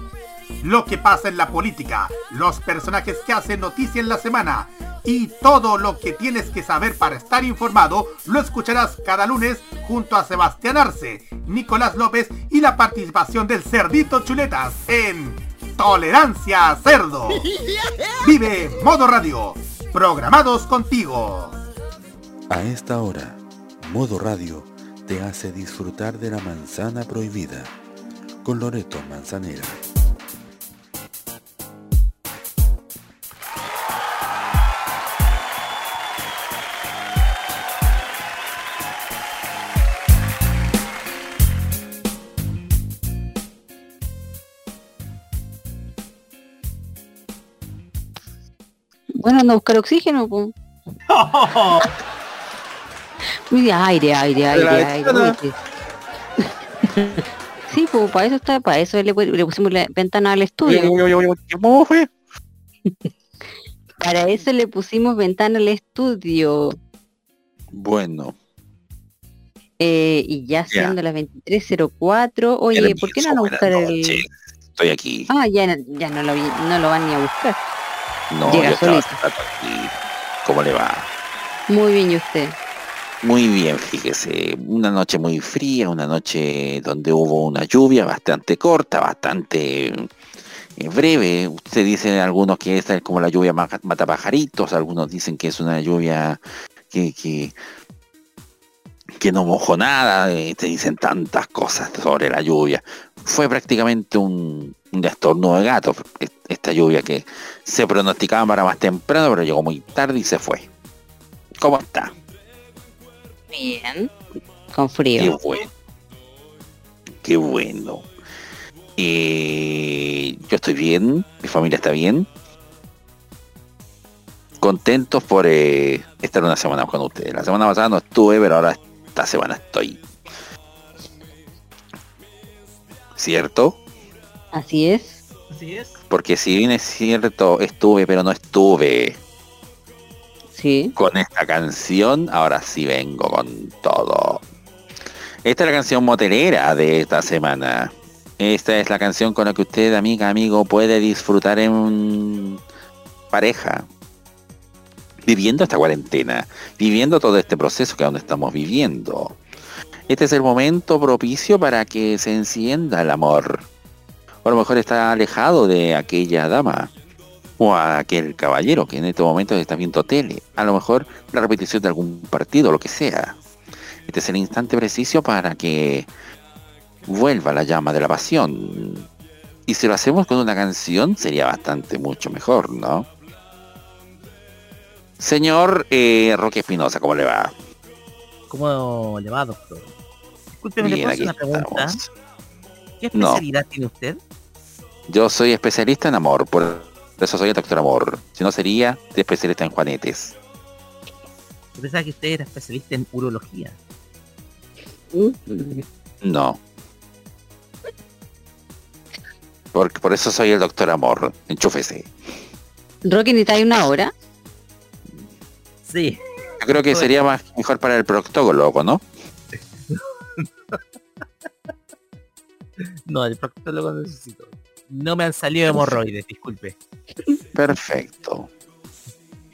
Lo que pasa en la política, los personajes que hacen noticia en la semana y todo lo que tienes que saber para estar informado lo escucharás cada lunes junto a Sebastián Arce, Nicolás López y la participación del Cerdito Chuletas en Tolerancia Cerdo. *laughs* Vive Modo Radio. Programados contigo. A esta hora, Modo Radio te hace disfrutar de la manzana prohibida con Loreto Manzanera. Bueno, anda a buscar oxígeno, pues. *laughs* Muy aire, aire, aire, aire. *laughs* sí, pues para eso está, para eso le, pu- le pusimos la ventana al estudio. ¿Cómo fue? *laughs* Para eso le pusimos ventana al estudio. Bueno, Eh, y ya siendo las 23.04, oye, ¿por qué no van a buscar el...? estoy aquí. Ah, ya, ya no, lo, vi- no lo van ni a buscar. No, Llega yo estaba aquí. ¿Cómo le va? Muy bien, ¿y usted? Muy bien, fíjese. Una noche muy fría, una noche donde hubo una lluvia bastante corta, bastante eh, breve. Usted dice algunos que esta es como la lluvia ma- mata pajaritos, algunos dicen que es una lluvia que, que, que no mojó nada, eh, te dicen tantas cosas sobre la lluvia. Fue prácticamente un, un estornudo de gato est- esta lluvia que se pronosticaba para más temprano, pero llegó muy tarde y se fue. ¿Cómo está? Bien. Con Qué frío. bueno. Qué bueno. Eh, yo estoy bien, mi familia está bien. Contentos por eh, estar una semana con ustedes. La semana pasada no estuve, pero ahora esta semana estoy. ¿Cierto? Así es. Así es. Porque si bien es cierto, estuve, pero no estuve Sí. con esta canción, ahora sí vengo con todo. Esta es la canción motelera de esta semana. Esta es la canción con la que usted, amiga, amigo, puede disfrutar en pareja. viviendo esta cuarentena, viviendo todo este proceso que aún estamos viviendo. Este es el momento propicio para que se encienda el amor. O a lo mejor está alejado de aquella dama o a aquel caballero que en este momento está viendo tele. A lo mejor la repetición de algún partido, lo que sea. Este es el instante preciso para que vuelva la llama de la pasión. Y si lo hacemos con una canción sería bastante mucho mejor, ¿no? Señor eh, Roque Espinosa, ¿cómo le va? ¿Cómo le va, doctor? Discúlpeme, Bien, ¿le puedo una pregunta? estamos. ¿Qué No. especialidad tiene usted? Yo soy especialista en amor, por eso soy el doctor amor. Si no sería de especialista en juanetes. Yo pensaba que usted era especialista en urología. No. Por, por eso soy el doctor amor. Enchúfese. Rocky, ¿necesitáis una hora? Sí. Yo creo que sería más mejor para el proctólogo, ¿no? No, el proctólogo necesito. No me han salido hemorroides, disculpe. Perfecto.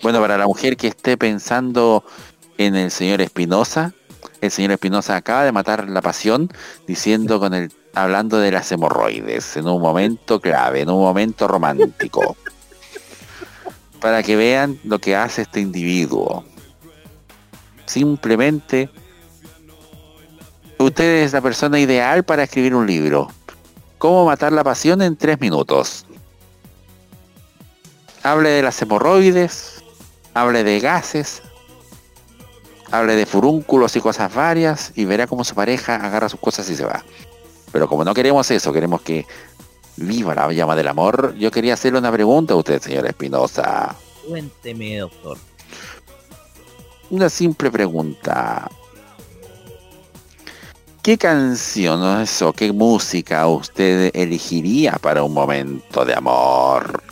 Bueno, para la mujer que esté pensando en el señor Espinosa, el señor Espinosa acaba de matar la pasión diciendo con el hablando de las hemorroides en un momento clave, en un momento romántico. Para que vean lo que hace este individuo. Simplemente usted es la persona ideal para escribir un libro. ¿Cómo matar la pasión en tres minutos? Hable de las hemorroides, hable de gases, hable de furúnculos y cosas varias y verá cómo su pareja agarra sus cosas y se va. Pero como no queremos eso, queremos que viva la llama del amor, yo quería hacerle una pregunta a usted, señor Espinosa. Cuénteme, doctor. Una simple pregunta. ¿Qué canción o eso, qué música usted elegiría para un momento de amor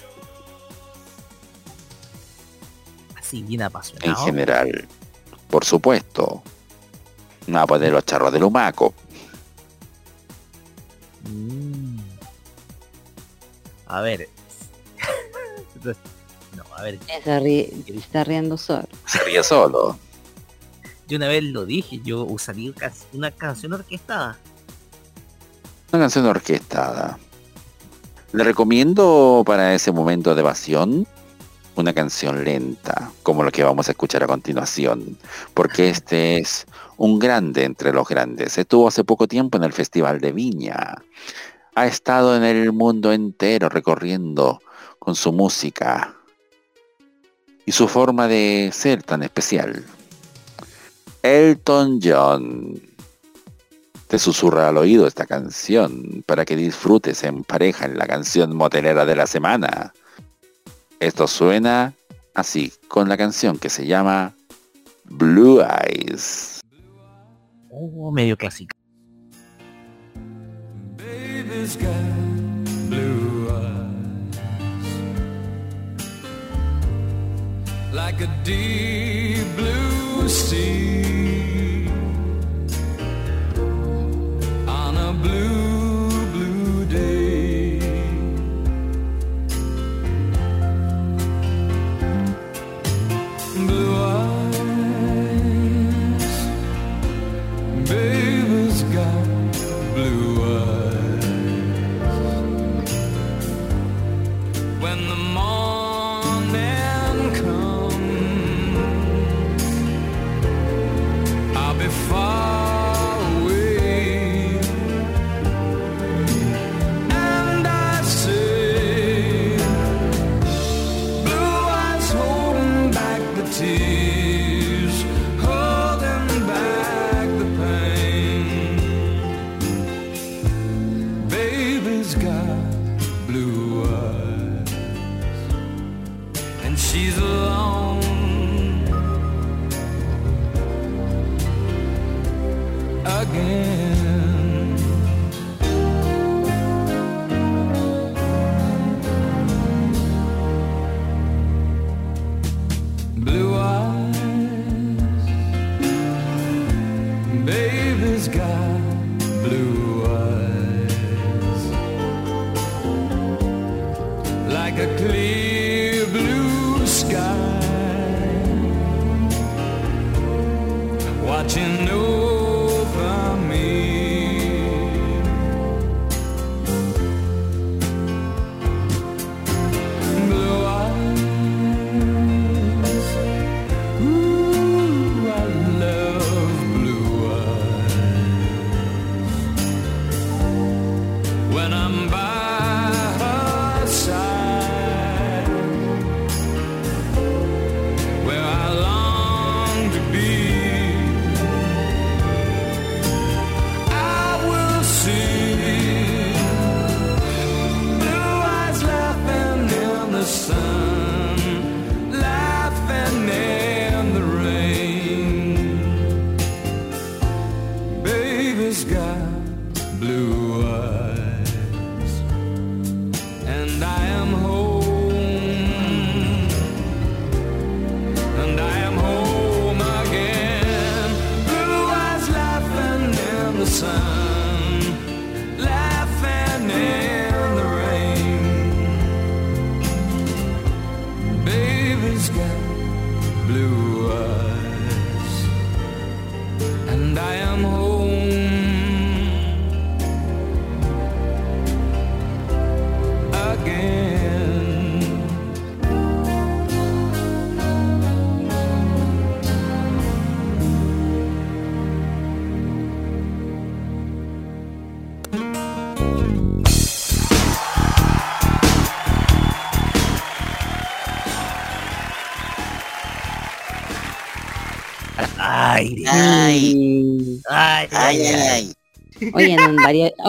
Así, bien en apasionado. general? Por supuesto. No va a poner los charros del humaco. Mm. A ver. *laughs* no, a ver. Se, ríe- se está riendo solo. Se ríe solo. Yo una vez lo dije, yo usaría una canción orquestada. Una canción orquestada. Le recomiendo para ese momento de evasión una canción lenta, como lo que vamos a escuchar a continuación, porque este es un grande entre los grandes. Estuvo hace poco tiempo en el Festival de Viña. Ha estado en el mundo entero recorriendo con su música y su forma de ser tan especial. Elton John te susurra al oído esta canción para que disfrutes en pareja en la canción motelera de la semana. Esto suena así, con la canción que se llama Blue Eyes. Oh, medio clásica. Baby's got blue eyes like a deep blue sea on a blue,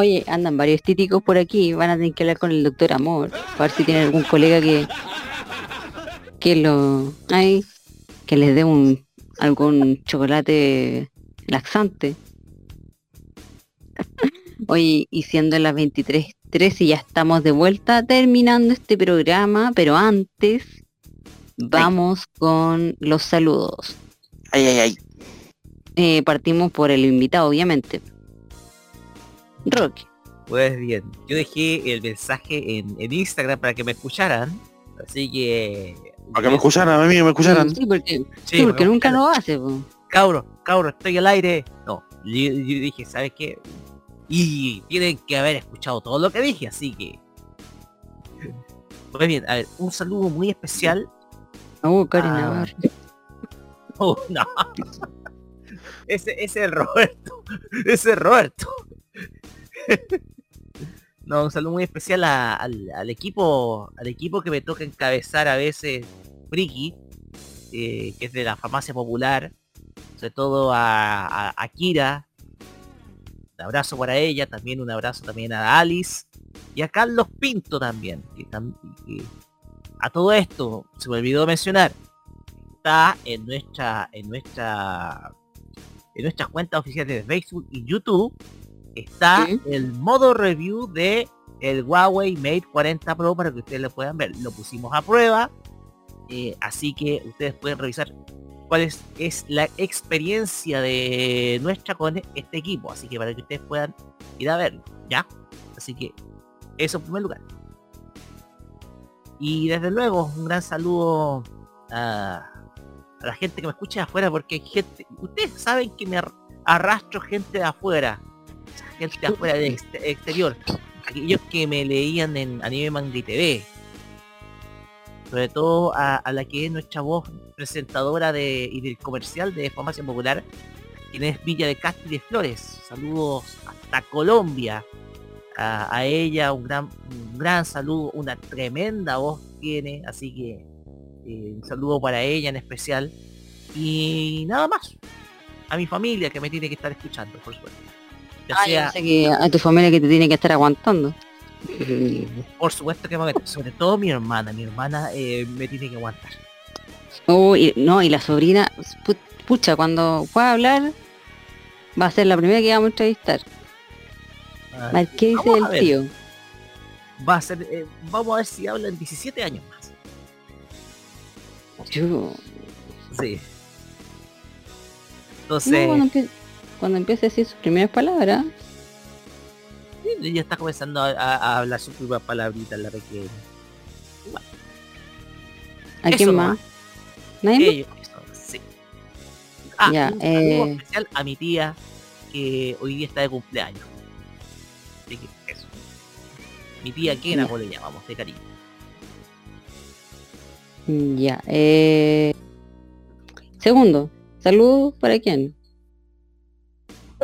oye, andan varios estéticos por aquí, van a tener que hablar con el doctor Amor, para ver si tiene algún colega que que lo ay, que les dé un algún chocolate laxante. *laughs* Oye, y siendo las 23.13 ya estamos de vuelta terminando este programa, pero antes vamos con los saludos. Ay, ay, ay. Eh, partimos por el invitado, obviamente. Rocky. Pues bien, yo dejé el mensaje en, en Instagram para que me escucharan. Así que. Para que me escucharan, a mí que me escucharan. Sí, porque, Sí, sí, porque me nunca lo hace. po. Cabro, cabro, estoy al aire. No, yo, yo dije, ¿sabes qué? Y tienen que haber escuchado todo lo que dije, así que. Pues bien, a ver, un saludo muy especial. Oh, Karen a- Navarro. *laughs* Oh, no. *laughs* Ese, ese es Roberto. *laughs* Ese es Roberto. *laughs* No, un saludo muy especial al, equipo al equipo que me toca encabezar a veces Friki, eh, que es de la farmacia popular, sobre todo a, a, Kira. Un abrazo para ella, también un abrazo también a Alice y a Carlos Pinto también. que tam- a todo esto, se me olvidó mencionar, está en nuestra en nuestra en nuestras cuentas oficiales de Facebook y YouTube está el modo review de el Huawei Mate 40 Pro para que ustedes lo puedan ver. Lo pusimos a prueba, eh, así que ustedes pueden revisar cuál es, es la experiencia de nuestra con este equipo. Así que para que ustedes puedan ir a verlo, ¿ya? Así que eso en primer lugar. Y desde luego, un gran saludo a, a la gente que me escucha de afuera, porque hay gente, ustedes saben que me ar- arrastro gente de afuera, gente de afuera del ex- exterior, aquellos que me leían en Anime Manga y TV, sobre todo a, a la que es nuestra voz presentadora de, y del comercial de Farmacia Popular, quien es Villa de Castro y de Flores. Saludos hasta Colombia. A, a ella un gran, un gran saludo, una tremenda voz tiene, así que eh, un saludo para ella en especial. Y nada más. A mi familia que me tiene que estar escuchando, por supuesto. Sea- que a tu familia que te tiene que estar aguantando. por supuesto que me. Sobre todo mi hermana. Mi hermana eh, me tiene que aguantar. Oh, y, no, y la sobrina, pu- pucha, cuando pueda hablar, va a ser la primera que vamos a entrevistar. Ah, A ver, ¿Qué dice el ver. tío? Va a ser, eh, vamos a ver si hablan 17 años más. Yo- Sí. No, Entonces, empie- cuando empiece a decir sus primeras palabras, ella está comenzando a, a- a hablar sus primeras palabritas, la pequeña. ¿a Eso quién más? ¿Nadie más? Sí. Ah, Ya, un saludo eh. especial a mi tía que hoy día está de cumpleaños. Así que eso. Mi tía Kena, Ya. como le llamamos, de cariño. Ya, eh... Segundo, saludos para quién?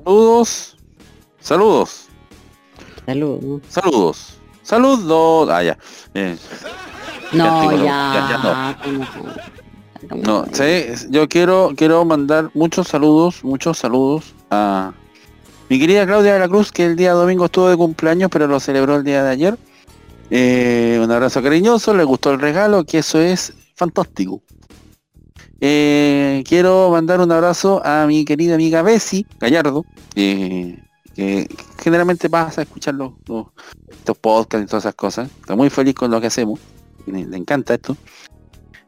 Saludos. Saludos. Saludos. Saludos. Saludos. Ah, ya. Eh, No, ya, ya- ya no. No, sí, yo quiero quiero mandar muchos saludos, muchos saludos a mi querida Claudia de la Cruz, que el día domingo estuvo de cumpleaños, pero lo celebró el día de ayer. Eh, un abrazo cariñoso, le gustó el regalo, que eso es fantástico. Eh, quiero mandar un abrazo a mi querida amiga Bessie Gallardo, eh, que generalmente vas a escuchar los, estos podcasts y todas esas cosas. Está muy feliz con lo que hacemos. Le, encanta esto.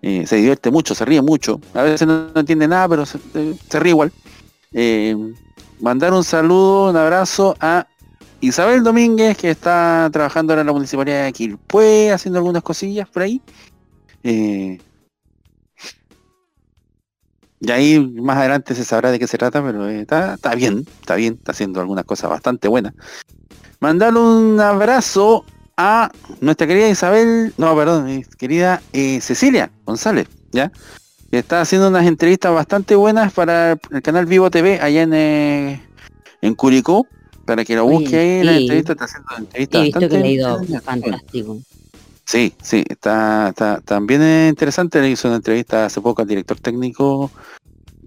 Eh, se divierte mucho, se ríe mucho. A veces no, no entiende nada, pero se, ríe igual. Mandar un saludo, un abrazo a Isabel Domínguez, que está trabajando ahora en la municipalidad de Quilpué, haciendo algunas cosillas por ahí. Y ahí más adelante se sabrá de qué se trata, pero eh, está, está bien, está bien, está haciendo algunas cosas bastante buenas. Mandar un abrazo a nuestra querida Isabel, no, perdón, mi querida eh, Cecilia González, ¿ya? Que está haciendo unas entrevistas bastante buenas para el canal Vivo TV allá en, eh, en Curicó, para que lo Oye, busque ahí, la entrevista, está haciendo entrevistas He visto que bastante le ha ido buenas. fantástico. Sí, sí, está, está también es interesante. Le hizo una entrevista hace poco al director técnico,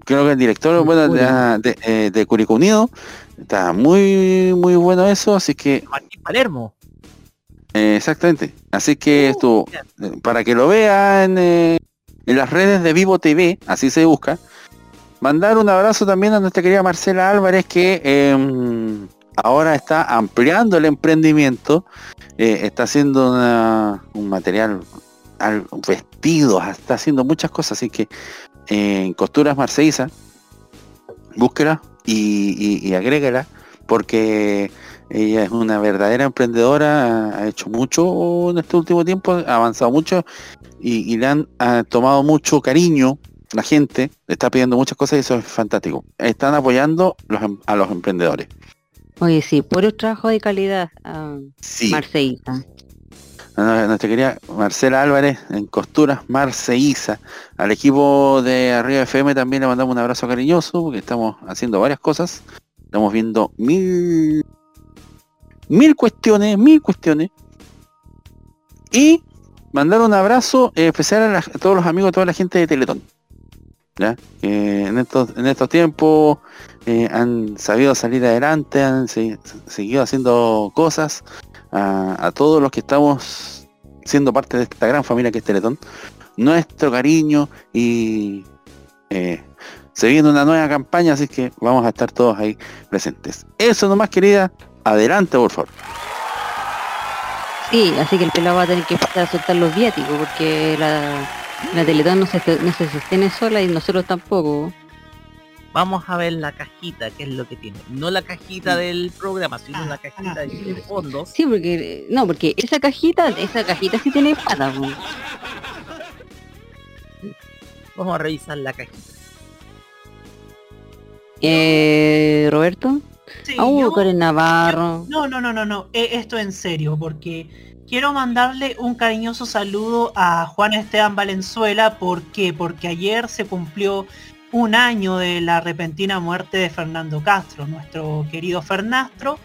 creo que el director bueno, de, de, eh, de Curicó Unido. Está muy, muy bueno eso, así que Martín Palermo. eh, exactamente. Así que esto, eh, para que lo vean eh, en las redes de Vivo TV, así se busca. Mandar un abrazo también a nuestra querida Marcela Álvarez, que em, ahora está ampliando el emprendimiento. eh, está haciendo un material, al- vestidos, está haciendo muchas cosas. Así que eh, en Costuras Marceiza, búsquela y, y, agrégala, porque ella es una verdadera emprendedora, ha- hecho mucho en este último tiempo, ha avanzado mucho y, le han ha tomado mucho cariño la gente, le está pidiendo muchas cosas y eso es fantástico. Están apoyando em- a los emprendedores. Oye, sí, puro trabajo de calidad. ah, Sí. Marceíta. a nuestra querida Marcela Álvarez en Costuras Marceiza. Al equipo de Arriba FM también le mandamos un abrazo cariñoso porque estamos haciendo varias cosas. Estamos viendo mil mil cuestiones, mil cuestiones. Y mandar un abrazo eh, especial a, la- a todos los amigos, a toda la gente de Teletón. ¿Ya? En estos, en estos tiempos eh, han sabido salir adelante, han se- seguido haciendo cosas. A, a todos los que estamos siendo parte de esta gran familia que es Teletón, nuestro cariño y eh, se viene una nueva campaña, así que vamos a estar todos ahí presentes. Eso nomás, querida, adelante, por favor. Sí, así que el pelado va a tener que empezar a soltar los viáticos porque la, la Teletón no se, no se sostiene sola y nosotros tampoco. Vamos a ver la cajita, que es lo que tiene. No la cajita del programa, sino la cajita de fondos. Sí, porque no, porque esa cajita, esa cajita sí tiene plata. po. Vamos a revisar la cajita. Eh, Roberto. Sí, Ah, uh, yo- Karen Navarro. No, no, no, no, no. eh, Esto en serio, porque quiero mandarle un cariñoso saludo a Juan Esteban Valenzuela. ¿Por qué? Porque ayer se cumplió un año de la repentina muerte de Fernando Castro, nuestro querido Fernastro.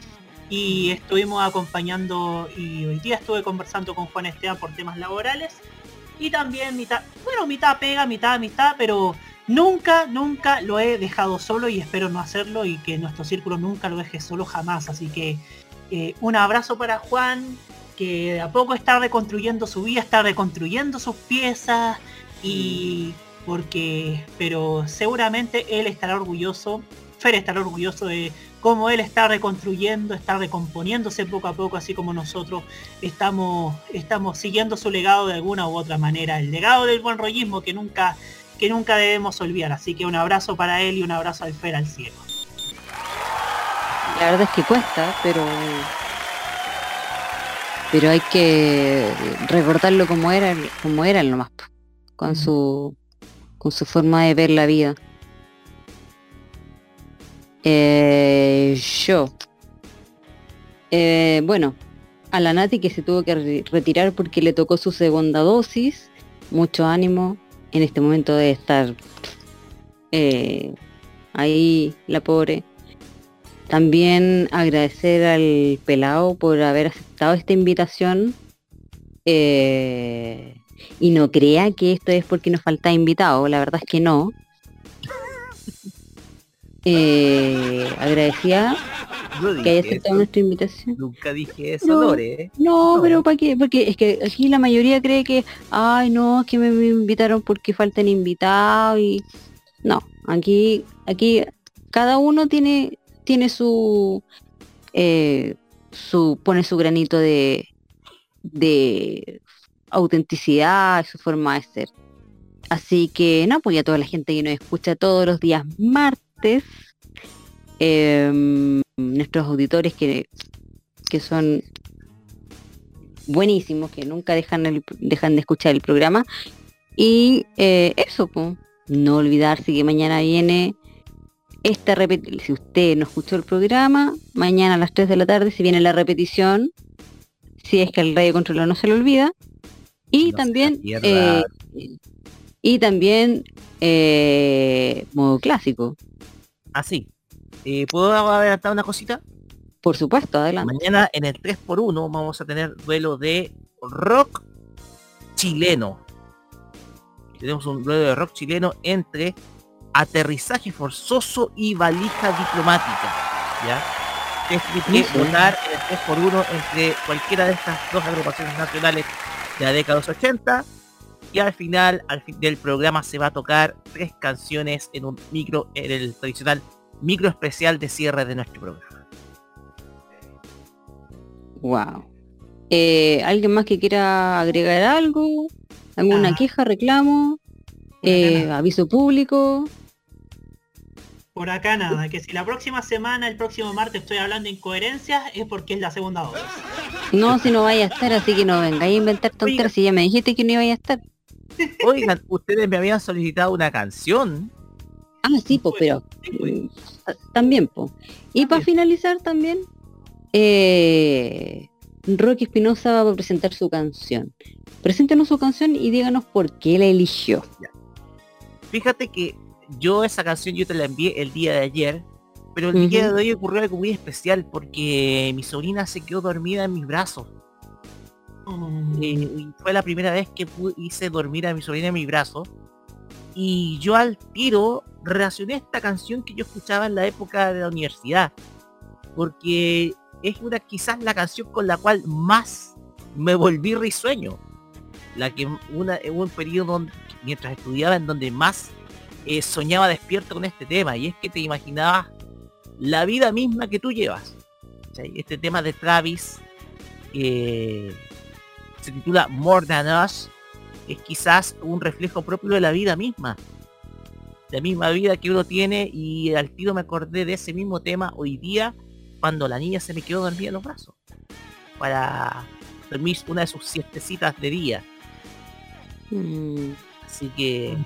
Y estuvimos acompañando y hoy día estuve conversando con Juan Esteban por temas laborales. Y también mitad, bueno, mitad pega, mitad, mitad, pero nunca, nunca lo he dejado solo y espero no hacerlo y que nuestro círculo nunca lo deje solo jamás. Así que eh, un abrazo para Juan, que de a poco está reconstruyendo su vida, está reconstruyendo sus piezas y porque, pero seguramente él estará orgulloso, Fer estará orgulloso de cómo él está reconstruyendo, está recomponiéndose poco a poco, así como nosotros estamos, estamos siguiendo su legado de alguna u otra manera, el legado del buen rollismo que nunca, que nunca debemos olvidar. Así que un abrazo para él y un abrazo al Fer al cielo. La verdad es que cuesta, pero pero hay que recordarlo como era, como era nomás, con su con su forma de ver la vida. Eh, yo. Eh, bueno, a la Nati que se tuvo que re- retirar porque le tocó su segunda dosis. Mucho ánimo. En este momento de estar eh, ahí la pobre. También agradecer al pelado por haber aceptado esta invitación. Eh, y no crea que esto es porque nos falta invitado, la verdad es que no. *laughs* Eh, agradecida No que haya aceptado eso. nuestra invitación. Nunca dije eso, No, Lore. ¿eh? No, pero ¿para qué? Porque es que aquí la mayoría cree que, ay, no, es que me, me invitaron porque faltan invitados y... No, aquí, aquí cada uno tiene, tiene su, eh, su, pone su granito de, de autenticidad, su forma de ser. Así que no, pues a toda la gente que nos escucha todos los días martes, em, nuestros auditores que, que son buenísimos, que nunca dejan, el- dejan de escuchar el programa. Y eh, eso, pues, no olvidarse que mañana viene esta repetición. Si usted no escuchó el programa, mañana a las 3 de la tarde se viene la repetición. Si es que el radio controlador no se le olvida. Y también eh, y también eh, modo clásico. Así. Eh, ¿Puedo adelantar una cosita? Por supuesto, adelante. Mañana en el 3x1 vamos a tener duelo de rock chileno. Tenemos un duelo de rock chileno entre aterrizaje forzoso y valija diplomática. ¿Ya? Tienen que votar en el 3x1 entre cualquiera de estas dos agrupaciones nacionales de la década de los 80 y al final al fin del programa se va a tocar tres canciones en un micro en el tradicional micro especial de cierre de nuestro programa Wow. Eh, ¿Alguien más que quiera agregar algo? ¿Alguna Ah. queja, reclamo? Eh, aviso público. Por acá nada, que si la próxima semana, el próximo martes estoy hablando de incoherencias, es porque es la segunda dosis. No, si no vaya a estar, así que no vengáis a inventar tonteras. Si ya me dijiste que no iba a estar. Oigan, ustedes me habían solicitado una canción. Ah, sí, pues, pero también, pues. Y para finalizar también, eh, Rocky Espinosa va a presentar su canción. Preséntenos su canción y díganos por qué la eligió. Fíjate que yo esa canción yo te la envié el día de ayer, pero el día de hoy ocurrió algo muy especial porque mi sobrina se quedó dormida en mis brazos. Mm. Eh, y fue la primera vez que hice dormir a mi sobrina en mi brazo. Y yo al tiro relacioné esta canción que yo escuchaba en la época de la universidad. Porque es una quizás la canción con la cual más me volví risueño. La que una, hubo un periodo donde- mientras estudiaba en donde más eh, soñaba despierto con este tema. Y es que te imaginabas la vida misma que tú llevas. Este tema de Travis eh, se titula More Than Us, es quizás un reflejo propio de la vida misma. La misma vida que uno tiene y al tiro me acordé de ese mismo tema hoy día cuando la niña se me quedó dormida en los brazos. Para dormir una de sus siestecitas de día. Mm, Así que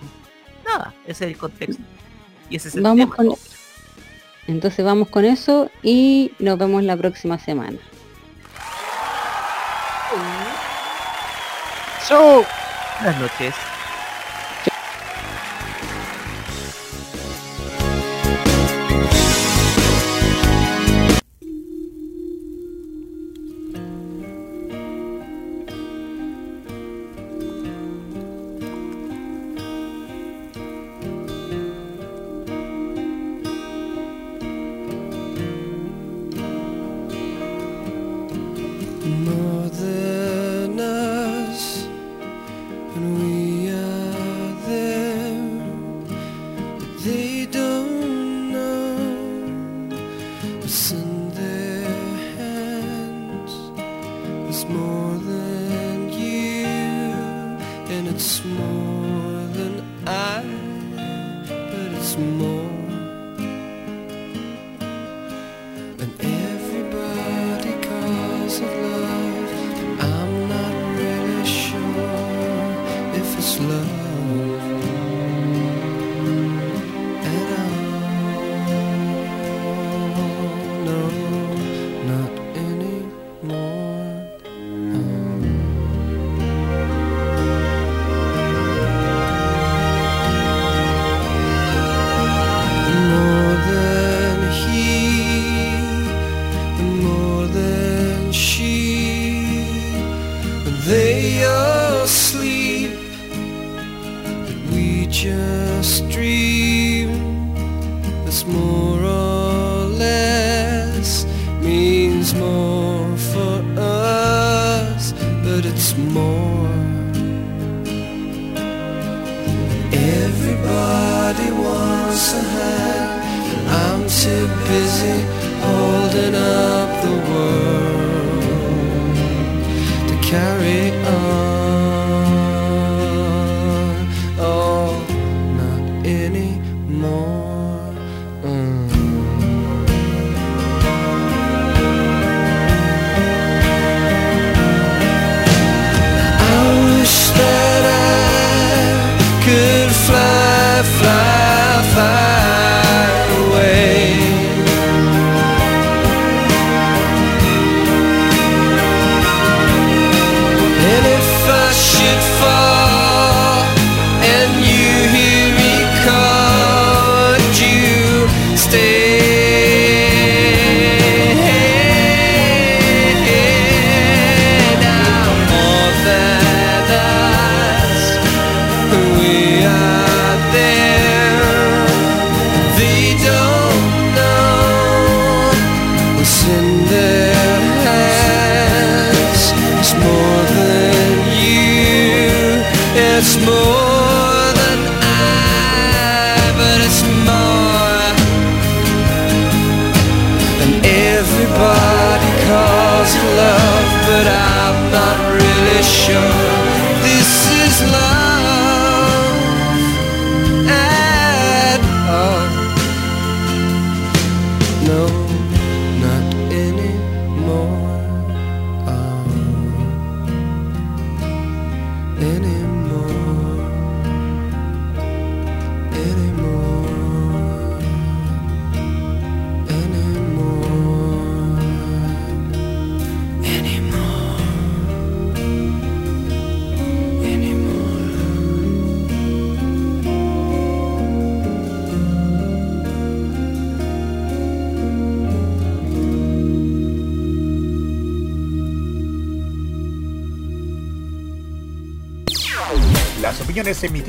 nada, ese es el contexto. Y ese es el Vamos tema. con Entonces vamos con eso y nos vemos la próxima semana. Buenas noches.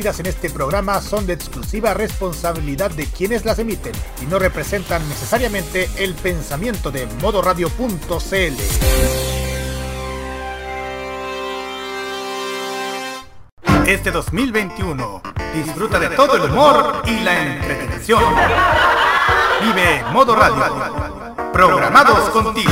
Emitidas en este programa son de exclusiva responsabilidad de quienes las emiten y no representan necesariamente el pensamiento de modoradio.cl. Este 2021 disfruta de todo el humor y la entretención. Vive Modo Radio. Programados contigo.